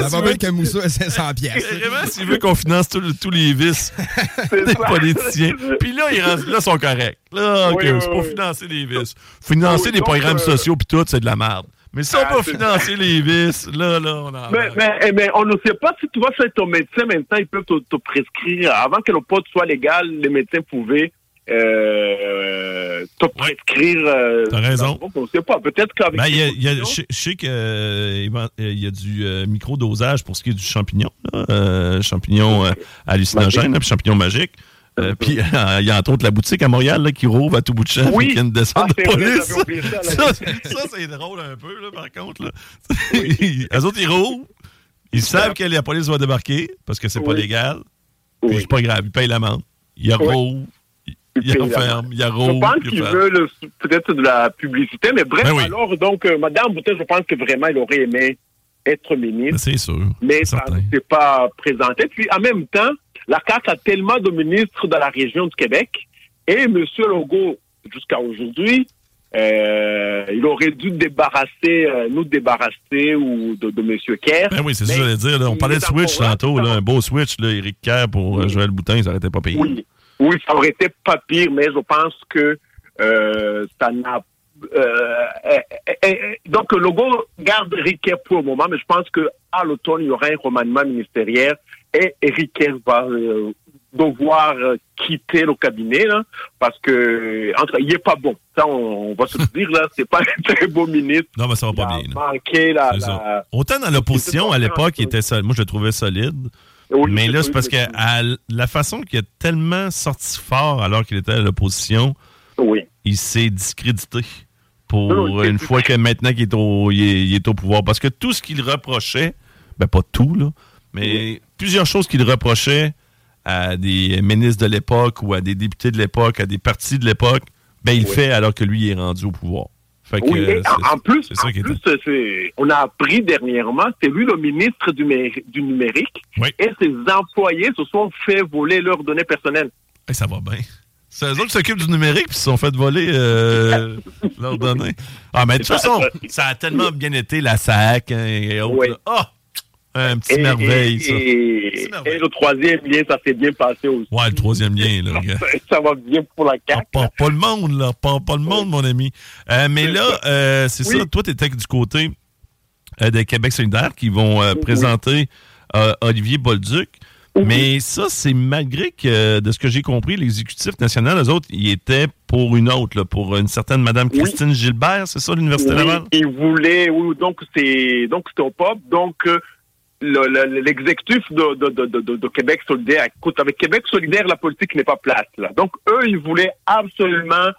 Ça va bien qu'un mousseau à 500 pièces. Vraiment, s'il veut qu'on finance tous tous les vices des politiciens. Puis là, ils, là, sont corrects. Là, OK, Oui, oui, c'est pour financer les vices. Financer Oui, donc, programmes euh, sociaux puis tout, c'est de la merde. Mais si on Ah, c'est- financer les vices, là, là, on en Mais, mais, eh, mais on ne sait pas si tu vas chez ton médecin maintenant, ils peuvent te, te prescrire. Avant que le pot soit légal, les médecins pouvaient euh, prescrire. euh, T'as raison. On ne sait pas. Peut-être qu'avec. Ben, je sais qu'il y a du euh, micro-dosage pour ce qui est du champignon. là. Euh, champignon euh, hallucinogène, puis champignon magique. Euh, puis euh, il y a entre autres la boutique à Montréal là, qui rouvre à tout bout de champ Oui. qui a une descente Ah, de vrai, police. ça, c'est drôle un peu, là, par contre. Là. Eux autres, ils rouvrent. Ils savent que la police va débarquer parce que c'est pas légal. Puis c'est pas grave, ils payent l'amende. Ils Oui. Ils payent referment. Ils Je pense referment. veulent peut-être de la publicité, mais bref, Ben oui. alors, donc, euh, Madame Boutin, je pense que vraiment, il aurait aimé être ministre. C'est sûr. mais ça ne s'est pas présenté. Puis en même temps, la CAQ a tellement de ministres dans la région du Québec et M. Legault, jusqu'à aujourd'hui, euh, il aurait dû débarrasser, euh, nous débarrasser ou de, de M. Kerr. Ben oui, c'est ça que j'allais dire. là. On il parlait de Switch tantôt, là, un beau Switch, là, Éric Kerr pour euh, Joël Boutin, ça été pas payé. Oui, oui, ça aurait été pas pire, mais je pense que euh, ça n'a. euh, euh, euh, euh, donc, le logo garde Riquet pour le moment, mais je pense que à l'automne, il y aura un remaniement ministériel et Riquet va euh, devoir euh, quitter le cabinet là, parce que entre, il est pas bon. Ça, on, on va se le dire là, c'est pas un très beau ministre. Non, mais ça va pas bien. là. manqué ça. la- Autant dans l'opposition, à l'époque, il était sol- Moi, je le trouvais solide. Mais là, c'est parce que à la façon qu'il a tellement sorti fort alors qu'il était à l'opposition, il s'est discrédité pour une fois que maintenant qu'il est au, il est, il est au pouvoir. Parce que tout ce qu'il reprochait, ben pas tout, là, mais plusieurs choses qu'il reprochait à des ministres de l'époque ou à des députés de l'époque, à des partis de l'époque, ben il fait alors que lui est rendu au pouvoir. Fait que, Oui, et c'est- en, plus, en plus, on a appris dernièrement, c'est lui le ministre du, du numérique et ses employés se sont fait voler leurs données personnelles. Hey, ça va bien. C'est eux autres qui s'occupent du numérique puis se sont fait voler euh, leurs données. Ah, mais de toute façon, ça a tellement bien été la SAC hein, et autres. Oui. Ah! un petit Et- merveille, et, ça. Et, et le troisième lien, ça s'est bien passé aussi. Ouais, le troisième lien, là. ça va bien pour la CAQ. Pas, pas le monde, là. Pas, pas le monde, mon ami. Euh, mais là, euh, c'est ça. Toi, tu étais du côté euh, de Québec solidaire qui vont euh, présenter euh, Olivier Bolduc. Mais ça, c'est malgré que, de ce que j'ai compris, l'exécutif national, eux autres, ils étaient pour une autre, là, pour une certaine Madame Christine Gilbert, c'est ça, l'Université Laval? il voulait, oui, donc c'est donc c'est au pop. Donc le- le- l'exécutif de, de, de, de, de- de Québec solidaire, écoute, avec Québec solidaire, la politique n'est pas place là. Donc eux, ils voulaient absolument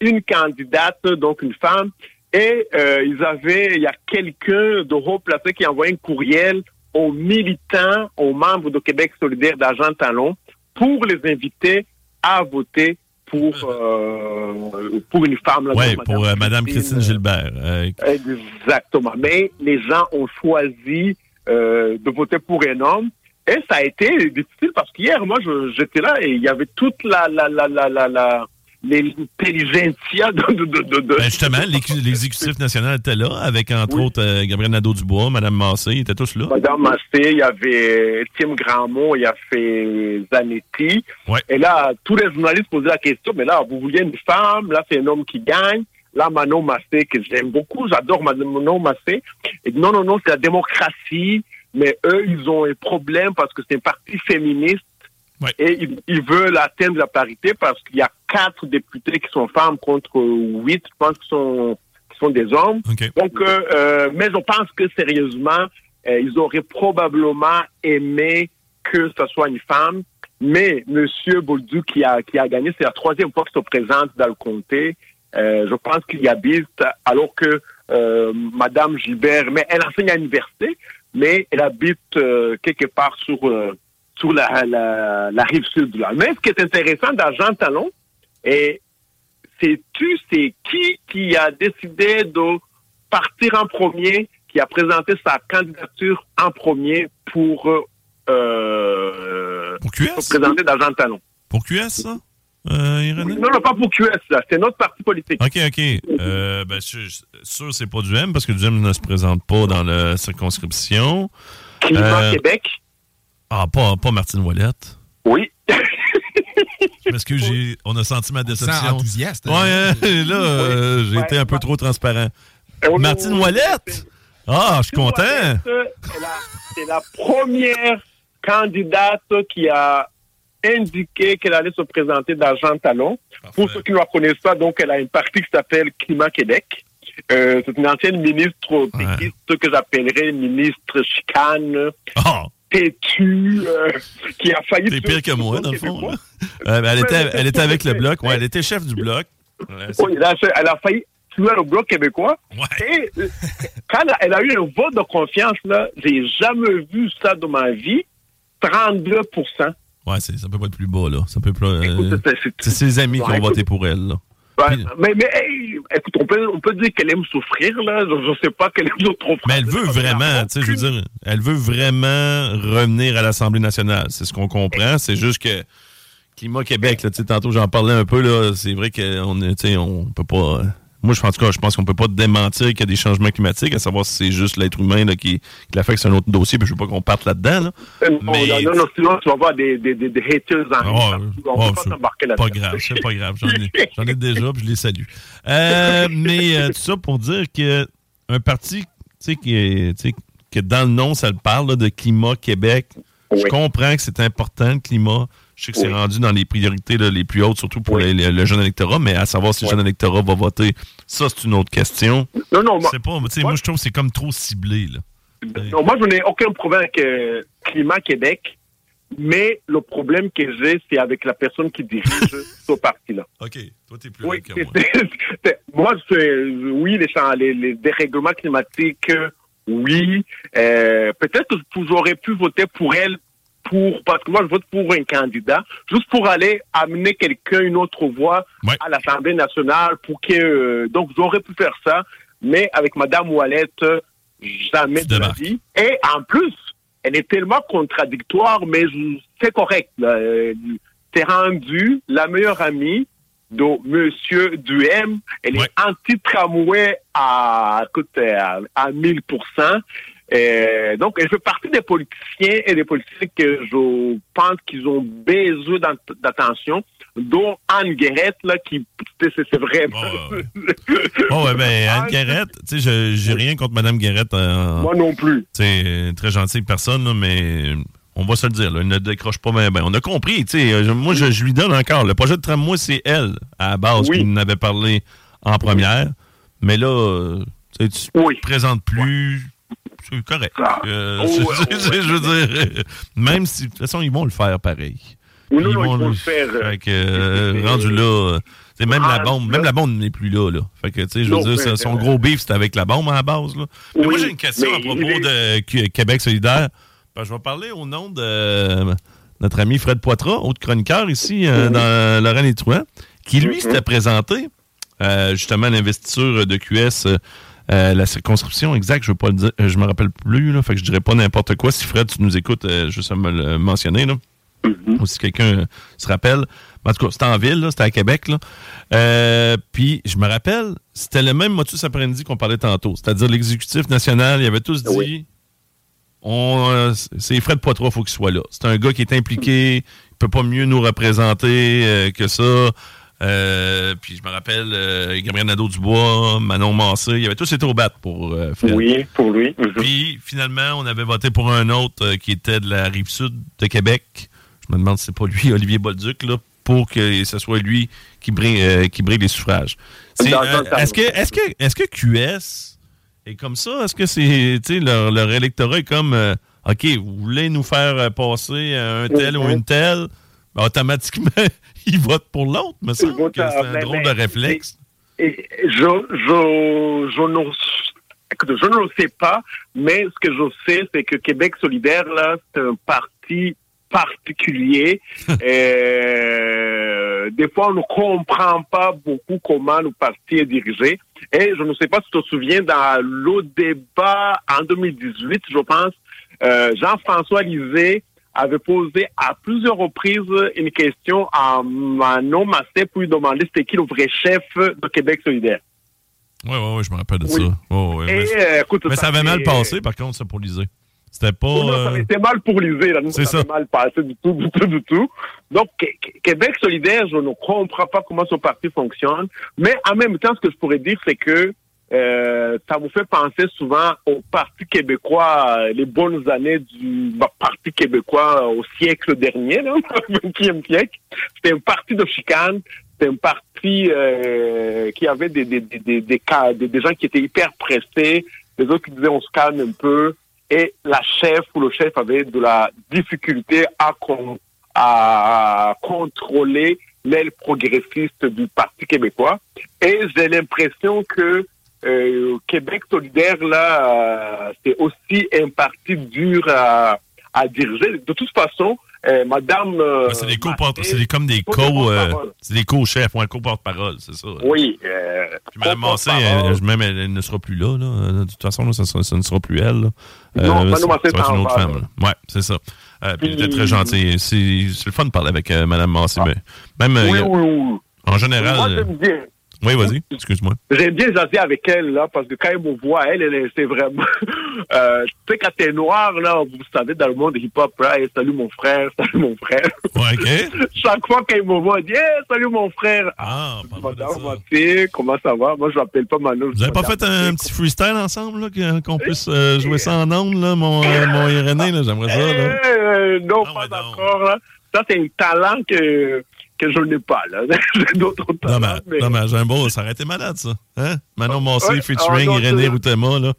une candidate, donc une femme, et euh, ils avaient, il y a quelqu'un de haut placé qui a envoyé un courriel aux militants, aux membres de Québec solidaire d'Argent Talon pour les inviter à voter pour euh, pour une femme. là, Oui, pour euh, Madame Christine Gilbert. Euh, Exactement. Mais les gens ont choisi euh, de voter pour un homme. Et ça a été difficile parce qu'hier, moi, j'étais là et il y avait toute la, la, la, la, la, la l'intelligentsia de, de, de, de- de- ben, justement, l'exé- l'exécutif national était là, avec entre autres euh, Gabriel Nadeau-Dubois, Madame Massé, ils étaient tous là. Madame Massé, il y avait Tim Grandmont, il y a fait Zanetti. Et là, tous les journalistes posaient la question, mais là, vous vouliez une femme, là, c'est un homme qui gagne. Là, Manon Massé, que j'aime beaucoup, j'adore Manon Massé. Et non, non, non, c'est la démocratie, mais eux, ils ont un problème parce que c'est un parti féministe. Et ils, ils veulent atteindre la parité parce qu'il y a quatre députés qui sont femmes contre huit, je pense, qui sont, qui sont des hommes. Donc, euh, euh, mais je pense que sérieusement, euh, ils auraient probablement aimé que ce soit une femme. Mais M. Bolduc qui a, qui a gagné, c'est la troisième fois qu'il se présente dans le comté. Euh, je pense qu'il y habite, alors que euh, Madame Gilbert, mais elle enseigne à l'université, mais elle habite euh, quelque part sur euh, sur la, la, la rive sud. Là. Mais ce qui est intéressant dans Jean Talon, et sais-tu c'est qui qui a décidé de partir en premier, qui a présenté sa candidature en premier pour euh, Pour QS? se présenter dans Jean Talon? Pour QS, ça? Euh, Irénée? Non, non, pas pour QS, là. c'est notre parti politique. OK, OK. Euh, ben, je suis sûr c'est pas du M parce que du M ne se présente pas dans la circonscription. Climat Euh, Québec. Ah, pas, pas Martine Ouellette. Oui. Parce que j'ai, on a senti ma déception. sent enthousiaste, hein? Ouais, hein, là, euh, j'ai été un peu trop transparent. Martine Ouellette? Ah, je suis content. C'est la première candidate qui a indiqué qu'elle allait se présenter dans Jean Talon. Pour ceux qui ne la connaissent pas, donc elle a une partie qui s'appelle Climat Québec. Euh, c'est une ancienne ministre péquiste que j'appellerais ministre chicane, têtue, euh, qui a failli... T'es pire que moi, dans le fond. Euh, elle, était, elle était avec le bloc. Ouais, elle était chef du bloc. Ouais, c'est- Oui, c'est- elle a failli tuer le bloc québécois. Et quand elle a eu un vote de confiance, là, j'ai jamais vu ça de ma vie. 32 Ouais, ça peut pas être plus bas, là. Ça peut euh, c'est- ses amis qui ont voté pour elle, là. Ouais, mais, mais hey, écoute, on peut, on peut dire qu'elle aime souffrir, là. Je, je sais pas qu'elle aime trop Mais elle veut vraiment, tu sais, je veux dire, elle veut vraiment revenir à l'Assemblée nationale. C'est ce qu'on comprend. C'est juste que Climat Québec, là, tu sais, tantôt j'en parlais un peu, là, c'est vrai qu'on est, tu sais, on peut pas. Moi, je pense, en tout cas, je pense qu'on peut pas démentir qu'il y a des changements climatiques, à savoir si c'est juste l'être humain là, qui, qui l'affecte, c'est un autre dossier, puis je veux pas qu'on parte là-dedans. Là. Euh, Non, non, non, non, sinon tu vas voir des, des, des, des haters en Ah, On ouais, peut pas s'embarquer Pas là-dedans. grave, c'est pas grave. J'en ai, j'en ai déjà, puis je les salue. Euh, mais euh, tout ça pour dire que un parti, tu sais, qui est, que dans le nom, ça le parle là, de climat Québec. Je comprends que c'est important, le climat. Je sais que c'est rendu dans les priorités là, les plus hautes, surtout pour le jeune électorat, mais à savoir si le jeune électorat va voter, ça, c'est une autre question. Non, non, moi- pas, sais, moi, je trouve que c'est comme trop ciblé. Là. Non, moi, je n'ai aucun problème avec euh, Climat Québec, mais le problème que j'ai, c'est avec la personne qui dirige ce parti-là. OK, toi, t'es plus Oui, c'est- moi, c'est- oui, les, les, les dérèglements climatiques, oui. Euh, Peut-être que j'aurais pu voter pour elle, pour parce que moi, je vote pour un candidat, juste pour aller amener quelqu'un, une autre voix à l'Assemblée nationale, pour que... euh, donc, j'aurais pu faire ça, mais avec Madame Ouellette, jamais de la vie. Et en plus, elle est tellement contradictoire, mais c'est correct. Euh, C'est rendu la meilleure amie de Monsieur Duhem. Elle est anti-tramway à, à, à 1000 Euh, donc, elle fait partie des politiciens et des politiques que je pense qu'ils ont besoin d'at- d'attention, dont Anne Guérette, là, qui, c'est c'est vraiment... Oh, ouais, ben, Anne Guérette, tu sais, je- j'ai rien contre Mme Guérette. euh, Moi non plus. Sais, très gentille personne, là, mais on va se le dire, là, elle ne décroche pas bien. ben. On a compris, tu sais. euh, Moi, je, je lui donne encore. Le projet de tramway, c'est elle, à la base, qui nous avait parlé en première. Mais là, euh, tu sais, tu te présentes plus. C'est correct. Euh, Oh, c'est- ouais, c'est- c'est- je veux dire, euh, même si, de toute façon, ils vont le faire pareil. Oui, non, non, vont ils vont le faire, euh, Fait que, euh, rendu là, tu sais, même la bombe, même la bombe n'est plus là, là. Fait que, tu sais, je veux Non, dire, son gros beef, c'était avec la bombe à la base, là. Mais moi, j'ai une question à propos est- de Qu- Québec solidaire. Ben, je vais parler au nom de euh, notre ami Fred Poitras, autre chroniqueur ici, euh, dans Laurent et Trouin, qui, lui, s'était présenté, justement, à l'investiture de QS, euh, la circonscription exacte, je ne pas le dire, euh, je me rappelle plus, là, fait que je dirais pas n'importe quoi. Si Fred, tu nous écoutes, euh, juste à me le mentionner, là. Ou si quelqu'un se rappelle. En tout cas, c'était en ville, c'était à Québec. Là. Euh, puis, je me rappelle, c'était le même motus après-midi qu'on parlait tantôt. C'est-à-dire l'exécutif national, il avait tous dit on, c'est Fred Poitras, il faut qu'il soit là. C'est un gars qui est impliqué, il peut pas mieux nous représenter que ça. Euh, puis je me rappelle, euh, Gabriel Nadeau-Dubois, Manon Massé, il y avait tous été au bat pour euh, Fred. Oui, pour lui. Puis finalement, on avait voté pour un autre qui était de la rive sud de Québec. Je me demande si c'est pas lui, Olivier Bolduc, là, pour que ce soit lui qui brille, qui brille les suffrages. Est-ce que est-ce que est-ce que QS est comme ça? Est-ce que c'est tu sais, leur, leur électorat est comme OK, vous voulez nous faire passer un tel ou une telle? Ben, automatiquement, ils votent pour l'autre, me semble. C'est un drôle de réflexe. Et, je, je, je, ne, je ne le sais pas, mais ce que je sais, c'est que Québec solidaire, là, c'est un parti particulier. et, des fois, on ne comprend pas beaucoup comment le parti est dirigé. Et je ne sais pas si tu te souviens, dans le débat en 2018, je pense, euh, Jean-François Lisée avait posé à plusieurs reprises une question à Manon Massé pour lui demander c'était qui le vrai chef de Québec solidaire. Oui, oui, oui, je me rappelle de ça. Oh, mais, euh, écoute, mais ça, avait mal passé, par contre, ça, pour Lisée. C'était pas. Non, ça avait été mal pour Lisée, là. Nous, ça, avait mal passé du tout, du tout, du tout. Donc, Québec solidaire, je ne comprends pas comment son parti fonctionne. Mais en même temps, ce que je pourrais dire, c'est que euh, ça vous fait penser souvent au Parti québécois, les bonnes années du Parti québécois au siècle dernier, là, au 20e siècle. C'était un parti de chicane, c'était un parti euh, qui avait des, des, des, des, cas, des, des gens qui étaient hyper pressés, les autres qui disaient on se calme un peu, et la chef ou le chef avait de la difficulté à, con, à contrôler l'aile progressiste du Parti québécois. Et j'ai l'impression que euh, Québec solidaire, là, euh, c'est aussi un parti dur à, à diriger. De toute façon, euh, Madame. Euh, c'est des co c'est comme des co, euh, c'est des co-chefs ou un co-porte-parole, c'est ça. Oui. Puis Mme Massé, même elle, ne sera plus là, là. De toute façon, là, ça, ça, ne sera plus elle. Là. Non, Mme Massé, c'est une autre femme. Ouais, c'est ça. puis elle était très gentille. C'est le fun de parler avec Mme Massé. Mais même oui, oui, oui. en général. Moi. Oui, vas-y, excuse-moi. J'aime bien jaser avec elle, là, parce que quand elle me voit, elle, elle c'est vraiment... euh, tu sais, quand t'es noir, là, vous savez, dans le monde hip-hop, là, hey, salut mon frère, salut mon frère. Ouais, OK. Chaque fois qu'elle me voit, elle dit, hey, salut mon frère. Ah, Madame Mathieu, comment ça va? Moi, je l'appelle pas Manu. Vous avez pas fait un petit freestyle ensemble, là, qu'on puisse euh, jouer ça en ondes, là, mon, euh, mon Irénée, là, j'aimerais ça, là. Euh, non, pas d'accord, là. Ça, c'est un talent que que je n'ai pas, là. J'ai d'autres talents. Non, mais, non, mais j'ai un beau, ça aurait été malade, ça. Hein? Manon Massé ouais, featuring Irénée Routema, là.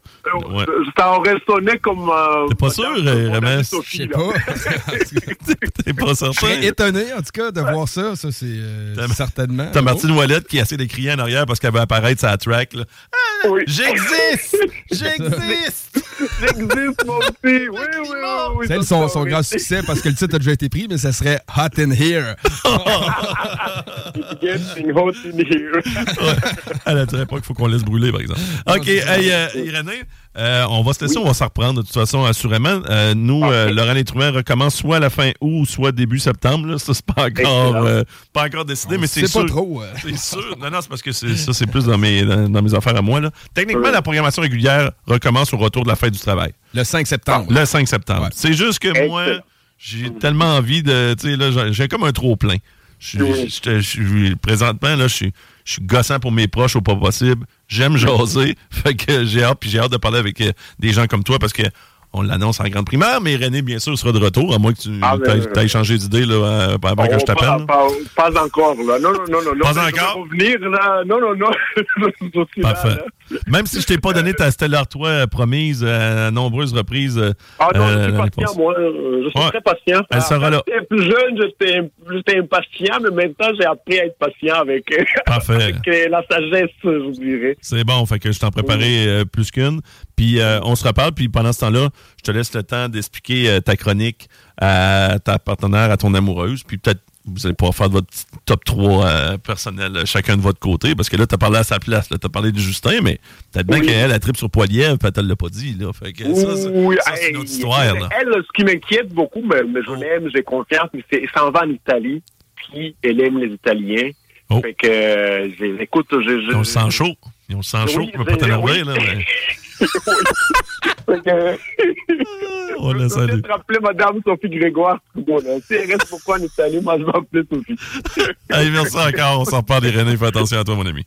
Ouais. Ça aurait sonné comme... Euh, T'es pas sûr, Rémès? Je sais pas. T'es pas certain? Je serais étonné, en tout cas, de voir ça. Ça, c'est euh, certainement... T'as Martine Ouellette qui essaie de crier en arrière parce qu'elle veut apparaître sur la track, là. Ah, oui. J'existe! J'existe! J'existe, mon petit! Oui, oui, oui. C'est son, son grand succès parce que le titre a déjà été pris, mais ça serait Hot in Here. Getting hot in here. Elle dirait pas qu'il faut qu'on laisse brûler, par exemple. OK, hey, euh, Irénée, euh, on va se laisser, on va s'en reprendre de toute façon, assurément. Euh, nous, euh, Laurent Trouin recommence soit à la fin août, soit début septembre. Là. Ça, c'est pas encore, euh, pas encore décidé, mais c'est sûr. pas trop. C'est sûr. Non, non, c'est parce que ça, c'est plus dans mes, dans, dans, mes affaires à moi. Là. Techniquement, la programmation régulière recommence au retour de la fête du travail. Le 5 septembre. Le 5 septembre. Ouais. C'est juste que moi, j'ai tellement envie de. Tu sais, là, j'ai comme un trop plein. Je, je, je, présentement, là, je suis, je suis gossant pour mes proches au pas possible. J'aime jaser. fait que j'ai hâte, puis j'ai hâte de parler avec euh, des gens comme toi parce que on l'annonce en grande primaire, mais René, bien sûr, sera de retour, à moins que tu ah, aies changé d'idée là, euh, avant que je t'appelle. Pas, pas, pas, encore, là. Non, non, non, non. Pas non, encore? Revenir, là. Non, non, non. Parfait. Là, là. Même si je t'ai pas donné ta Stellar toi promise à nombreuses reprises. Ah non, je suis patient, moi. Je suis ouais. très patient. Elle sera là. J'étais plus jeune, j'étais impatient, mais maintenant, j'ai appris à être patient avec, avec la sagesse, je dirais. C'est bon, fait que je t'en préparais euh, plus qu'une. Puis euh, on se reparle, puis pendant ce temps-là, je te laisse le temps d'expliquer euh, ta chronique à ta partenaire, à ton amoureuse, puis peut-être vous allez pouvoir faire votre petit top 3 euh, personnel, chacun de votre côté, parce que là, tu as parlé à sa place, tu as parlé de Justin, mais peut-être bien oui. qu'elle, elle tripe sur Poilièvre, puis elle ne l'a pas dit. Là. Fait que ça, oui, c'est une autre histoire. Elle, elle, ce qui m'inquiète beaucoup, mais, mais je l'aime, j'ai confiance, mais c'est s'en va en Italie, puis elle aime les Italiens. Oh. Fait que, euh, écoute, je, je, Ils ont le sang chaud. Ils ont le sang chaud, Oui, on peut pas c'est- oui. là. Mais... Que- On la je vais salue. peut-être rappeler Madame Sophie Grégoire. Bon, là, si elle reste pourquoi en Italie, moi, je vais appeler Sophie. Allez, merci encore. On s'en reparle, Irénée. Fais attention à toi, mon ami.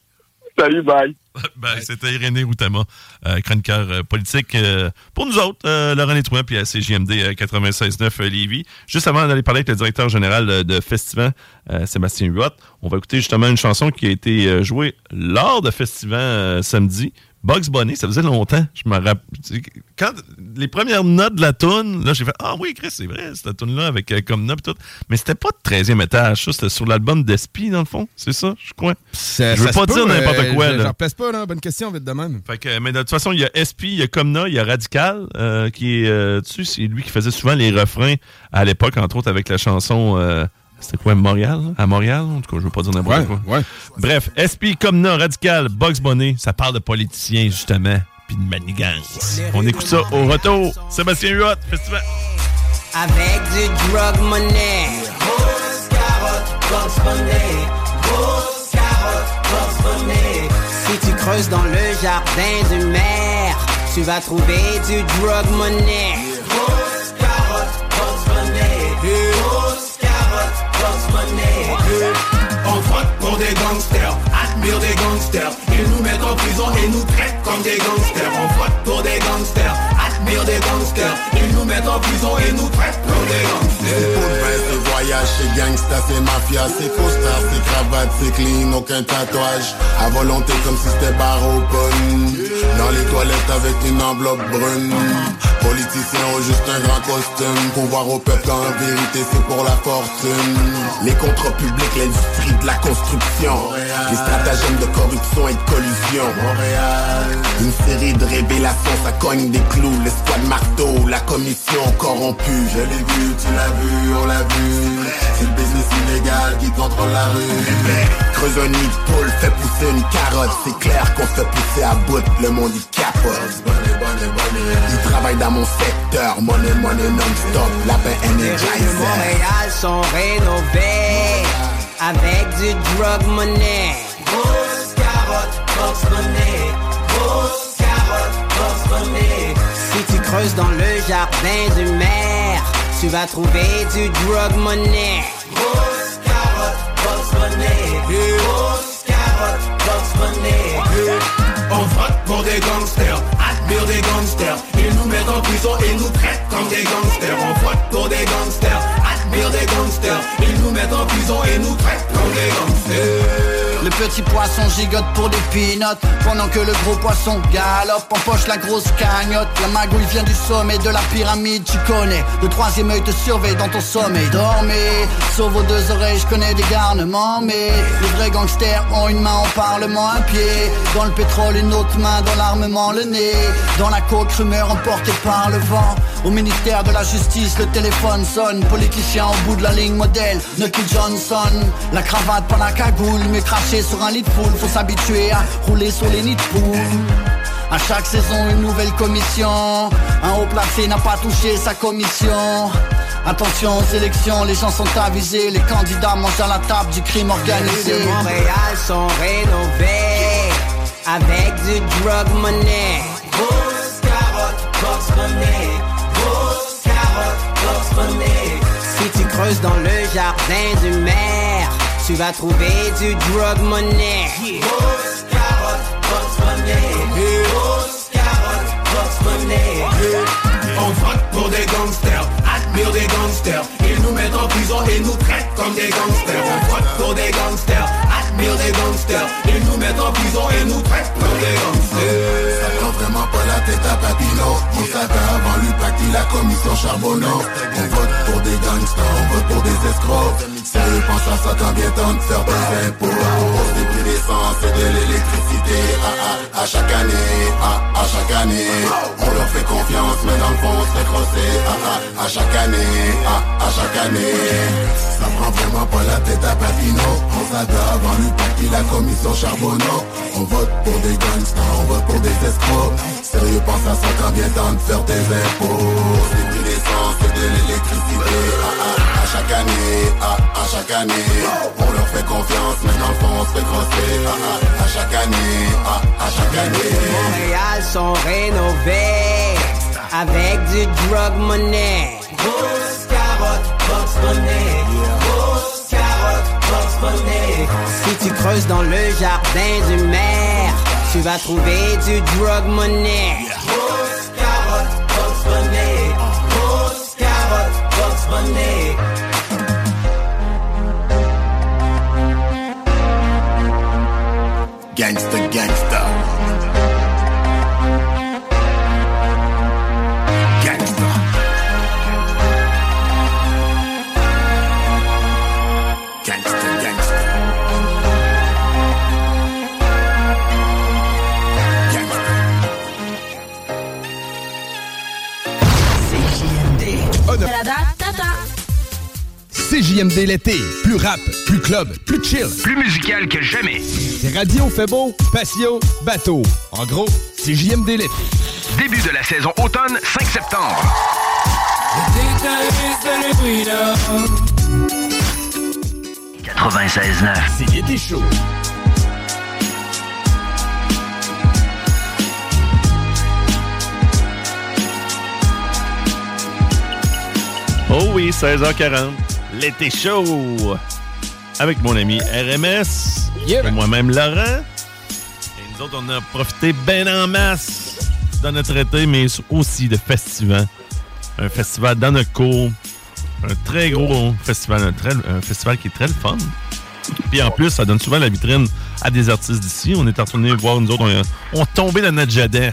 Salut, bye. Ben, c'était Irénée Routama, euh, chroniqueur euh, politique euh, pour nous autres, euh, Laurent Létrouin, puis à CJMD euh, 96.9 euh, Lévis. Juste avant d'aller parler avec le directeur général de Festival, euh, Sébastien Huot, on va écouter justement une chanson qui a été jouée lors de Festival euh, samedi. Bugs Bunny, ça faisait longtemps. Je me rappelle. Quand les premières notes de la toune, là, j'ai fait Ah oui, Chris, c'est vrai, cette toune-là avec euh, comme note et tout. Mais c'était pas de 13e étage, ça, c'était sur l'album d'Espi, dans le fond. C'est ça, je crois. je veux pas dire n'importe euh, quoi. Je là. place pas, là. Bonne question, vite de même. Fait que, mais de toute façon, il y a Espi, il y a Comna, il y a Radical, euh, qui est euh, dessus. C'est lui qui faisait souvent les refrains à l'époque, entre autres avec la chanson. C'était quoi, Montréal? À Montréal? En tout cas, je veux pas dire n'importe Ouais, quoi. Bref, SP, Comna, Radical, Bugs Bunny, ça parle de politiciens, justement, puis de manigance. On écoute ça au retour. Sébastien Huot, festival. avec du drug money. Grosse carotte, Bugs Bunny. Grosse carotte, Bugs Bunny. Si tu creuses dans le jardin du maire, tu vas trouver du drug money. On vote pour des gangsters, admire des gangsters. Ils nous mettent en prison et nous traitent comme des gangsters. On vote pour des gangsters, admire des gangsters. Ils nous mettent en prison et nous traitent comme des C'est voyage, c'est gangsta, c'est mafia, c'est costard, c'est cravate, c'est clean, aucun tatouage. À volonté comme si c'était bar open. Dans les toilettes avec une enveloppe brune. Politiciens ont juste un grand costume. Pouvoir au peuple en vérité c'est pour la fortune. Les contrats publics, l'industrie de la construction. Les stratagèmes de corruption et de collusion. Montréal. Une série de révélations, ça cogne des clous. L'escouade marteau, la commission corrompue. Je l'ai vu, tu l'as vu, on l'a vu. C'est le business illégal qui contrôle la rue. Creuse un nid de poule, fait pousser une carotte. C'est clair qu'on fait pousser à bout, le monde y capote. Ils travaillent dans mon secteur, money, money non-stop, lapin Les rues de energizer. Montréal sont rénovées avec du drug money. Grosse carotte, Bugs Bunny. Grosse carotte, Bugs Bunny. Si tu creuses dans le jardin du maire, tu vas trouver du drug money. Grosse carotte, Bugs Bunny. Grosse carotte, Bugs Bunny. On vote pour des gangsters, admire des gangsters. Ils nous mettent en prison et nous traitent comme des gangsters. On vote pour des gangsters, admire des gangsters. Ils nous mettent en prison et nous traitent comme des gangsters. Le petit poisson gigote pour des peanuts. Pendant que le gros poisson galope Empoche la grosse cagnotte. La magouille vient du sommet de la pyramide Tu connais, le troisième œil te surveille dans ton sommeil. Dormez, sauve vos deux oreilles Je connais des garnements Mais les vrais gangsters ont une main au parlement Un pied dans le pétrole, une autre main dans l'armement Le nez dans la coque, rumeur emportée par le vent. Au ministère de la justice, le téléphone sonne. Politicien au bout de la ligne modèle Nucky Johnson. La cravate par la cagoule Mais craché sur un lit de foule Faut s'habituer à rouler sur les nids de poule à chaque saison une nouvelle commission Un haut placé n'a pas touché sa commission Attention aux élections, les gens sont avisés Les candidats mangent à la table du crime Les organisé rues de Montréal sont rénovées avec du drug money. Grosse carotte, Bugs Bunny. Grosse carotte, Bugs Bunny. Si tu creuses dans le jardin du maire, tu vas trouver du drug money. Grosse carotte, Bugs Bunny. On vote pour des gangsters, admire des gangsters. Ils nous mettent en prison et nous traitent comme des gangsters. On vote pour des gangsters, des gangsters. Ils nous mettent en prison et nous traitent comme des gangsters. Ça prend vraiment pas la tête à Papineau On savait avant lui pacter la commission Charbonneau. On vote pour des gangsters, on vote pour des escrocs. Sérieux pense à ça quand vient temps de faire des impôts. Hausse des prix d'essence et de l'électricité. À, à, à chaque année, à, à chaque année. On leur fait confiance mais dans le fond on se fait crosser. À, à, à chaque année, à, à chaque année prend vraiment pas la tête à Papineau On savait avant lui pacter la commission Charbonneau. On vote pour des gangsters, on vote pour des escrocs. Sérieux pense à ça quand vient temps de faire tes impôts. Les prix d'essence et de l'électricité. À, à, à chaque année, à, à chaque année. On leur fait confiance mais dans le fond on se fait crosser à, à, à chaque année, à, à chaque de année. Montréal sont rénovées avec du drug money. Grosse carotte, Bugs Bunny. Si tu creuses dans le jardin du maire, tu vas trouver du drug money. Grosse carotte, Bugs Bunny. Grosse carotte, Bugs Bunny. Gangsta, gangsta CJMD l'été. Plus rap, plus club, plus chill. Plus musical que jamais. C'est Radio fait beau, patio, bateau. En gros, CJMD l'été. Début de la saison automne, 5 septembre. 96.9. C'est l'été chaud. Oh oui, 16h40. L'été chaud. Avec mon ami RMS. Et moi-même Laurent. Et nous autres, on a profité bien en masse dans notre été, mais aussi de festival. Un festival dans notre cours. Un très gros festival. Un, très- un festival qui est très le fun. Puis en plus, ça donne souvent la vitrine à des artistes d'ici. On est retourné voir, nous autres, on, on tombé dans notre jadès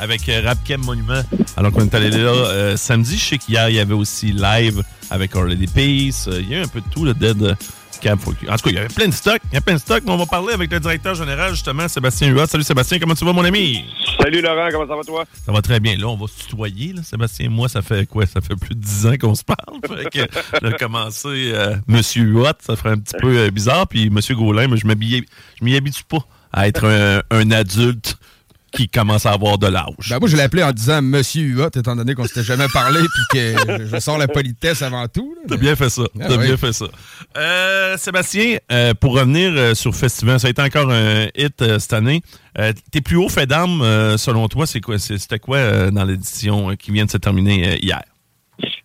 avec euh, Rap Chem Monument. Alors qu'on est allé là euh, samedi. Je sais qu'hier, il y avait aussi live avec Our Lady Peace. Euh, Il y a eu un peu de tout, le Dead euh, Camp. for. En tout cas, il y avait plein de stocks. Il y a plein de stocks, mais on va parler avec le directeur général, justement, Sébastien Huot. Salut Sébastien, comment tu vas, mon ami? Salut Laurent, comment ça va toi? Ça va très bien. Là, on va se tutoyer, là, Sébastien. Moi, ça fait quoi? Ça fait plus de 10 ans qu'on se parle. Fait que j'ai commencé euh, Monsieur Huot, ça ferait un petit peu euh, bizarre. Puis Monsieur Gaulin, mais je m'y habitue pas à être un, un adulte qui commence à avoir de l'âge. Ben moi, je l'ai appelé en disant Monsieur Huot, étant donné qu'on s'était jamais parlé puis que je, sors la politesse avant tout. T'as bien fait ça. Ah T'as oui. bien fait ça. Euh, Sébastien, euh, pour revenir euh, sur Festival, ça a été encore un hit euh, cette année. Tes plus hauts faits d'armes, selon toi, quoi? C'était quoi euh, dans l'édition qui vient de se terminer hier?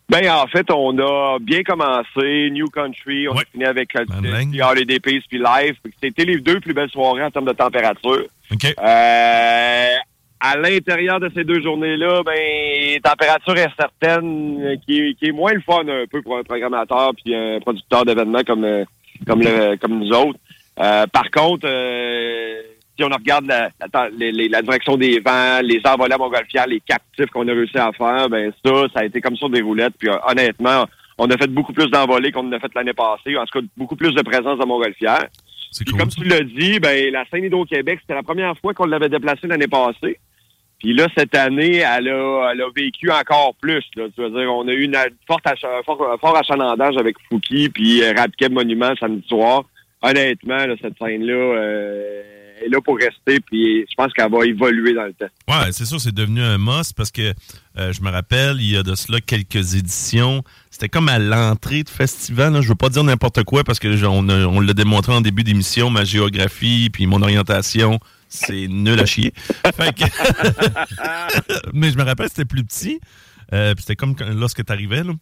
Ben, en fait, on a bien commencé, New Country, on a fini avec euh, The Holiday Peace puis Live. Puis C'était les deux plus belles soirées en termes de température. Euh, à l'intérieur de ces deux journées-là, ben, température est certaine, euh, qui, est- qui est moins le fun un peu pour un programmateur puis un producteur d'événements comme, euh, comme, le, comme nous autres. Euh, par contre, euh, si on regarde la, direction des vents, les envolées à Montgolfière, les captifs qu'on a réussi à faire, ben ça, ça a été comme sur des roulettes. Puis euh, honnêtement, on a fait beaucoup plus d'envolées qu'on en a fait l'année passée. En tout cas, beaucoup plus de présence à Montgolfière. Puis comme tu l'as dit, ben la scène Hydro-Québec, c'était la première fois qu'on l'avait déplacée l'année passée. Puis là, cette année, elle a, elle a vécu encore plus. Là. Tu veux dire, on a eu une forte un fort, un fort achalandage avec Fouki puis euh, Monument samedi soir. Honnêtement, là, cette scène-là euh, est là pour rester. Puis je pense qu'elle va évoluer dans le temps. Ouais, c'est sûr, c'est devenu un must parce que euh, je me rappelle, il y a de cela quelques éditions. C'était comme à l'entrée de festival. là. Je veux pas dire n'importe quoi parce que on, l'a démontré en début d'émission, ma géographie puis mon orientation, c'est nul à chier. Fait que- Mais je me rappelle, c'était plus petit. Euh, puis c'était comme quand- lorsque tu arrivais. Là.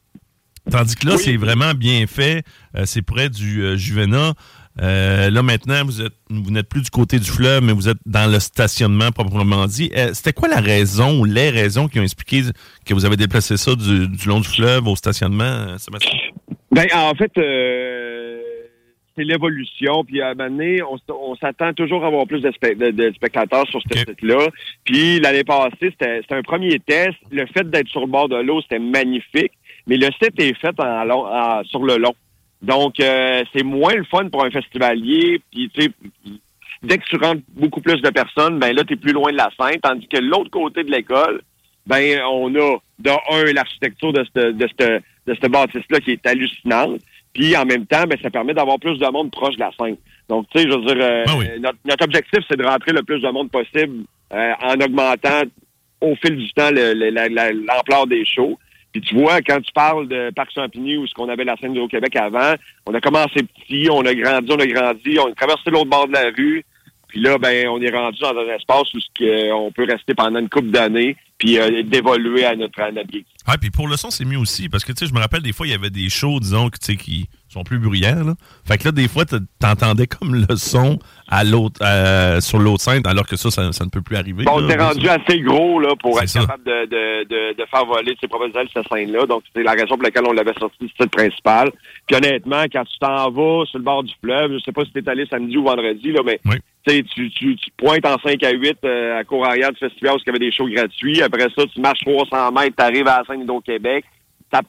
Tandis que là, c'est vraiment bien fait. Euh, c'est près du euh, Juvena. Euh, là, maintenant, vous êtes vous n'êtes plus du côté du fleuve, mais vous êtes dans le stationnement proprement dit. Euh, C'était quoi la raison ou les raisons qui ont expliqué que vous avez déplacé ça du, du long du fleuve au stationnement, euh, Sébastien? Ben, en fait, euh, c'est l'évolution. Puis à un moment donné, on, s'attend toujours à avoir plus de, spe- de- de spectateurs sur ce site-là. Puis l'année passée, c'était c'était un premier test. Le fait d'être sur le bord de l'eau, c'était magnifique. Mais le site est fait en long, en- sur le long. Donc, euh, c'est moins le fun pour un festivalier. Puis, tu sais, dès que tu rentres beaucoup plus de personnes, ben là, tu es plus loin de la scène. Tandis que l'autre côté de l'école, ben on a de un l'architecture de ce de cette de cette bâtisse là qui est hallucinante puis en même temps ben ça permet d'avoir plus de monde proche de la scène donc tu sais je veux dire euh, notre, notre objectif c'est de rentrer le plus de monde possible euh, en augmentant au fil du temps le- le- la- la- l'ampleur des shows puis tu vois, quand tu parles de Parc Champigny, où ce qu'on avait la scène au Québec avant, on a commencé petit, on a grandi, on a grandi, on a traversé l'autre bord de la rue, puis là, ben, on est rendu dans un espace où on peut rester pendant une couple d'années, puis euh, d'évoluer à notre, à. Ouais, puis pour le son, c'est mieux aussi. Parce que, tu sais, je me rappelle, des fois, il y avait des shows, disons, qui sont plus bruyants, là. Fait que là, des fois, t'entendais comme le son à l'autre, euh, sur l'autre scène, alors que ça, ça, ça ne peut plus arriver. Bon, on est rendu assez gros là, pour être ça. capable de, de, de, de faire voler ces professionnels cette scène-là. Donc, c'est la raison pour laquelle on l'avait sorti du site principal. Puis honnêtement, quand tu t'en vas sur le bord du fleuve, je sais pas si t'es allé samedi ou vendredi, là, mais tu tu, tu, tu pointes en 5 à 8 euh, à cour arrière du festival où il y avait des shows gratuits. Après ça, tu marches 300 mètres, tu arrives à la scène d'Au-Québec.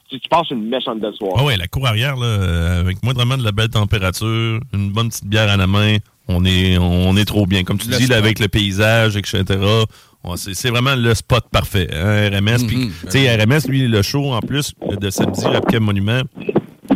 Tu, tu passes une méchante belle soirée. Ah ouais, la cour arrière, là, euh, avec moindrement de la belle température, une bonne petite bière à la main, on est, on est trop bien. Comme tu Le dis, là, avec le paysage, etc., c'est c'est vraiment le spot parfait, hein, RMS. Puis, tu sais, RMS, lui, le show, en plus, de samedi, Rapcab Monument,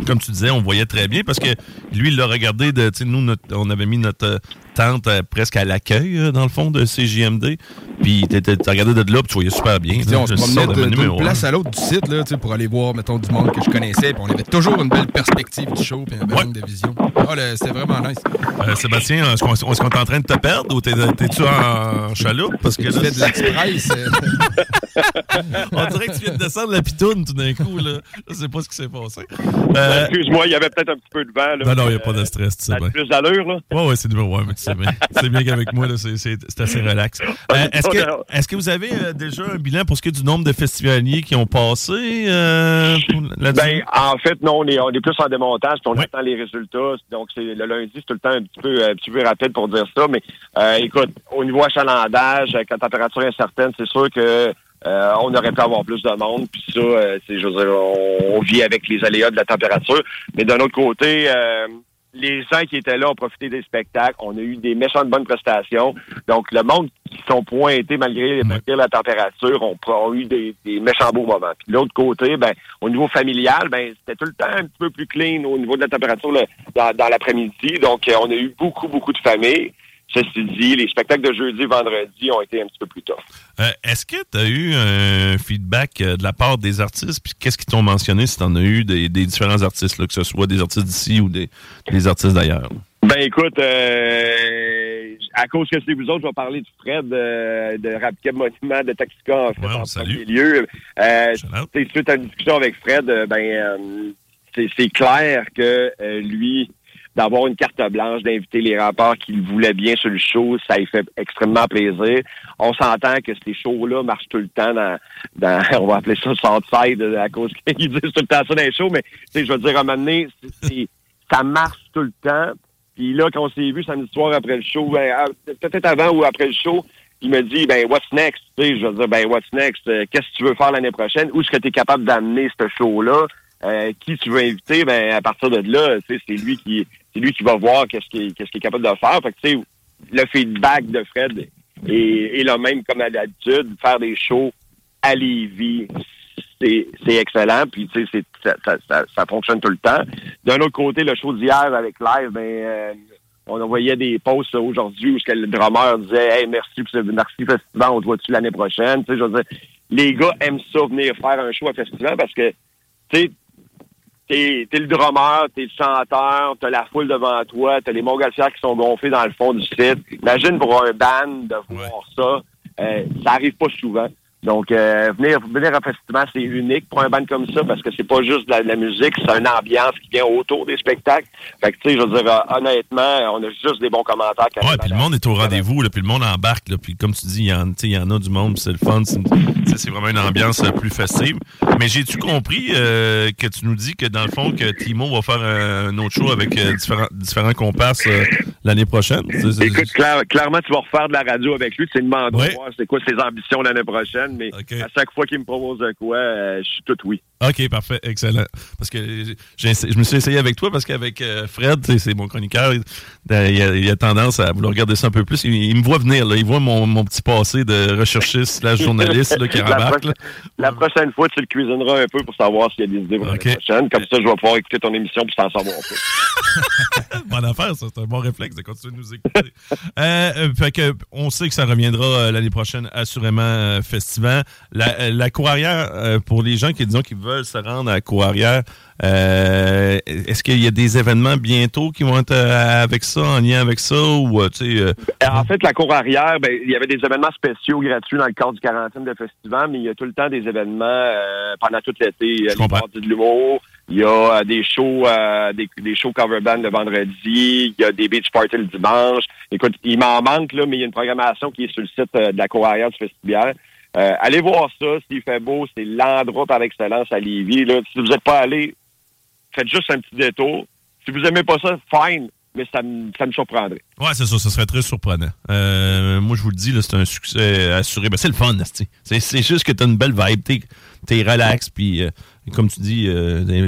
comme tu disais, on voyait très bien parce que lui, il l'a regardé de, tu sais, nous, notre- on avait mis notre tente euh, presque à l'accueil, euh, dans le fond, de CJMD. Puis, t'as regardé de là, puis tu voyais super bien. Tu là. on se promenait d'une place un. à l'autre du site là, tu pour aller voir, mettons, du monde que je connaissais. Puis on avait toujours une belle perspective du show puis un bel angle de vision. Ah, c'était vraiment nice. Euh, Sébastien, est-ce qu'on est-ce qu'on est en train de te perdre ou t'es- t'es-tu en chaloupe? Parce que Tu là, fais de l'express. euh. On dirait que tu viens de descendre la pitoune tout d'un coup. Là. Je sais pas ce qui s'est passé. Euh, Excuse-moi, il y avait peut-être un petit peu de vent. Là, non, non, il n'y a pas de stress, tu sais bien. plus d'allure, là. Ouais, ouais, c'est numéro un, mais sais bien. C'est bien qu'avec moi, c'est- c'est c'est assez relax. Euh, Est-ce que, est que vous avez euh, déjà un bilan pour ce qui est du nombre de festivaliers qui ont passé euh? Ben, en fait, non, on est, on est plus en démontage, puis on attend les résultats. Donc, c'est le lundi, c'est tout le temps un petit peu, un petit peu rapide pour dire ça. Mais euh, écoute, au niveau achalandage, avec la température incertaine, c'est sûr que euh, on aurait pu avoir plus de monde. Puis ça, euh, c'est, je veux dire, on, on vit avec les aléas de la température. Mais d'un autre côté, euh, les gens qui étaient là ont profité des spectacles. On a eu des méchantes bonnes prestations. Donc, le monde qui sont pointés malgré, malgré la température ont, ont eu des, des méchants beaux moments. Puis de l'autre côté, ben, au niveau familial, ben, c'était tout le temps un petit peu plus clean au niveau de la température dans l'après-midi. Donc, euh, on a eu beaucoup, beaucoup de familles. Ceci dit, les spectacles de jeudi, vendredi ont été un petit peu plus tough. Euh, Est-ce que tu as eu un feedback euh, de la part des artistes? Puis qu'est-ce qu'ils t'ont mentionné si tu en as eu des, des différents artistes, là, que ce soit des artistes d'ici ou des, des artistes d'ailleurs? Ben écoute, euh, à cause que c'est vous autres, je vais parler de Fred euh, de Rapcab Monument de Taxica en fait, en premier lieu. Euh, suite à une discussion avec Fred, ben c'est clair que lui d'avoir une carte blanche, d'inviter les rapports qu'il voulait bien sur le show, ça lui fait extrêmement plaisir. On s'entend que ces shows-là marchent tout le temps dans, dans on va appeler ça le Southside euh, à cause qu'ils disent tout le temps ça dans les shows, mais je veux dire, à un moment donné, ça marche tout le temps. Puis là, quand on s'est vu samedi soir après le show, ben, ah, peut-être avant ou après le show, il me dit, ben, what's next? Tu sais, je veux dire, ben, what's next? Euh, Qu'est-ce que tu veux faire l'année prochaine? Où est-ce que tu es capable d'amener ce show-là? Euh, qui tu veux inviter? Ben, à partir de là, c'est lui qui, c'est lui qui va voir qu'est-ce qu'il qu'est-ce qu'il est capable de faire. Fait que, le feedback de Fred est, est le même comme à l'habitude. Faire des shows à Lévis, c'est excellent. Puis, tu sais, ça, ça, ça, ça fonctionne tout le temps. D'un autre côté, le show d'hier avec Live, ben, euh, on envoyait des posts aujourd'hui où le drummer disait Hey, merci pour ce merci festival, on te voit-tu l'année prochaine? Tu sais, je veux dire, les gars aiment ça venir faire un show à festival parce que, tu sais, t'es es le drummer, t'es le chanteur, t'as la foule devant toi, t'as les montgolfières qui sont gonflés dans le fond du site. Imagine pour un band de voir ça. Euh, ça arrive pas souvent. Donc, euh, venir, venir à un festival, c'est unique pour un band comme ça parce que c'est pas juste de la, de la musique, c'est une ambiance qui vient autour des spectacles. Fait que, tu sais, je veux dire, euh, honnêtement, on a juste des bons commentaires. quand Ouais, puis le monde est au rendez-vous, puis le monde embarque, là, puis comme tu dis, il y, en, sais, y a du monde, puis c'est le fun, c'est sais, vraiment une ambiance euh, plus festive. Mais j'ai-tu compris euh, que tu nous dis que dans le fond, que Timo va faire un, autre show avec différents, différents comparses l'année prochaine? Écoute, clair- clairement, tu vas refaire de la radio avec lui. Tu lui demandes voir c'est quoi ses ambitions l'année prochaine? Mais à chaque fois qu'il me propose de quoi, euh, je suis tout oui. OK, parfait, excellent. Parce que je me suis essayé avec toi parce qu'avec euh, Fred, c'est mon chroniqueur, il, il a, il a tendance à vouloir regarder ça un peu plus. Il, il me voit venir, là, il voit mon, mon petit passé de recherchiste slash journaliste là, qui la, prochaine, la prochaine fois, tu le cuisineras un peu pour savoir s'il y a des idées pour l'année prochaine. Comme ça, je vais pouvoir écouter ton émission pour t'en savoir plus. Bonne affaire, ça. C'est un bon réflexe de continuer de nous écouter. Euh, euh, fait que, on sait que ça reviendra euh, l'année prochaine, assurément, euh, festival. La, la cour arrière, euh, pour les gens qui disons qui veulent se rendre à la cour arrière, euh, est-ce qu'il y a des événements bientôt qui vont être euh, avec ça, en lien avec ça, ou euh, euh, En fait, la cour arrière, ben, il y avait des événements spéciaux gratuits dans le cadre du quarantaine de festival, mais il y a tout le temps des événements pendant tout l'été. Il y a les parties de l'humour, il y a des shows, des, des shows cover band le vendredi, il y a des beach parties le dimanche. Écoute, il m'en manque, là, mais il y a une programmation qui est sur le site de la cour arrière du festival. Euh, allez voir ça, s'il fait beau, c'est l'endroit par excellence à Lévis. Là. Si vous n'êtes pas allé, faites juste un petit détour. Si vous aimez pas ça, fine, mais ça me, surprendrait. Ouais, c'est ça, ça serait très surprenant. Euh, moi, je vous le dis, c'est un succès assuré. Ben, c'est le fun, c'est juste que t'as une belle vibe. T'es relax, puis euh, comme tu dis, euh, il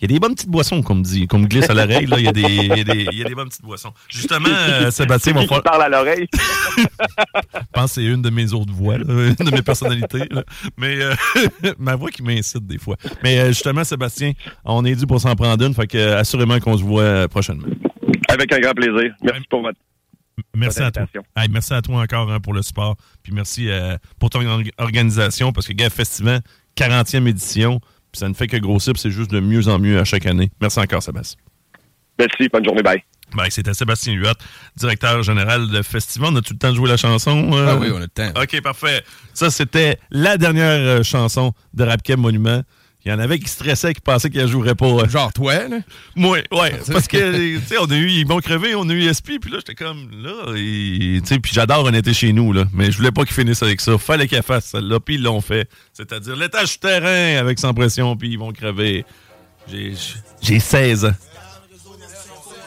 y a des bonnes petites boissons, comme dit, comme glisse à l'oreille, il y, a des- il y y a des bonnes petites boissons. Justement, euh, Sébastien, qui falloir... parle à l'oreille. Je pense que c'est une de mes autres voix, là, une de mes personnalités. là. Mais ma voix qui m'incite des fois. Mais justement, Sébastien, on est dû pour s'en prendre une, fait que assurément qu'on se voit prochainement. Avec un grand plaisir. Merci pour votre. Merci à toi. Hey, merci à toi encore hein, pour le support. Puis merci euh, pour ton or- organisation parce que Gars Festival, 40e édition, puis ça ne fait que grossir, puis c'est juste de mieux en mieux à chaque année. Merci encore, Sébastien. Merci, bonne journée, bye. Ben, C'était Sébastien Huot, directeur général de Festival. On a-tu le temps de jouer la chanson? euh? Ah oui, on a le temps. OK, parfait. Ça, c'était la dernière euh, chanson de Rapkem Monument. Il y en avait qui stressaient, qui pensaient qu'ils ne joueraient pas. euh. Genre toi, là? Moi, ouais. Parce que, tu sais, on a eu Ils vont crever, on a eu SP, puis là, j'étais comme, là, et, tu sais, puis j'adore On était chez nous, là. Mais je voulais pas qu'ils finissent avec ça. Fallait qu'ils fassent celle-là, puis ils l'ont fait. C'est-à-dire l'étage souterrain avec sans pression, puis ils vont crever. J'ai j'ai 16 ans.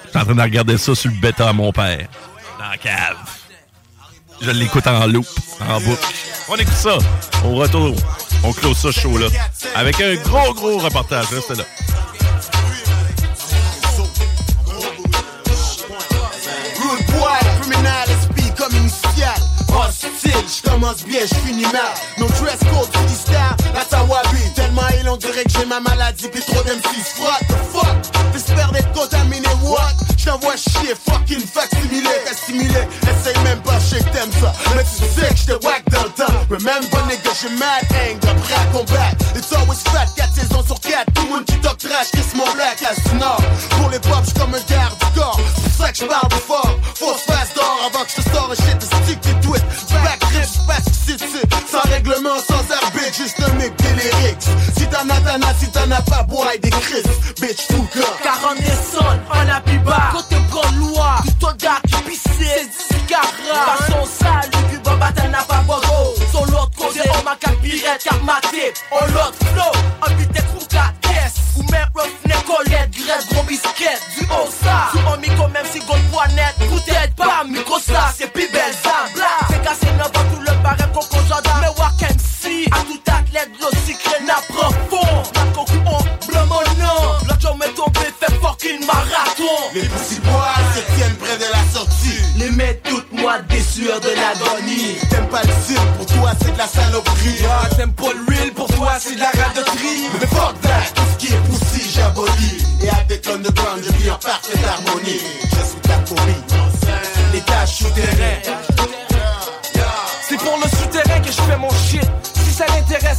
Je suis en train de regarder ça sur le bêta à mon père. Dans la cave. Je l'écoute en loop, en boucle. On écoute ça. Au retour, on close ça chaud là. Avec un gros, gros reportage. Restez là. Hostile, je commence bien, je finis mal. No dress code, freestyle, that's how I be. Tellement il on dirait que j'ai ma maladie, puis trop d'M6. What the fuck? T'espères d'être contaminé, what? J't'envoie chier, fucking facsimilé, assimilé. Essaye même pas, je sais que t'aimes ça. Mais tu sais que j'te whack dans le temps. Remember, nigga, j'ai mad anger, prêt à combattre. It's always fat, 4 saisons sur 4. Tout le monde qui talk trash, kiss mon black ass du nord. Pour les pop, j'suis comme un garde du corps. C'est pour ça que j'parle fort. Fausse face d'or avant que je te sors un shit de stick et tweet. Back rip, ici, c'est sans règlement, sans arbitre, juste un mec délirique. Si t'en as, t'en as, si t'en as pas, boy, des Chris. Bitch, corps. 40 sonne, on a plus bas. Capirette, car ma tête, on l'autre flow. Un bitette ou ta caisse. Ou même refnet, collette, graisse, gros biscuit, du haut ça. Sous un micro, même si gold poignette, peut-être pas, micro ça, c'est plus belle ça. Bla, c'est cassé neuf dans tout le coco jardin. Mais walk and see, à tout athlète, l'eau secret n'a profond. Ma coco, on bleu mon nom. L'autre jour, met tombé, fait fucking marathon. Les petits bois se tiennent près de la sortie. Mets toutes moi des sueurs de l'agonie. T'aimes pas le cirque, pour toi c'est de la saloperie. T'aimes pas le real, pour toi c'est de la radoterie. Mais fuck that, tout ce qui est poussi, j'abolis. Et avec l'underground, je vis en parfaite harmonie. Je suis ta. Les tâches souterraines. C'est pour le souterrain que je fais mon shit.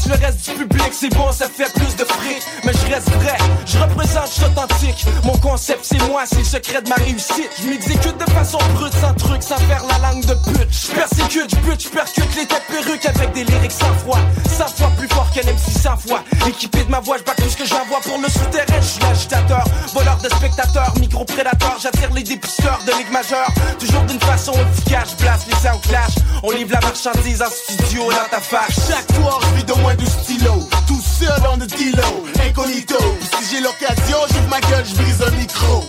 Le reste du public, c'est bon, ça fait plus de fric. Mais je reste vrai, je représente, je suis authentique. Mon concept, c'est moi, c'est le secret de ma réussite. Je m'exécute de façon brute, sans truc, sans faire la langue de pute. Je persécute, je bute, je percute les têtes perruques avec des lyrics sans foi. 100 fois plus fort qu'un MC 100 fois. Équipé de ma voix, je bats tout ce que j'envoie pour le souterrain. Je suis l'agitateur, voleur de spectateurs, micro-prédateur. J'attire les dépisteurs de ligue majeure. Toujours d'une façon efficace, je place les sound clash. On livre la marchandise en studio dans ta face. Chaque soir, je vis de du stylo. Tout seul dans le dealo, incognito. Si j'ai l'occasion, j'ouvre ma gueule, je brise un micro.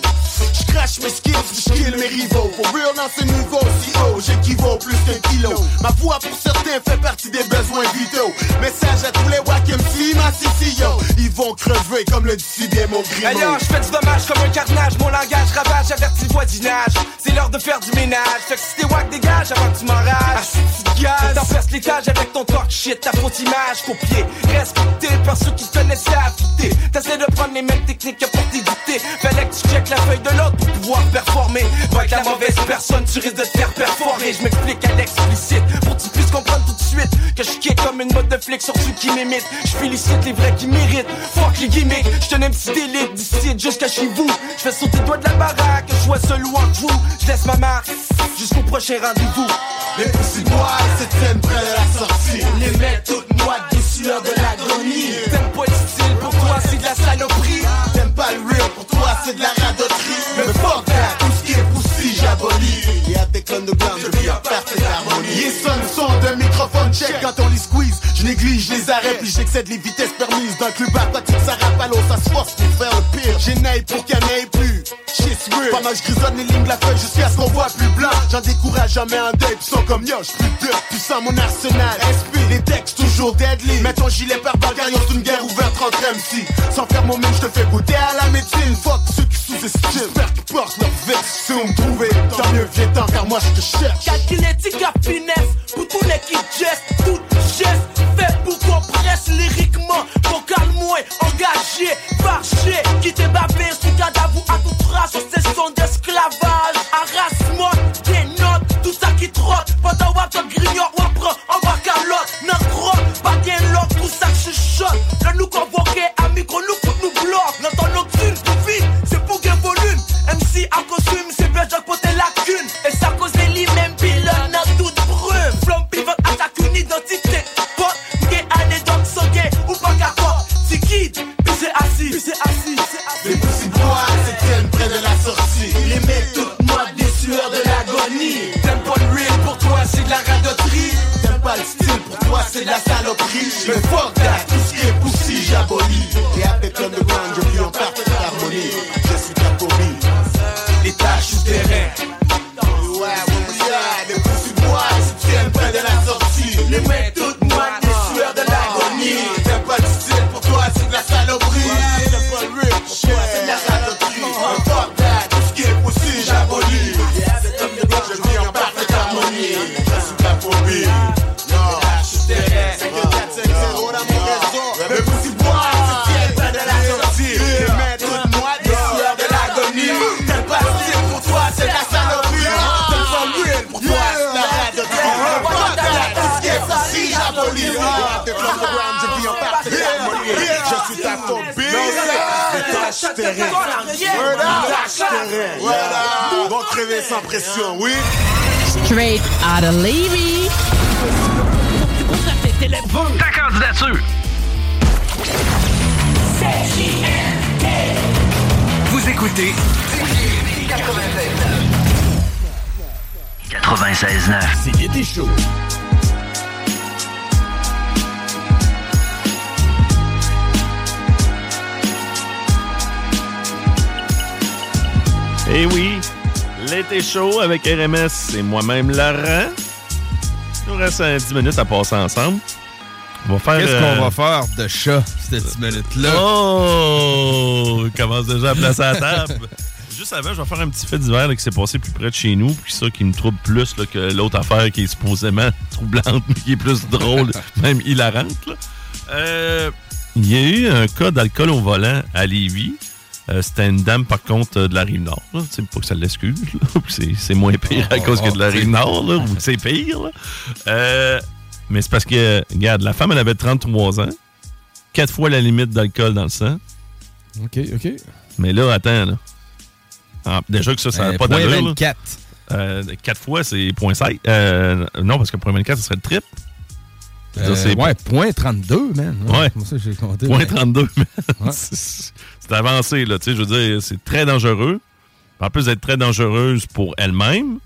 Je crache mes skills, je kill mes rivaux. For real dans ce niveau si haut, j'équivaut plus qu'un kilo. Ma voix pour certains fait partie des besoins vitaux. Message à tous les wack MC, ma CCO. Ils vont crever comme le décidait mon grimo. Ailleurs, je fais du dommage comme un carnage. Mon langage ravage, avertit le voisinage. C'est l'heure de faire du ménage. Fait que si t'es wack, dégage avant que tu m'enrages. Si tu gaz. L'étage avec ton talk shit, ta faute image copiée. Respecté par ceux qui te connaissaient affûté. T'essaies de prendre les mêmes techniques que pour t'éditer. Fallait que tu checkes la feuille de l'autre pour pouvoir performer. Va avec la mauvaise personne, tu risques de te faire perforer. Je m'explique à l'explicite pour que tu puisses comprendre tout de suite que je kick comme une mode de flic sur ceux qui m'imitent. Je félicite les vrais qui méritent. Fuck les gimmicks, je te un petit d'élite d'ici jusqu'à chez vous. Je fais sauter le doigt de la baraque, je vois seul ou vous. Je laisse ma marque jusqu'au prochain rendez-vous. Les petits bois se tiennent près de la sortie. Les mecs toutes moites des sueurs de c'est de la radoterie. Mais fuck Je vis parfaite harmonie. Ils sonnent son d'un microphone check quand on les squeeze. Je néglige les arrêts, puis j'excède les vitesses permises. D'un club aquatique, ça rappe à l'eau, ça se force pour faire le pire. J'ai naï pour qu'il n'y en ait plus. Shit's real. Pendant que je grisonne les lignes de la feuille jusqu'à ce qu'on voit plus blanc. J'en décourage jamais un deuil, puis sont comme yo, j'suis plus de puissant mon arsenal. SP, les textes toujours deadly. Mets ton gilet par bagarre, c'est une guerre ouverte entre MC. Sans faire mon même, je te fais goûter à la médecine. Fuck ceux qui sous-estiment. J'espère qu'ils portent leur veste. Si vous me trouvez, tant mieux, viens tant car moi je te finesse, pour les qui geste, tout geste, fait pour qu'on presse lyriquement, vocal moins engagé, marché, qui t'est babé, sous cadavre à tout trace, sur ces sons d'esclavage, harassement, des notes, tout ça qui trotte, pendant que te grignote, on prend en bas calotte, non crotte, pas bien l'autre, tout ça que chuchote, le nous convoqué, ami, qu'on nous fout, nous bloque, tout c'est pour gain volume, MC à costume, c'est bien, j'ai côté lacune, et ça la saloperie. Mais fuck that, Voilà. Vont crever sans pression, oui. Straight out of Levy. Ta candidature. Vous écoutez 96.9. C'est l'été chaud. Eh oui, l'été chaud avec RMS et moi-même Laurent. Il nous reste euh, 10 minutes à passer ensemble. On va faire. Qu'est-ce euh, qu'on va faire de chat, cette 10 minutes-là? Oh! Il commence déjà à placer la table. Juste avant, je vais faire un petit fait d'hiver qui s'est passé plus près de chez nous, puis ça qui me trouble plus là, que l'autre affaire qui est supposément troublante, mais qui est plus drôle, même hilarante. là. Euh, Il y a eu un cas d'alcool au volant à Lévis. Euh, C'était une dame, par contre, euh, de la Rive-Nord. là. Tu sais, Pas que ça l'excuse. là. C'est c'est moins pire à Oh, cause que de la Rive-Nord, là, ou c'est pire. là. Euh, mais c'est parce que, regarde, la femme, elle avait 33 ans, quatre fois la limite d'alcool dans le sang. OK, OK. Mais là, attends, là. Ah, déjà que ça, ça n'a Euh, pas point d'allure. là. 24. Euh, quatre fois, c'est point 7. Euh, non, parce que point 24, ce serait le trip. Euh, c'est- ouais, point 32, man. Ouais. Ça, j'ai compté? Point ouais. 32, man. C'est c'est avancé, là. Tu sais, je veux dire, c'est très dangereux. En plus d'être très dangereuse pour elle-même,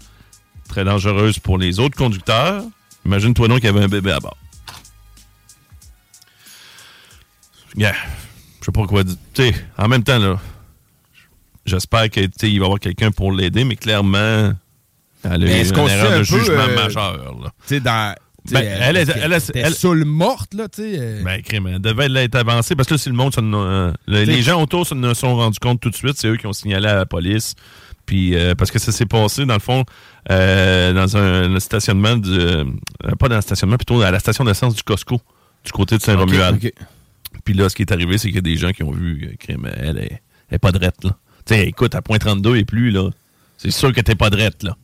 très dangereuse pour les autres conducteurs. Imagine-toi donc qu'il y avait un bébé à bord. Yeah. Je sais pas quoi dire. Tu sais, en même temps, là, j'espère qu'il va y avoir quelqu'un pour l'aider, mais clairement, elle a eu erreur un de jugement euh, majeur, là. Tu sais, dans. Ben, elle, elle, elle, elle- saoule morte, là, tu sais. euh, Ben, crime, elle devait l'être avancée parce que là, si le monde, euh, le- les gens autour se ne sont rendus compte tout de suite, c'est eux qui ont signalé à la police. Puis, euh, parce que ça s'est passé, dans le fond, euh, dans un, un stationnement, du, pas dans un stationnement, plutôt à la station d'essence du Costco, du côté de Saint-Romuald. Puis là, ce qui est arrivé, c'est qu'il y a des gens qui ont vu, crime, elle est, elle est pas drette, là. Tu sais, écoute, à point 32 et plus, là, c'est sûr que t'es pas drette, là.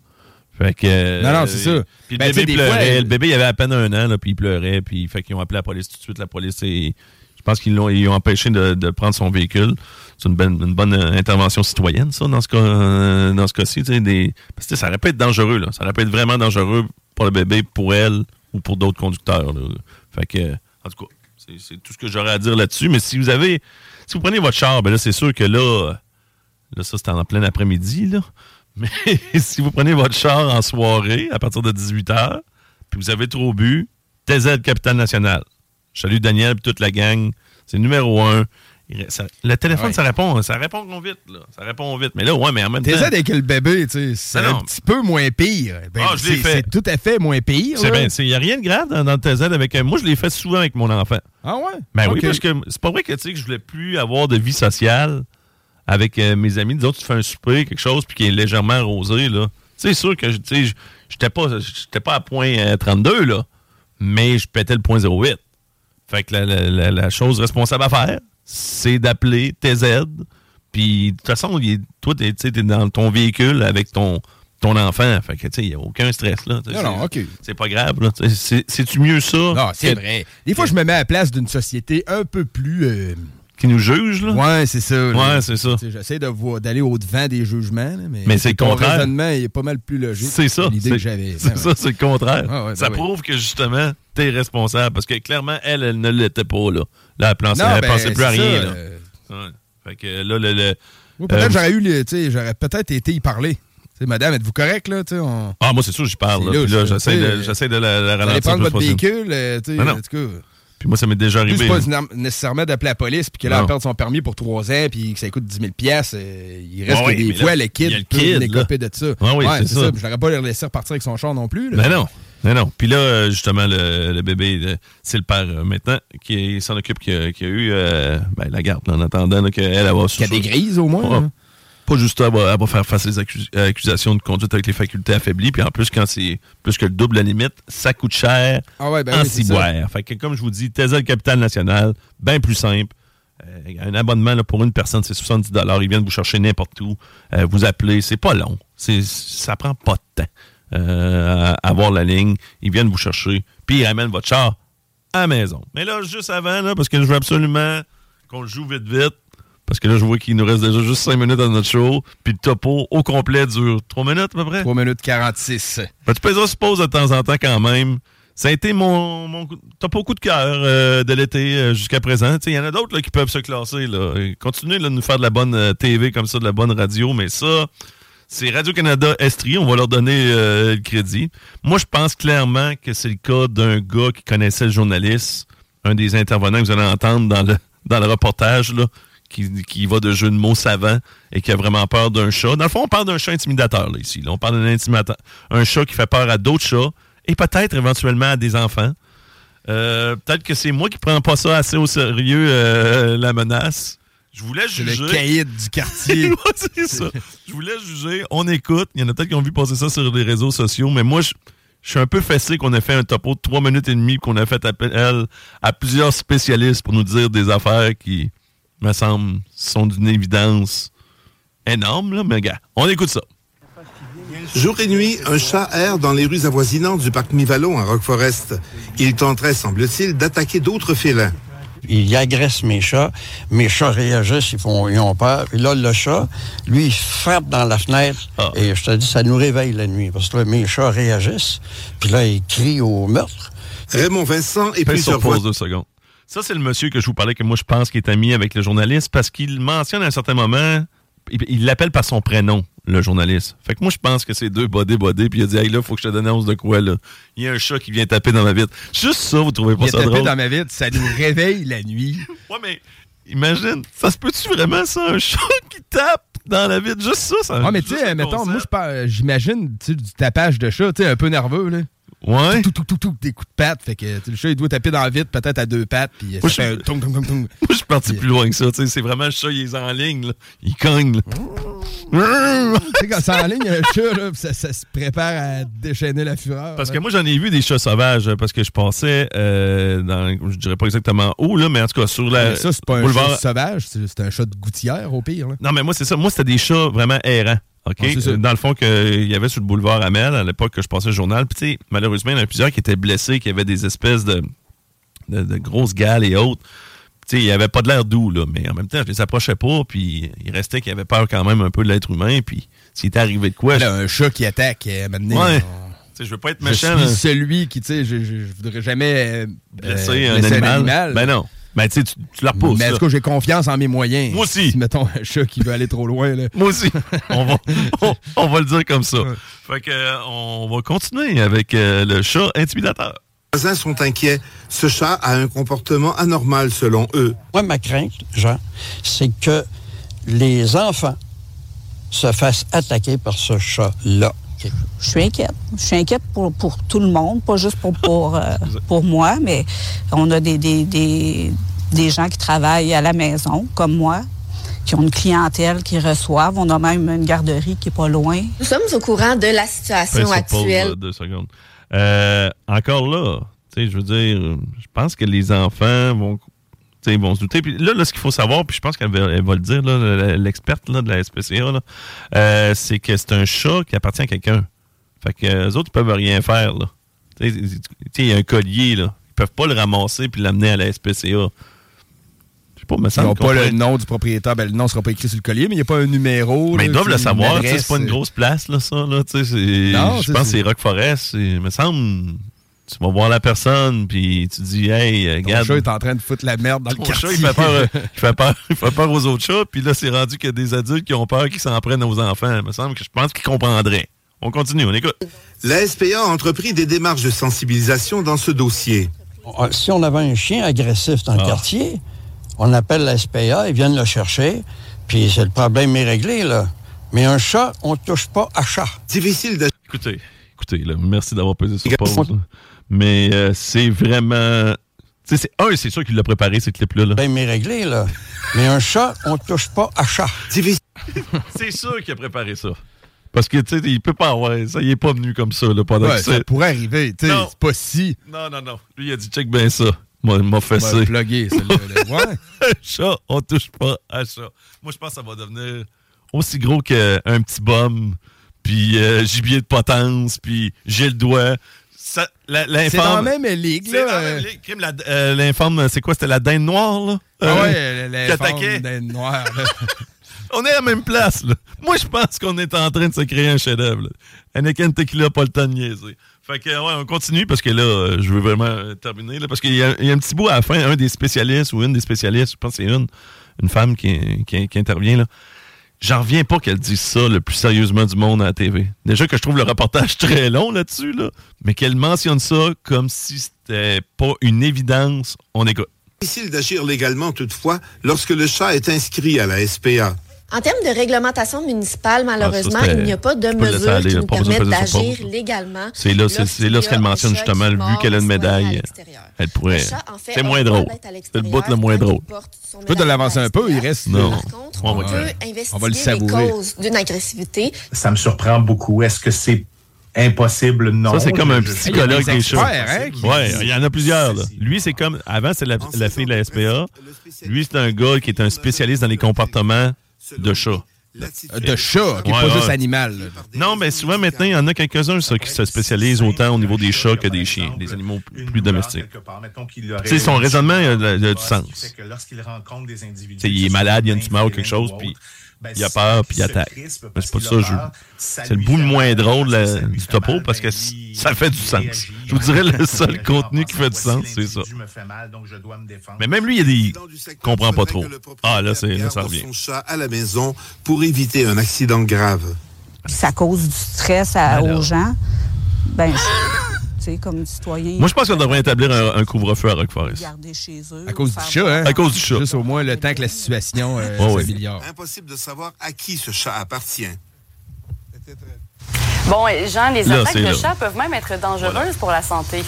Fait que. euh, Non, non, c'est ça. Puis le Ben, bébé pleurait. fois, elle- Le bébé, il avait à peine un an, là, puis il pleurait. Puis fait qu'ils ont appelé la police tout de suite. La police, est- je pense qu'ils l'ont, ils ont empêché de, de prendre son véhicule. C'est une, bonne- une bonne euh, intervention citoyenne, ça, dans ce cas, euh, dans ce cas-ci. Des, parce que ça aurait pu être dangereux, là. Ça aurait pu être vraiment dangereux pour le bébé, pour elle ou pour d'autres conducteurs. là. Fait que, euh, en tout cas, c'est, c'est tout ce que j'aurais à dire là-dessus. Mais si vous avez, si vous prenez votre char, ben là, c'est sûr que là, là, ça, c'est en plein après-midi, là. Mais si vous prenez votre char en soirée, à partir de 18h, puis vous avez trop bu, TZ Capitale Nationale. Je salue Daniel et toute la gang. C'est numéro un. ça- le téléphone, Ouais. ça répond, ça répond vite, là. Ça répond vite. Mais là, ouais, mais en même temps. T'es Z avec le bébé, tu sais, c'est un non. petit peu moins pire. Ben, Ah, je l'ai c'est- fait. C'est tout à fait moins pire. C'est là. bien, il n'y a rien de grave dans, dans le TZ avec. euh, Moi, je l'ai fait souvent avec mon enfant. Ah ouais? Ben oui, parce que c'est pas vrai que, tu sais, que je voulais plus avoir de vie sociale avec euh, mes amis. Disons, tu fais un souper, quelque chose, puis qui est légèrement arrosé, là. Tu sais, sûr que, tu sais, j'étais pas, j'étais pas à point euh, 32, là, mais je pétais le point 08. Fait que la, la- la- chose responsable à faire, c'est d'appeler TZ. Puis, de toute façon, il toi, tu t'es dans ton véhicule avec ton, ton enfant. Fait que, tu sais, il n'y a aucun stress, là. Non, non, c'est- OK. C'est pas grave, là. C'est, c'est-tu mieux ça? Non, c'est vrai. Des fois, je me mets à la place d'une société un peu plus. euh, Qui nous juge, là? Ouais, c'est ça. Ouais, c'est ça. Tu J'essaie de voir- d'aller au-devant des jugements, là, mais, Mais c'est le contraire. raisonnement il est pas mal plus logique. C'est ça. L'idée c'est- que j'avais. C'est Ben ça, c'est le contraire. Ah ouais, ben ça oui. prouve que justement, t'es responsable. Parce que clairement, elle, elle ne l'était pas, là. Là, elle pensait, Non, elle ben, pensait plus à c'est rien, ça, là. euh, Ouais. Fait que là, le. le- Moi, peut-être euh, j'aurais eu, tu sais, j'aurais peut-être été y parler. Tu madame, êtes-vous correct, là? Tu on... Ah, moi, c'est sûr, j'y parle. C'est là. Là, j'essaie tu de, j'essaie de la, la ralentir. le votre possible. véhicule, euh, tu sais, Non, non. en tout cas. Puis moi, ça m'est déjà arrivé. c'est pas nécessairement d'appeler la police, puis que là, Non. elle perd son permis pour trois ans, puis que ça coûte 10 000 pièces, il reste Ouais, que des mais fois, là, le kid a le kid, de ça. Ouais, oui, c'est ça. Je n'aurais pas le laisser repartir avec son char non plus. là. Ben non. Ben non. Puis là, euh, justement, le, le bébé, euh, c'est le père euh, maintenant qui s'en occupe, qui a, qui a eu euh, ben, la garde là, en attendant qu'elle elle va Qu'il y a des grises, au moins. Pas juste elle va, elle va faire face accus- euh, accusations de conduite avec les facultés affaiblies. Puis en plus, quand c'est plus que le double la limite, ça coûte cher Ah ouais, ben en oui, ciboire. Fait que comme je vous dis, Tesla Capital National, bien plus simple. Euh, un abonnement là, pour une personne, c'est 70 Ils viennent vous chercher n'importe où. Euh, vous appelez, c'est pas long. Ça prend pas de temps euh, à avoir la ligne. Ils viennent vous chercher, puis ils ramènent votre char à la maison. Mais là, juste avant, là, parce que je veux absolument qu'on le joue vite, vite. Parce que là, je vois qu'il nous reste déjà juste 5 minutes dans notre show. Puis le topo au complet dure 3 minutes à peu près? 3 minutes 46. Ben, tu peux se pause de temps en temps quand même. Ça a été mon, mon topo coup de cœur euh, de l'été euh, jusqu'à présent. Il y en a d'autres qui peuvent se classer. Là. Continuez là, de nous faire de la bonne euh, TV comme ça, de la bonne radio, mais ça, c'est Radio-Canada Estrie. On va leur donner euh, le crédit. Moi, je pense clairement que c'est le cas d'un gars qui connaissait le journaliste, un des intervenants que vous allez entendre dans le, dans le reportage, là, qui, qui va de jeu de mots savants et qui a vraiment peur d'un chat. Dans le fond, on parle d'un chat intimidateur, là, ici. là. On parle d'un intimidateur. Un chat qui fait peur à d'autres chats et peut-être éventuellement à des enfants. Euh, peut-être que c'est moi qui prends pas ça assez au sérieux, euh, la menace. Je voulais juger. le caïd du quartier. Ouais, c'est ça. Je voulais juger. On écoute. Il y en a peut-être qui ont vu passer ça sur les réseaux sociaux, mais moi, je, je suis un peu fessé qu'on ait fait un topo de 3 minutes et demie, qu'on a fait appel à plusieurs spécialistes pour nous dire des affaires qui, me semble, sont d'une évidence énorme, là, mais gars, on écoute ça. Jour et nuit, un chat erre dans les rues avoisinantes du parc Mivallon à Rock Forest. Il tenterait, semble-t-il, d'attaquer d'autres félins. Il agresse mes chats. Mes chats réagissent, ils, font, ils ont peur. Puis là, le chat, lui, il frappe dans la fenêtre. Et je te dis, ça nous réveille la nuit. Parce que là, mes chats réagissent. Puis là, ils crient au meurtre. Raymond Vincent et Fais plusieurs pause deux secondes. Ça, c'est le monsieur que je vous parlais, que moi, je pense qu'il est ami avec le journaliste, parce qu'il mentionne à un certain moment, il- il l'appelle par son prénom, le journaliste. Fait que moi, je pense que c'est deux bodés bodés, puis il a dit, hey, là, faut que je te dénonce de quoi, là. Il y a un chat qui vient taper dans ma vitre. Juste ça, vous trouvez pas Il a ça drôle? dans ma vitre, ça nous réveille la nuit. Ouais, mais imagine, ça se peut-tu vraiment, ça, un chat qui tape dans la vitre? Juste ça, ça. Ah, mais tu sais, mettons, concept. moi, j'imagine du tapage de chat, tu sais, un peu nerveux, là. Ouais. Tout, tout, tout, tout, des coups de patte. Fait que le chat, il doit taper dans la vitre, peut-être à deux pattes, puis ça Moi, je fait suis- un tung, tung, tung, tung. Moi, je suis parti plus loin que ça. tu sais, C'est vraiment le chat, il est en ligne. Là. Il cogne. là. tu sais, quand c'est en ligne, un chat, là, ça, ça se prépare à déchaîner la fureur. Parce là. que moi, j'en ai vu des chats sauvages euh, parce que je passais euh, dans, je dirais pas exactement où, là, mais en tout cas, sur la. Mais ça, c'est pas un chat sauvage, c'est c'est un chat de gouttière, au pire. Là. Non, mais moi, c'est ça. Moi, c'était des chats vraiment errants. OK? Ah. Dans le fond, qu'il y avait sur le boulevard Amel, à l'époque que je passais le journal. Puis, tu sais, malheureusement, il y en a plusieurs qui étaient blessés, qui avaient des espèces de, de, de grosses gales et autres. Tu sais, il n'y avait pas de l'air doux, là. Mais en même temps, je les approchais pas. Puis, il restait qu'il avait peur quand même un peu de l'être humain. Puis, s'il était arrivé de quoi. Là, un chat qui attaque, euh, maintenant. Ouais. on- Tu sais, je veux pas être Je méchant. suis là. celui qui, tu sais, je, je, je voudrais jamais euh, Blesser euh, un blesser animal. Ben non. Ben, tu sais, tu, la repousses. Mais tout cas, j'ai confiance en mes moyens? Moi aussi. Si, mettons, un chat qui veut aller trop loin, là. Moi aussi. on, va, on, on va le dire comme ça. Fait que, euh, on va continuer avec euh, le chat intimidateur. Les voisins sont inquiets. Ce chat a un comportement anormal selon eux. Moi, ma crainte, Jean, c'est que les enfants se fassent attaquer par ce chat-là. Je suis inquiète. Je suis inquiète pour, pour tout le monde, pas juste pour, pour, euh, pour moi, mais on a des, des, des, des gens qui travaillent à la maison, comme moi, qui ont une clientèle qui reçoivent. On a même une garderie qui est pas loin. Nous sommes au courant de la situation actuelle. deux secondes. Euh, encore là, tu sais, je veux dire, je pense que les enfants vont, tu sais, vont se douter. Puis là, là, ce qu'il faut savoir, puis je pense qu'elle va, elle va le dire, là, l'experte là, de la SPCA, euh, c'est que c'est un chat qui appartient à quelqu'un. Fait que les autres, ils peuvent rien faire. il y a un collier, là. Ils peuvent pas le ramasser puis l'amener à la SPCA. Pas, me Ils n'ont pas le nom du propriétaire. Ben, le nom ne sera pas écrit sur le collier, mais il n'y a pas un numéro. Mais là, ils doivent le savoir, c'est pas une adresse. grosse place, là, ça, là, Non, je pense que c'est- c'est Rock Forest, il me semble, tu vas voir la personne, puis tu dis, hey, euh, Ton regarde. chat est en train de foutre la merde dans le Ton quartier. chat, il fait peur, il fait peur, il fait peur aux autres chats, puis là, c'est rendu qu'il y a des adultes qui ont peur qu'ils s'en prennent aux enfants. Il me semble que je pense qu'ils comprendraient. On continue, on écoute. La SPA a entrepris des démarches de sensibilisation dans ce dossier. Ah, Si on avait un chien agressif dans le Ah. quartier, on appelle la SPA, ils viennent le chercher, puis c'est le problème est réglé, là. Mais un chat, on ne touche pas à chat. Difficile de... Écoutez, écoutez, là, merci d'avoir pesé sur pause. là. Mais euh, c'est vraiment. Tu sais, c'est un, c'est sûr qu'il l'a préparé, ces clips-là. Là. Problème est réglé, là. Mais un chat, on ne touche pas à chat. C'est sûr qu'il a préparé ça. Parce que, tu sais, il peut pas avoir. Ça, il est pas venu comme ça, là, pendant Ouais, que ça pourrait arriver. tu sais. C'est pas si. Non, non, non. Lui, il a dit, check bien ça. Moi, il m'a celle-là. là. Ouais. chat, on touche pas à chat. Moi, je pense que ça va devenir aussi gros qu'un petit bum, puis euh, gibier de potence, puis j'ai le doigt. C'est dans la même ligue, C'est dans la euh, même ligue. Euh, L'informe, c'est quoi? C'était la dinde noire, là? Ah Euh, ouais, qui l'informe dinde noire. On est à la même place, là. Moi, je pense qu'on est en train de se créer un chef-d'œuvre. Anakin Tequila, pas le temps de niaiser. Fait que, ouais, on continue parce que là, euh, je veux vraiment euh, terminer. Là, parce qu'il y, a il y a un petit bout à la fin, un des spécialistes ou une des spécialistes, je pense que c'est une, une femme qui, qui- qui intervient là. J'en reviens pas qu'elle dise ça le plus sérieusement du monde à la TV. Déjà que je trouve le reportage très long là-dessus, là, mais qu'elle mentionne ça comme si c'était pas une évidence. On écoute. Difficile d'agir légalement toutefois lorsque le chat est inscrit à la SPA. En termes de réglementation municipale, malheureusement, Ah, ça, c'était- il n'y a pas de mesures aller, qui nous sur d'agir légalement. C'est là, c'est, là ce qu'elle mentionne justement, vu qu'elle a une médaille, elle pourrait. En fait, C'est moins drôle. C'est le bout le l'extérieur moins drôle. Tu peux te l'avancer un peu, il reste. Non. On va- peut On va le investiguer les savourer. causes d'une agressivité. Ça me surprend beaucoup. Est-ce que c'est impossible? Non. Ça, c'est comme un psychologue des chats. hein, Ouais, il y en a plusieurs. Là. Lui, c'est comme. Avant, c'est la, la fille de la SPA. Lui, c'est un gars qui est un spécialiste dans les comportements de chats. De chat, qui est Ouais, pas ouais. juste animal. là. Non, mais souvent, maintenant, il y en a quelques-uns ça, qui se spécialisent autant au niveau des chats que des chiens, des animaux plus domestiques. Tu sais, son raisonnement, il a, du sens. il est malade, il a une tumeur ou quelque chose, puis il a peur, puis il attaque. Mais c'est pas ça, je... c'est le bout le moins drôle la- du topo, parce que ça fait du sens. Je vous dirais, le seul contenu qui fait du sens, c'est ça. Mais même lui, il, a des... il comprend pas trop. Ah, là, c'est, là ça revient. son chat à la maison pour éviter un accident grave. Puis ça cause du stress à- Alors. aux gens? Ben, comme citoyen. Moi, je pense qu'on devrait établir un, un couvre-feu à Rock Forest. Garder chez eux. À cause du chat, hein? À cause du chat. Juste au moins le temps que la situation euh, Oh, oui. s'améliore. Impossible de savoir à qui ce chat appartient. Bon, et Jean, les Là, attaques de là. chats peuvent même être dangereuses pour la santé.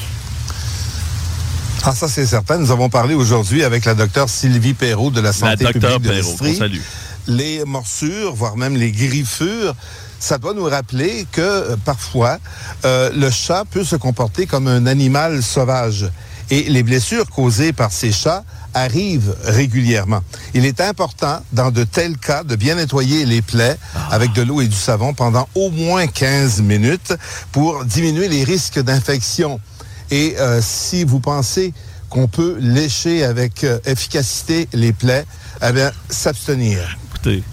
Ah, ça, c'est certain. Nous avons parlé aujourd'hui avec la docteure Sylvie Perrault de la santé docteure publique de Perrault. Les morsures, voire même les griffures, ça doit nous rappeler que euh, parfois, euh, le chat peut se comporter comme un animal sauvage. Et les blessures causées par ces chats arrivent régulièrement. Il est important, dans de tels cas, de bien nettoyer les plaies avec de l'eau et du savon pendant au moins 15 minutes pour diminuer les risques d'infection. Et euh, si vous pensez qu'on peut lécher avec efficacité les plaies, eh bien, s'abstenir. Écoutez,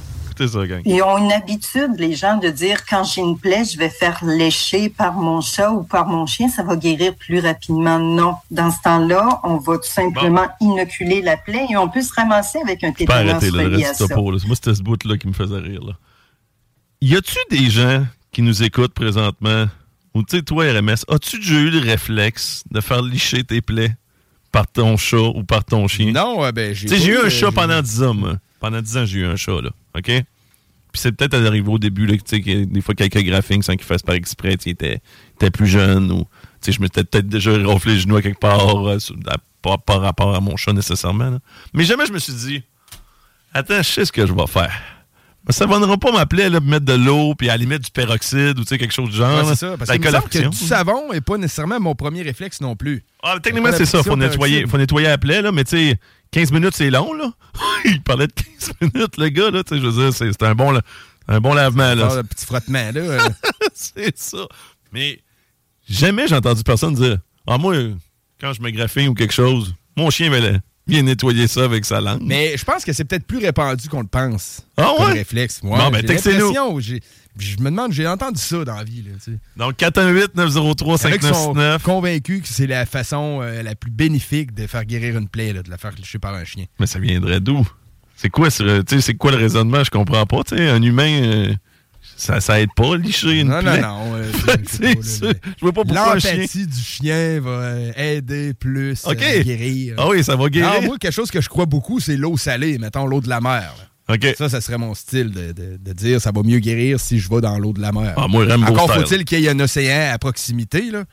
écoutez ça, gang. Ils ont une habitude, les gens, de dire quand j'ai une plaie, je vais faire lécher par mon chat ou par mon chien, ça va guérir plus rapidement. Non. Dans ce temps-là, on va tout simplement inoculer la plaie et on peut se ramasser avec un Je peux pas tétanos arrêter là, le relié à reste ça. du topo. là. Moi, c'était ce bout-là qui me faisait rire. Là. Y a-tu des gens qui nous écoutent présentement? Ou tu sais, toi, RMS, as-tu déjà eu le réflexe de faire licher tes plaies par ton chat ou par ton chien? Non, euh, ben, j'ai Tu sais, pas j'ai eu un euh, chat pendant 10 ans, moi. Pendant 10 ans, j'ai eu un chat, là. OK? Puis c'est peut-être arrivé au début, là, que, tu sais, que des fois, quelques graphiques sans qu'ils fassent par exprès, sais, était, était plus jeune ou, je m'étais peut-être déjà ronflé les genoux à quelque part, euh, pas par rapport à mon chat nécessairement. Mais jamais je me suis dit, attends, je sais ce que je vais faire. Ça ne va pas m'appeler, là, mettre de l'eau, puis à la limite du peroxyde ou, tu sais, quelque chose du genre. Ouais, c'est ça. Parce La qu'il me semble que du savon n'est pas nécessairement mon premier réflexe non plus. Ah, techniquement, c'est ça. Faut nettoyer, faut nettoyer la plaie, là, mais tu sais, 15 minutes, c'est long, là. Il parlait de 15 minutes, le gars, là. Tu sais, je veux dire, c'est un bon, un bon lavement, là. Un petit frottement, là. c'est ça. Mais jamais j'ai entendu personne dire Ah, moi, quand je me graphine ou quelque chose, mon chien vient, nettoyer ça avec sa langue. Mais je pense que c'est peut-être plus répandu qu'on le pense. Ah comme ouais? réflexe. Ouais, Bon, ben, textez-nous. Je me demande, j'ai entendu ça dans la vie. Là, tu sais. Donc, Il y en a qui sont 418-903-5969. convaincus que c'est la façon euh, la plus bénéfique de faire guérir une plaie, là, de la faire licher par un chien. Mais ça viendrait d'où? C'est quoi, c'est quoi le raisonnement? Je comprends pas. tu sais, un humain, euh, ça, ça aide pas à licher une Non, non, plaie. non. euh, C'est ça. Je vois pas pourquoi. L'empathie du chien va euh, aider plus OK. à guérir. Ah oui, ça va guérir. Alors, moi, quelque chose que je crois beaucoup, c'est l'eau salée, mettons l'eau de la mer. là. Ça, ça serait mon style de, de- de dire ça va mieux guérir si je vais dans l'eau de la mer. Ah, moi, Rambo Encore faut-il qu'il y ait un océan à proximité, là.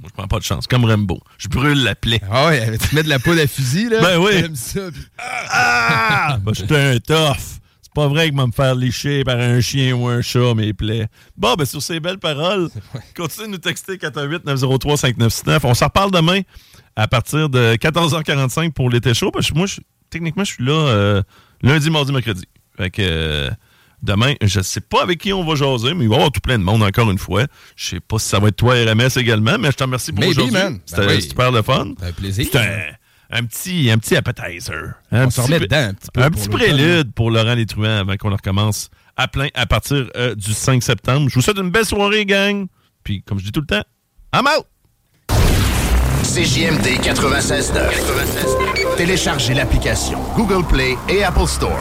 Moi, je prends pas de chance. Comme Rambo. Je brûle la plaie. Ah ouais, tu mets de la poudre à fusil, là. Ben oui. Ça, puis- Ah! Ben, j'étais un tough. C'est pas vrai que va me faire licher par un chien ou un chat mes plaies. Bon, ben sur ces belles paroles, continuez de nous texter 418-903-5969. On s'en reparle demain à partir de 14h45 pour l'été chaud. Parce que moi, je- techniquement, je suis là euh, lundi, mardi, mercredi. Fait que euh, demain, je sais pas avec qui on va jaser, mais il va y avoir tout plein de monde encore une fois. Je sais pas si ça va être toi, RMS également, mais je te remercie pour aujourd'hui. C'était Ben oui. super le fun. Un plaisir. C'est un, petit, un petit appetizer. Un On petit remet pré- dedans un petit peu Un pour petit l'automne, prélude pour Laurent Les Truands avant qu'on le recommence à plein à partir euh, du 5 septembre. Je vous souhaite une belle soirée, gang. Puis, comme je dis tout le temps, I'm out! CJMD 96.9. Téléchargez l'application Google Play et Apple Store.